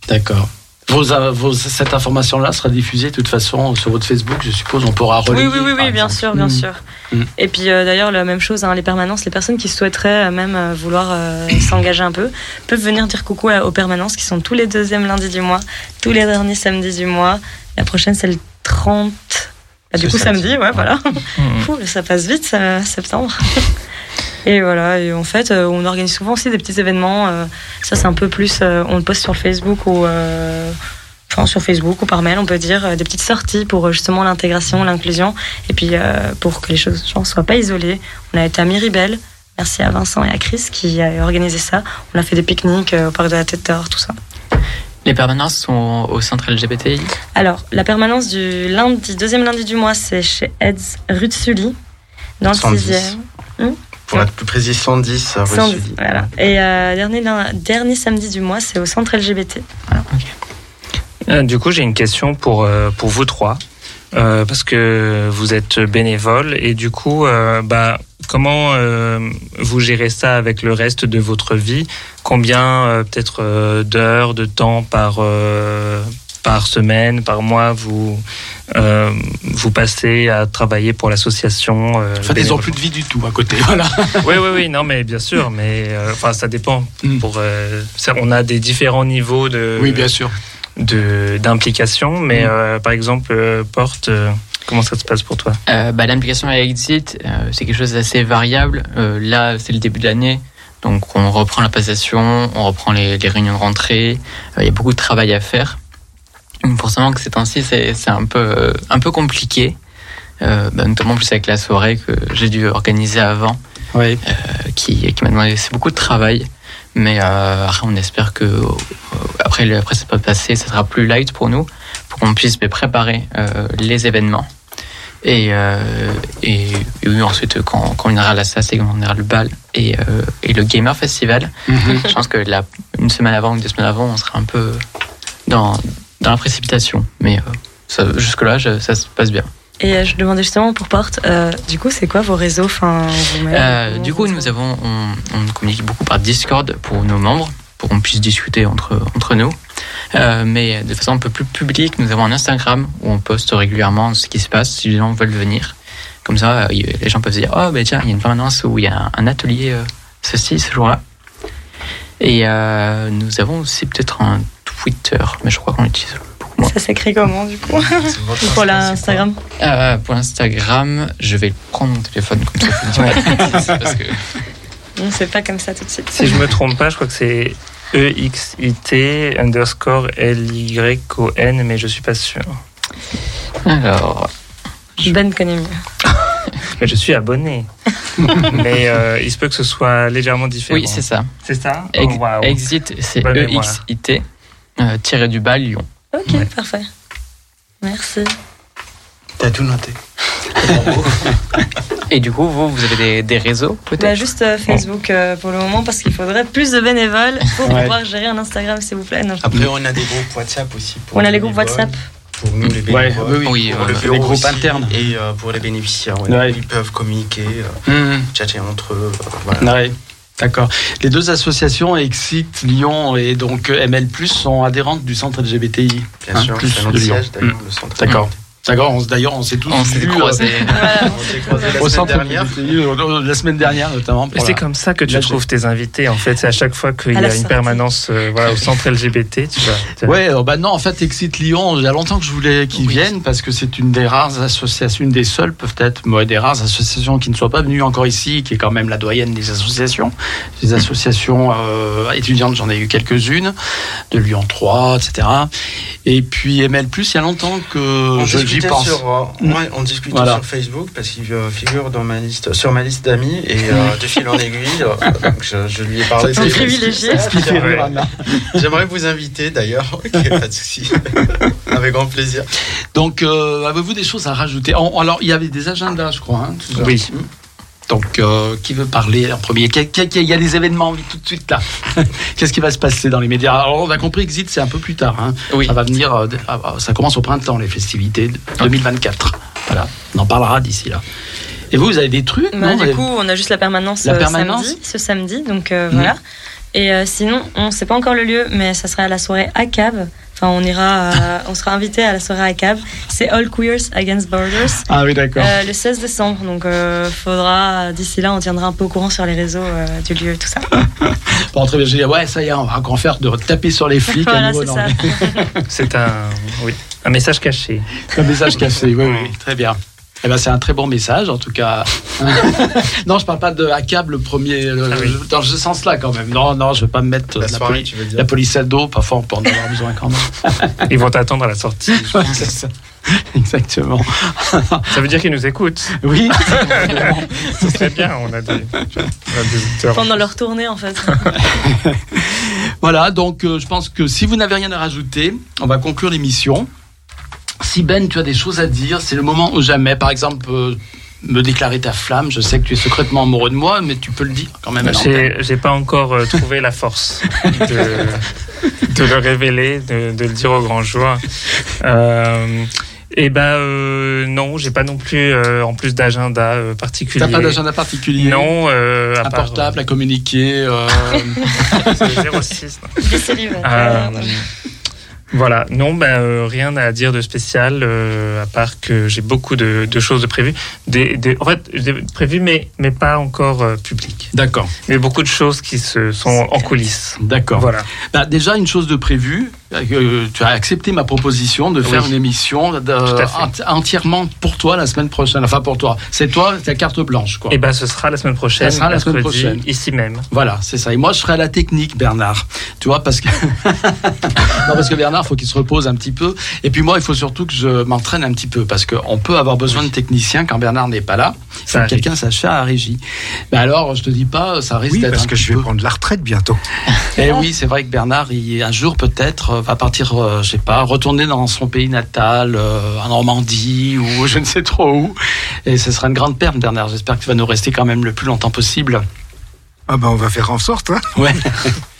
D'accord. Vos, euh, vos- cette information-là sera diffusée de toute façon sur votre Facebook, je suppose. On pourra relayer. oui, oui, oui bien exemple. sûr, bien Mm. sûr. Mm. Et puis euh, d'ailleurs, la même chose, hein, les permanences, les personnes qui souhaiteraient euh, même euh, vouloir [clears throat] s'engager un peu peuvent venir dire coucou à- aux permanences qui sont tous les deuxièmes lundis du mois, tous les derniers samedis du mois. La prochaine, c'est le 30. Bah, du coup, samedi. samedi, ouais, voilà. [laughs] Fou, ça passe vite, septembre. [laughs] Et voilà, et en fait, euh, on organise souvent aussi des petits événements. euh, ça, c'est un peu plus, euh, on le poste sur Facebook ou euh, enfin, sur Facebook ou par mail, on peut dire, euh, des petites sorties pour justement l'intégration, l'inclusion, et puis euh, pour que les choses ne soient pas isolées. On a été à Miribel. Merci à Vincent et à Chris qui a organisé ça. On a fait des pique-niques au parc de la Tête d'Or, tout ça. Les permanences sont au centre LGBTI. Alors, la permanence du lundi, deuxième lundi du mois, c'est chez Eds, rue de Sully, dans le 110. 6e. Pour être plus précis, 110 rue 110, Sully. voilà. Et euh, dernier, dernier samedi du mois, c'est au centre LGBT. Euh, Du coup, j'ai une question pour, euh, pour vous trois. Euh, parce que vous êtes bénévole et du coup, euh, bah, comment euh, vous gérez ça avec le reste de votre vie? Combien euh, peut-être euh, d'heures, de temps par, euh, par semaine, par mois vous, euh, vous passez à travailler pour l'association euh, Enfin, ils n'ont plus de vie du tout à côté. [laughs] Voilà. oui, oui, oui, non, mais bien sûr, mais euh, enfin, ça dépend. Pour, euh, ça, on a des différents niveaux de. Oui, bien sûr. De d'implication, mais Mm. euh, par exemple, euh, Porte, euh, comment ça se passe pour toi? Euh, bah, L'implication à Exit, euh, c'est quelque chose d'assez variable. Euh, là, c'est le début de l'année. Donc, on reprend la passation, on reprend les, les réunions de rentrée. Euh, Il y a beaucoup de travail à faire. Forcément que ces temps-ci, c'est un peu, euh, un peu compliqué. Euh, bah, notamment plus avec la soirée que j'ai dû organiser avant. Oui. euh, qui, qui m'a demandé c'est beaucoup de travail. Mais euh, après, on espère que après, après cette passé, ça sera plus light pour nous, pour qu'on puisse préparer les événements. Et, et, et oui, ensuite, quand, quand on ira à la SAS et quand on ira le bal et, et le Gamer Festival, Mhm. je pense que la, une semaine avant ou deux semaines avant, on sera un peu dans, dans la précipitation. Mais euh, jusque-là, ça se passe bien. Et euh, je demandais justement pour Porte, euh, du coup, c'est quoi vos réseaux? Enfin, vos Euh, du coup, nous avons, on, on communique beaucoup par Discord pour nos membres, pour qu'on puisse discuter entre, entre nous. Euh, mais de façon un peu plus publique, nous avons un Instagram où on poste régulièrement ce qui se passe si les gens veulent venir. Comme ça, les gens peuvent se dire Oh, ben tiens, il y a une permanence où il y a un, un atelier ceci, ce jour-là. Et nous avons aussi peut-être un Twitter, mais je crois qu'on l'utilise beaucoup moins. Ça s'écrit comment, du coup [laughs] Pour l'Instagram Euh, pour l'Instagram, je vais prendre mon téléphone comme ça. je pas [laughs] parce que Non, c'est pas comme ça tout de suite. Si je me trompe pas, je crois que c'est E EXIT underscore L-Y-O-N, mais je suis pas sûr. Alors. Ben connaît mieux. [laughs] Mais je suis abonné. mais euh, il se peut que ce soit légèrement différent. Oui, c'est ça. C'est ça Oh. Exit, c'est. E-X-I-T, tiré du bas, Lyon. Ok, parfait. Merci. T'as tout noté. [laughs] Et du coup, vous, vous avez des, des réseaux, peut-être? Bah, juste euh, Facebook euh, pour le moment parce qu'il faudrait plus de bénévoles pour Ouais. pouvoir gérer un Instagram, s'il vous plaît. Non, Après, on a des groupes WhatsApp aussi. pour On a les groupes WhatsApp. Pour nous, les Ouais, bénévoles. oui, oui. pour Oui, le bureau Les groupes aussi, internes. Et euh, pour les bénéficiaires, ouais. Ouais. ils peuvent communiquer, euh, Mhm. chatter entre eux. euh, voilà. D'accord. Les deux associations, Exit Lyon et donc euh, ML+, sont adhérentes du centre LGBTI. Bien sûr, plus de Lyon. siège, d'ailleurs, Mm. le centre. D'accord. D'accord. D'ailleurs, on s'est tous On s'est vus, croisés. euh, [laughs] On s'est croisés la euh, la semaine dernière notamment. Pour c'est la- comme ça que tu la- trouves tes invités. En fait, c'est à chaque fois qu'il y a une sortie. permanence euh, voilà, au centre LGBT. Tu [laughs] Ouais, euh, bah non, en fait, Exit Lyon, il y a longtemps que je voulais qu'ils Oui. viennent parce que c'est une des rares associations, une des seules peut-être, des rares associations qui ne soient pas venues encore ici, qui est quand même la doyenne des associations. Les associations euh, étudiantes, j'en ai eu quelques-unes, de Lyon 3, etc. Et puis ML+, il y a longtemps que je- j'y pense. sur, euh, ouais, on discutait Voilà. sur Facebook parce qu'il euh, figure dans ma liste, sur ma liste d'amis et euh, de fil en aiguille, euh, donc je, je lui ai parlé. C'est privilégié. J'aimerais vous inviter d'ailleurs. [laughs] Ok, pas de souci. Avec grand plaisir. Donc, avez-vous des choses à rajouter? Alors, il y avait des agendas, je crois. hein. Oui. Donc, euh, qui veut parler en premier? Il y a des événements oui, tout de suite là. [laughs] Qu'est-ce qui va se passer dans les médias? Alors, on a compris que Exit, c'est un peu plus tard. hein. Oui. Ça va venir, euh, ah, ah, ça commence au printemps, les festivités de 2024. Voilà, on en parlera d'ici là. Et vous, vous avez des trucs Bah, non? du coup, on a juste la permanence, La euh, permanence? samedi, ce samedi, donc euh, Mhm. voilà. Et euh, sinon, on ne sait pas encore le lieu, mais ça sera à la soirée ACAB. Enfin, on ira, à- on sera invité à la soirée ACAB. C'est All Queers Against Borders. Ah oui, d'accord. Euh, le 16 décembre, donc euh, faudra d'ici là, on tiendra un peu au courant sur les réseaux euh, du lieu et tout ça. [laughs] Bon, très bien. J'ai dit, ouais, ça y est, on va encore faire de taper sur les flics à Voilà, nouveau c'est [laughs] un, oui, un message caché. un message cassé. Oui, oui, très bien. Eh ben, c'est un très bon message, en tout cas. [laughs] non, je parle pas de hackable le premier, le- dans ce sens-là quand même. Non, non, je vais pas me mettre La la, soirée, poli- tu veux dire. la police à dos. Parfois, on peut en avoir besoin quand même. [laughs] Ils vont t'attendre à la sortie. [laughs] Ouais, c'est ça. Exactement. Ça veut dire qu'ils nous écoutent. Oui. Ce serait bien, on a des, on a des auditeurs. Pendant leur tournée, en fait. Voilà, donc euh, je pense que si vous n'avez rien à rajouter, on va conclure l'émission. Si Ben, tu as des choses à dire, c'est le moment ou jamais. Par exemple, euh, me déclarer ta flamme. Je sais que tu es secrètement amoureux de moi, mais tu peux le dire quand même. J'ai pas encore euh, trouvé la force de, de le révéler, de, de le dire au grand jour. Euh, et ben euh, non, j'ai pas non plus euh, en plus d'agenda euh, particulier. T'as pas d'agenda particulier Non, euh, à Un part, portable à communiquer euh, [laughs] euh, c'est 06. non. Des célibataires. Euh, voilà, non, ben, euh, rien à dire de spécial, euh, à part que j'ai beaucoup de, de choses de prévues. Des, des- en fait, j'ai prévues, mais, mais pas encore euh, publiques. D'accord. Mais beaucoup de choses qui se sont en coulisses. D'accord. Voilà. Bah, déjà, une chose de prévue. Euh, tu as accepté ma proposition de faire Oui. une émission à enti- entièrement pour toi la semaine prochaine. Enfin, pour toi. C'est toi, ta carte blanche, quoi. Et ben, ce sera la semaine prochaine. Ça sera la semaine prochaine. Ici même. Voilà, c'est ça. Et moi, je serai à la technique, Bernard. Tu vois, parce que [laughs] non, parce que Bernard, faut qu'il se repose un petit peu. Et puis moi, il faut surtout que je m'entraîne un petit peu, parce qu'on peut avoir besoin de techniciens quand Bernard n'est pas là. Il faut Ça que quelqu'un sache faire la régie. Ben alors, je te dis pas, ça risque Oui, d'être parce un que petit je vais peu- prendre la retraite bientôt. [laughs] Eh oui, c'est vrai que Bernard, il, un jour peut-être, euh, va partir, euh, je sais pas, retourner dans son pays natal, euh, en Normandie ou [laughs] je ne sais trop où. Et ce sera une grande perte, Bernard. J'espère que tu vas nous rester quand même le plus longtemps possible. Ah ben, on va faire en sorte. Hein. Ouais. [laughs]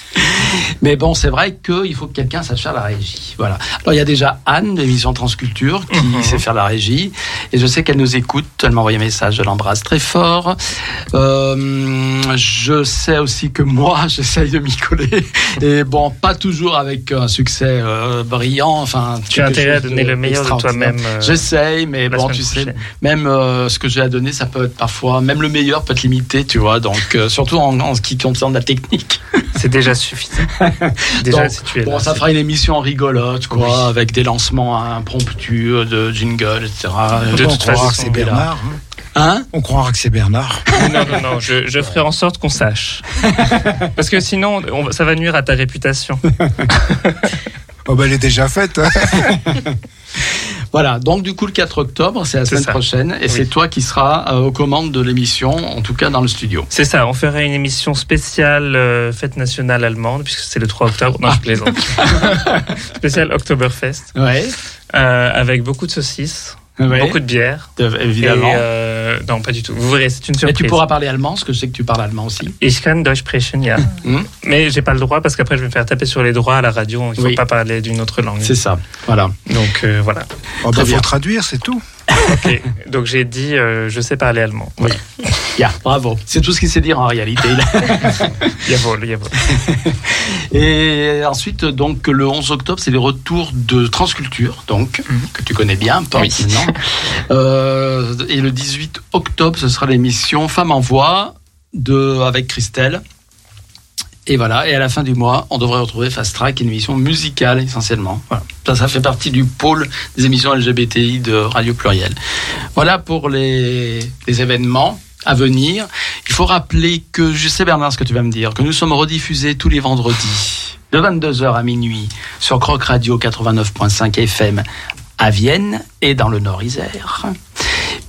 [laughs] Mais bon, c'est vrai qu'il faut que quelqu'un sache faire la régie. Voilà. Alors, il y a déjà Anne de l'émission Transculture qui Mhm. sait faire la régie. Et je sais qu'elle nous écoute. Elle m'a envoyé un message. Je l'embrasse très fort. Euh, je sais aussi que moi, [laughs] j'essaye de m'y coller. Et bon, pas toujours avec un succès euh, brillant. Enfin, Tu as intérêt à donner le meilleur de toi-même. euh, J'essaye, mais bon, tu sais, même euh, ce que j'ai à donner, ça peut être parfois, même le meilleur peut être limité, tu vois. Donc, surtout en, en ce qui concerne la technique. C'est déjà suffisant. [laughs] Déjà, Donc, si tu es bon, ça fera une émission rigolote, quoi, Oui. avec des lancements impromptus de jingle, etc. De on toute croira façon, que c'est. Bernard. hein. Hein? On croira que c'est Bernard. [laughs] Non, non, non, je, je ferai en sorte qu'on sache. [laughs] Parce que sinon, on ça va nuire à ta réputation. Oh ben, elle est déjà faite. hein. [laughs] Voilà, donc du coup, le 4 octobre, c'est la C'est semaine ça. prochaine, et Oui. c'est toi qui seras euh, aux commandes de l'émission, en tout cas dans le studio. C'est ça, on ferait une émission spéciale euh, fête nationale allemande, puisque c'est le 3 octobre. Non, je plaisante. [laughs] spéciale Oktoberfest, Ouais, euh, avec beaucoup de saucisses, beaucoup de bière. évidemment. Et, euh, non, pas du tout. Vous verrez, c'est une surprise. tu pourras parler allemand, parce que je sais que tu parles allemand aussi. Ich kann Deutsch sprechen, ja. Hmm. Mais j'ai pas le droit parce qu'après je vais me faire taper sur les droits à la radio. Il faut Oui. pas parler d'une autre langue. C'est ça, voilà. Donc euh, voilà. Oh, ben, bien. faut traduire, c'est tout. Ok. Donc j'ai dit euh, je sais parler allemand. Oui. [laughs] Yeah, bravo. C'est tout ce qu'il sait dire en réalité. [laughs] Jawohl, jawohl. [laughs] Et ensuite, donc, le 11 octobre, c'est le retour de Transculture, donc, que tu connais bien, pas Oui. Euh, et le 18 octobre, ce sera l'émission Femmes en voix de, avec Christelle. Et voilà, et à la fin du mois, on devrait retrouver Fast Track, une émission musicale essentiellement. Voilà. Ça, ça fait partie du pôle des émissions LGBTI de Radio Pluriel. Voilà pour les, les événements à venir. Il faut rappeler que, je sais Bernard ce que tu vas me dire, que nous sommes rediffusés tous les vendredis de 22h à minuit sur Croc Radio 89.5 FM à Vienne et dans le Nord-Isère.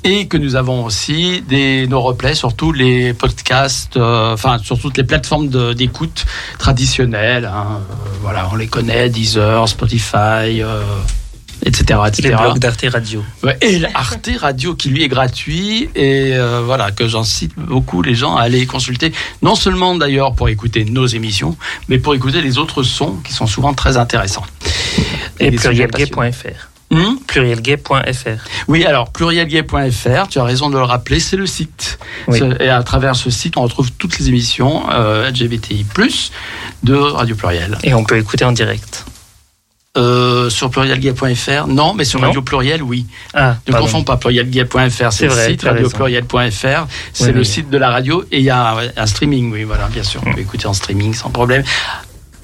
Et que nous avons aussi des, nos replays sur tous les podcasts, euh, enfin sur toutes les plateformes d'écoute traditionnelles. hein. Euh, voilà, on les connaît, Deezer, Spotify, euh, etc. etc. Les blogs d'Arte Radio. Ouais, et l'Arte Radio qui lui est gratuit et voilà que j'en cite beaucoup les gens à aller consulter non seulement d'ailleurs pour écouter nos émissions mais pour écouter les autres sons qui sont souvent très intéressants Et passionnants. plurielgay.fr. Hmm Plurielgay.fr. oui alors plurielgay.fr tu as raison de le rappeler c'est le site Oui. Et à travers ce site on retrouve toutes les émissions euh, LGBTI+ de Radio Pluriel Et on peut écouter en direct. euh, sur plurielgay.fr non mais sur Non. Radio Pluriel oui Ah, Ne pardon. confonds pas, plurielgay.fr, C'est le vrai, site, radiopluriel.fr, c'est Oui, le oui. site de la radio, et il y a ouais, un streaming, oui, voilà, bien sûr, on peut écouter en streaming sans problème.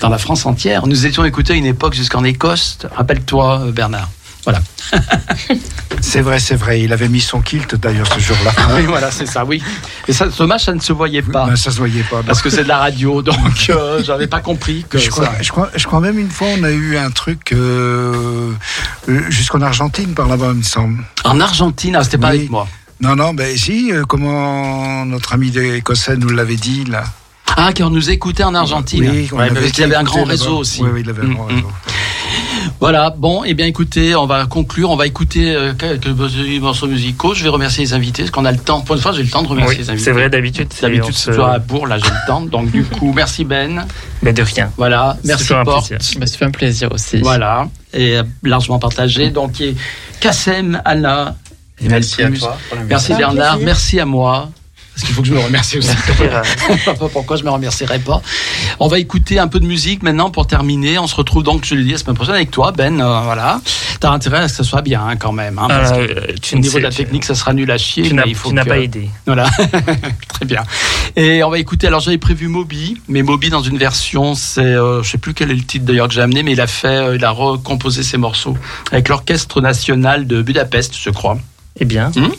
Dans la France entière, nous étions écoutés à une époque jusqu'en Écosse, rappelle-toi, euh, Bernard. Voilà. [laughs] C'est vrai, c'est vrai. Il avait mis son kilt d'ailleurs ce jour-là. oui, voilà, c'est ça, oui. Et ça, dommage, ça ne se voyait pas. Ben, ça se voyait pas. Parce que c'est de la radio, [laughs] donc euh, j'avais pas compris que je, crois, ça- je, crois, je crois même une fois on a eu un truc euh, euh, jusqu'en Argentine par là-bas, il me semble. En Argentine, ah, c'était pas avec moi. Non, non, ben si, euh, comment notre ami écossais nous l'avait dit là. Ah, qui nous écoutait en Argentine. Oui, Ouais, parce qu'il avait un grand réseau aussi. Oui, oui, il avait un Mm, grand mm. réseau. Voilà, bon, eh bien écoutez, on va conclure, on va écouter euh, quelques morceaux musicaux. Je vais remercier les invités, parce qu'on a le temps. Pour une fois, j'ai le temps de remercier Oui, les invités. c'est vrai, d'habitude, c'est- D'habitude, c'est se- toujours à bourre, là j'ai le temps. Donc du [laughs] coup, merci Ben. Mais de rien. Voilà, merci Porte. Bah, ça fait un plaisir aussi. Voilà, et euh, largement partagé. Donc, et Kassem, Anna, et Merci à toi Merci. Bernard, merci à moi. Parce qu'il faut que je me remercie aussi. [laughs] Je sais pas pourquoi je me remercierais pas. On va écouter un peu de musique maintenant pour terminer. On se retrouve donc, je l'ai dit, la semaine prochaine avec toi, Ben. euh, voilà. T'as intérêt à ce que ça soit bien hein, quand même. hein, parce que euh, tu au niveau sais- de la technique, ça sera nul à chier. Tu n'as que- pas aidé. Voilà, [laughs] très bien. Et on va écouter. Alors j'avais prévu Moby, mais Moby dans une version, c'est, euh, je sais plus quel est le titre d'ailleurs que j'ai amené, mais il a fait, euh, il a recomposé ses morceaux avec l'orchestre national de Budapest, je crois. Eh bien. Hmm?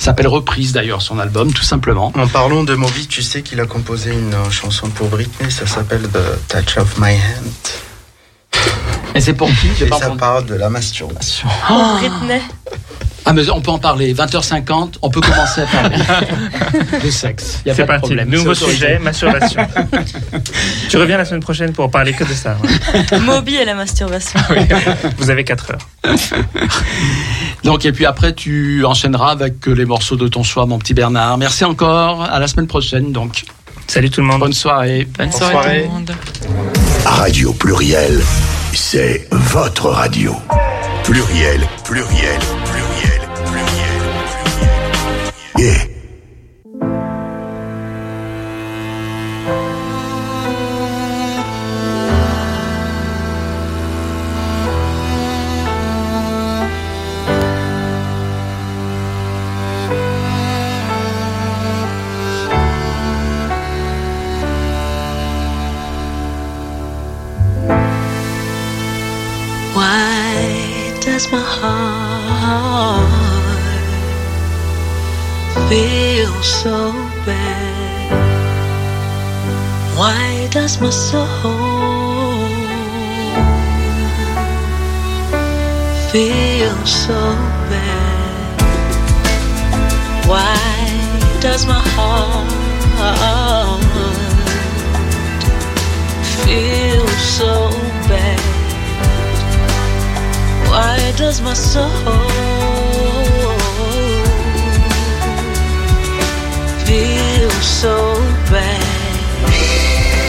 Il s'appelle Reprise d'ailleurs son album, tout simplement. En parlant de Moby, tu sais qu'il a composé une chanson pour Britney, ça s'appelle The Touch of My Hand. Et c'est pour qui Et pas ça parle de la masturbation. Oh, Britney. Ah mais on peut en parler. 20h50, on peut commencer à parler [laughs] de sexe. Il y a pas de parti. problème. Nouveau sujet, masturbation. [laughs] tu reviens la semaine prochaine pour parler que de ça. ouais. [laughs] Moby et la masturbation. Vous avez 4 heures. Donc et puis après tu enchaîneras avec euh, les morceaux de ton choix, mon petit Bernard. Merci encore. À la semaine prochaine. Donc Salut tout le monde. bonne soirée. Bonne soirée, soirée. tout le monde. Radio Pluriel, c'est votre radio. Pluriel, pluriel, pluriel, pluriel, pluriel. Why does my heart feel so bad? Why does my soul feel so bad? Why does my heart feel so bad? Why does my soul feel so bad?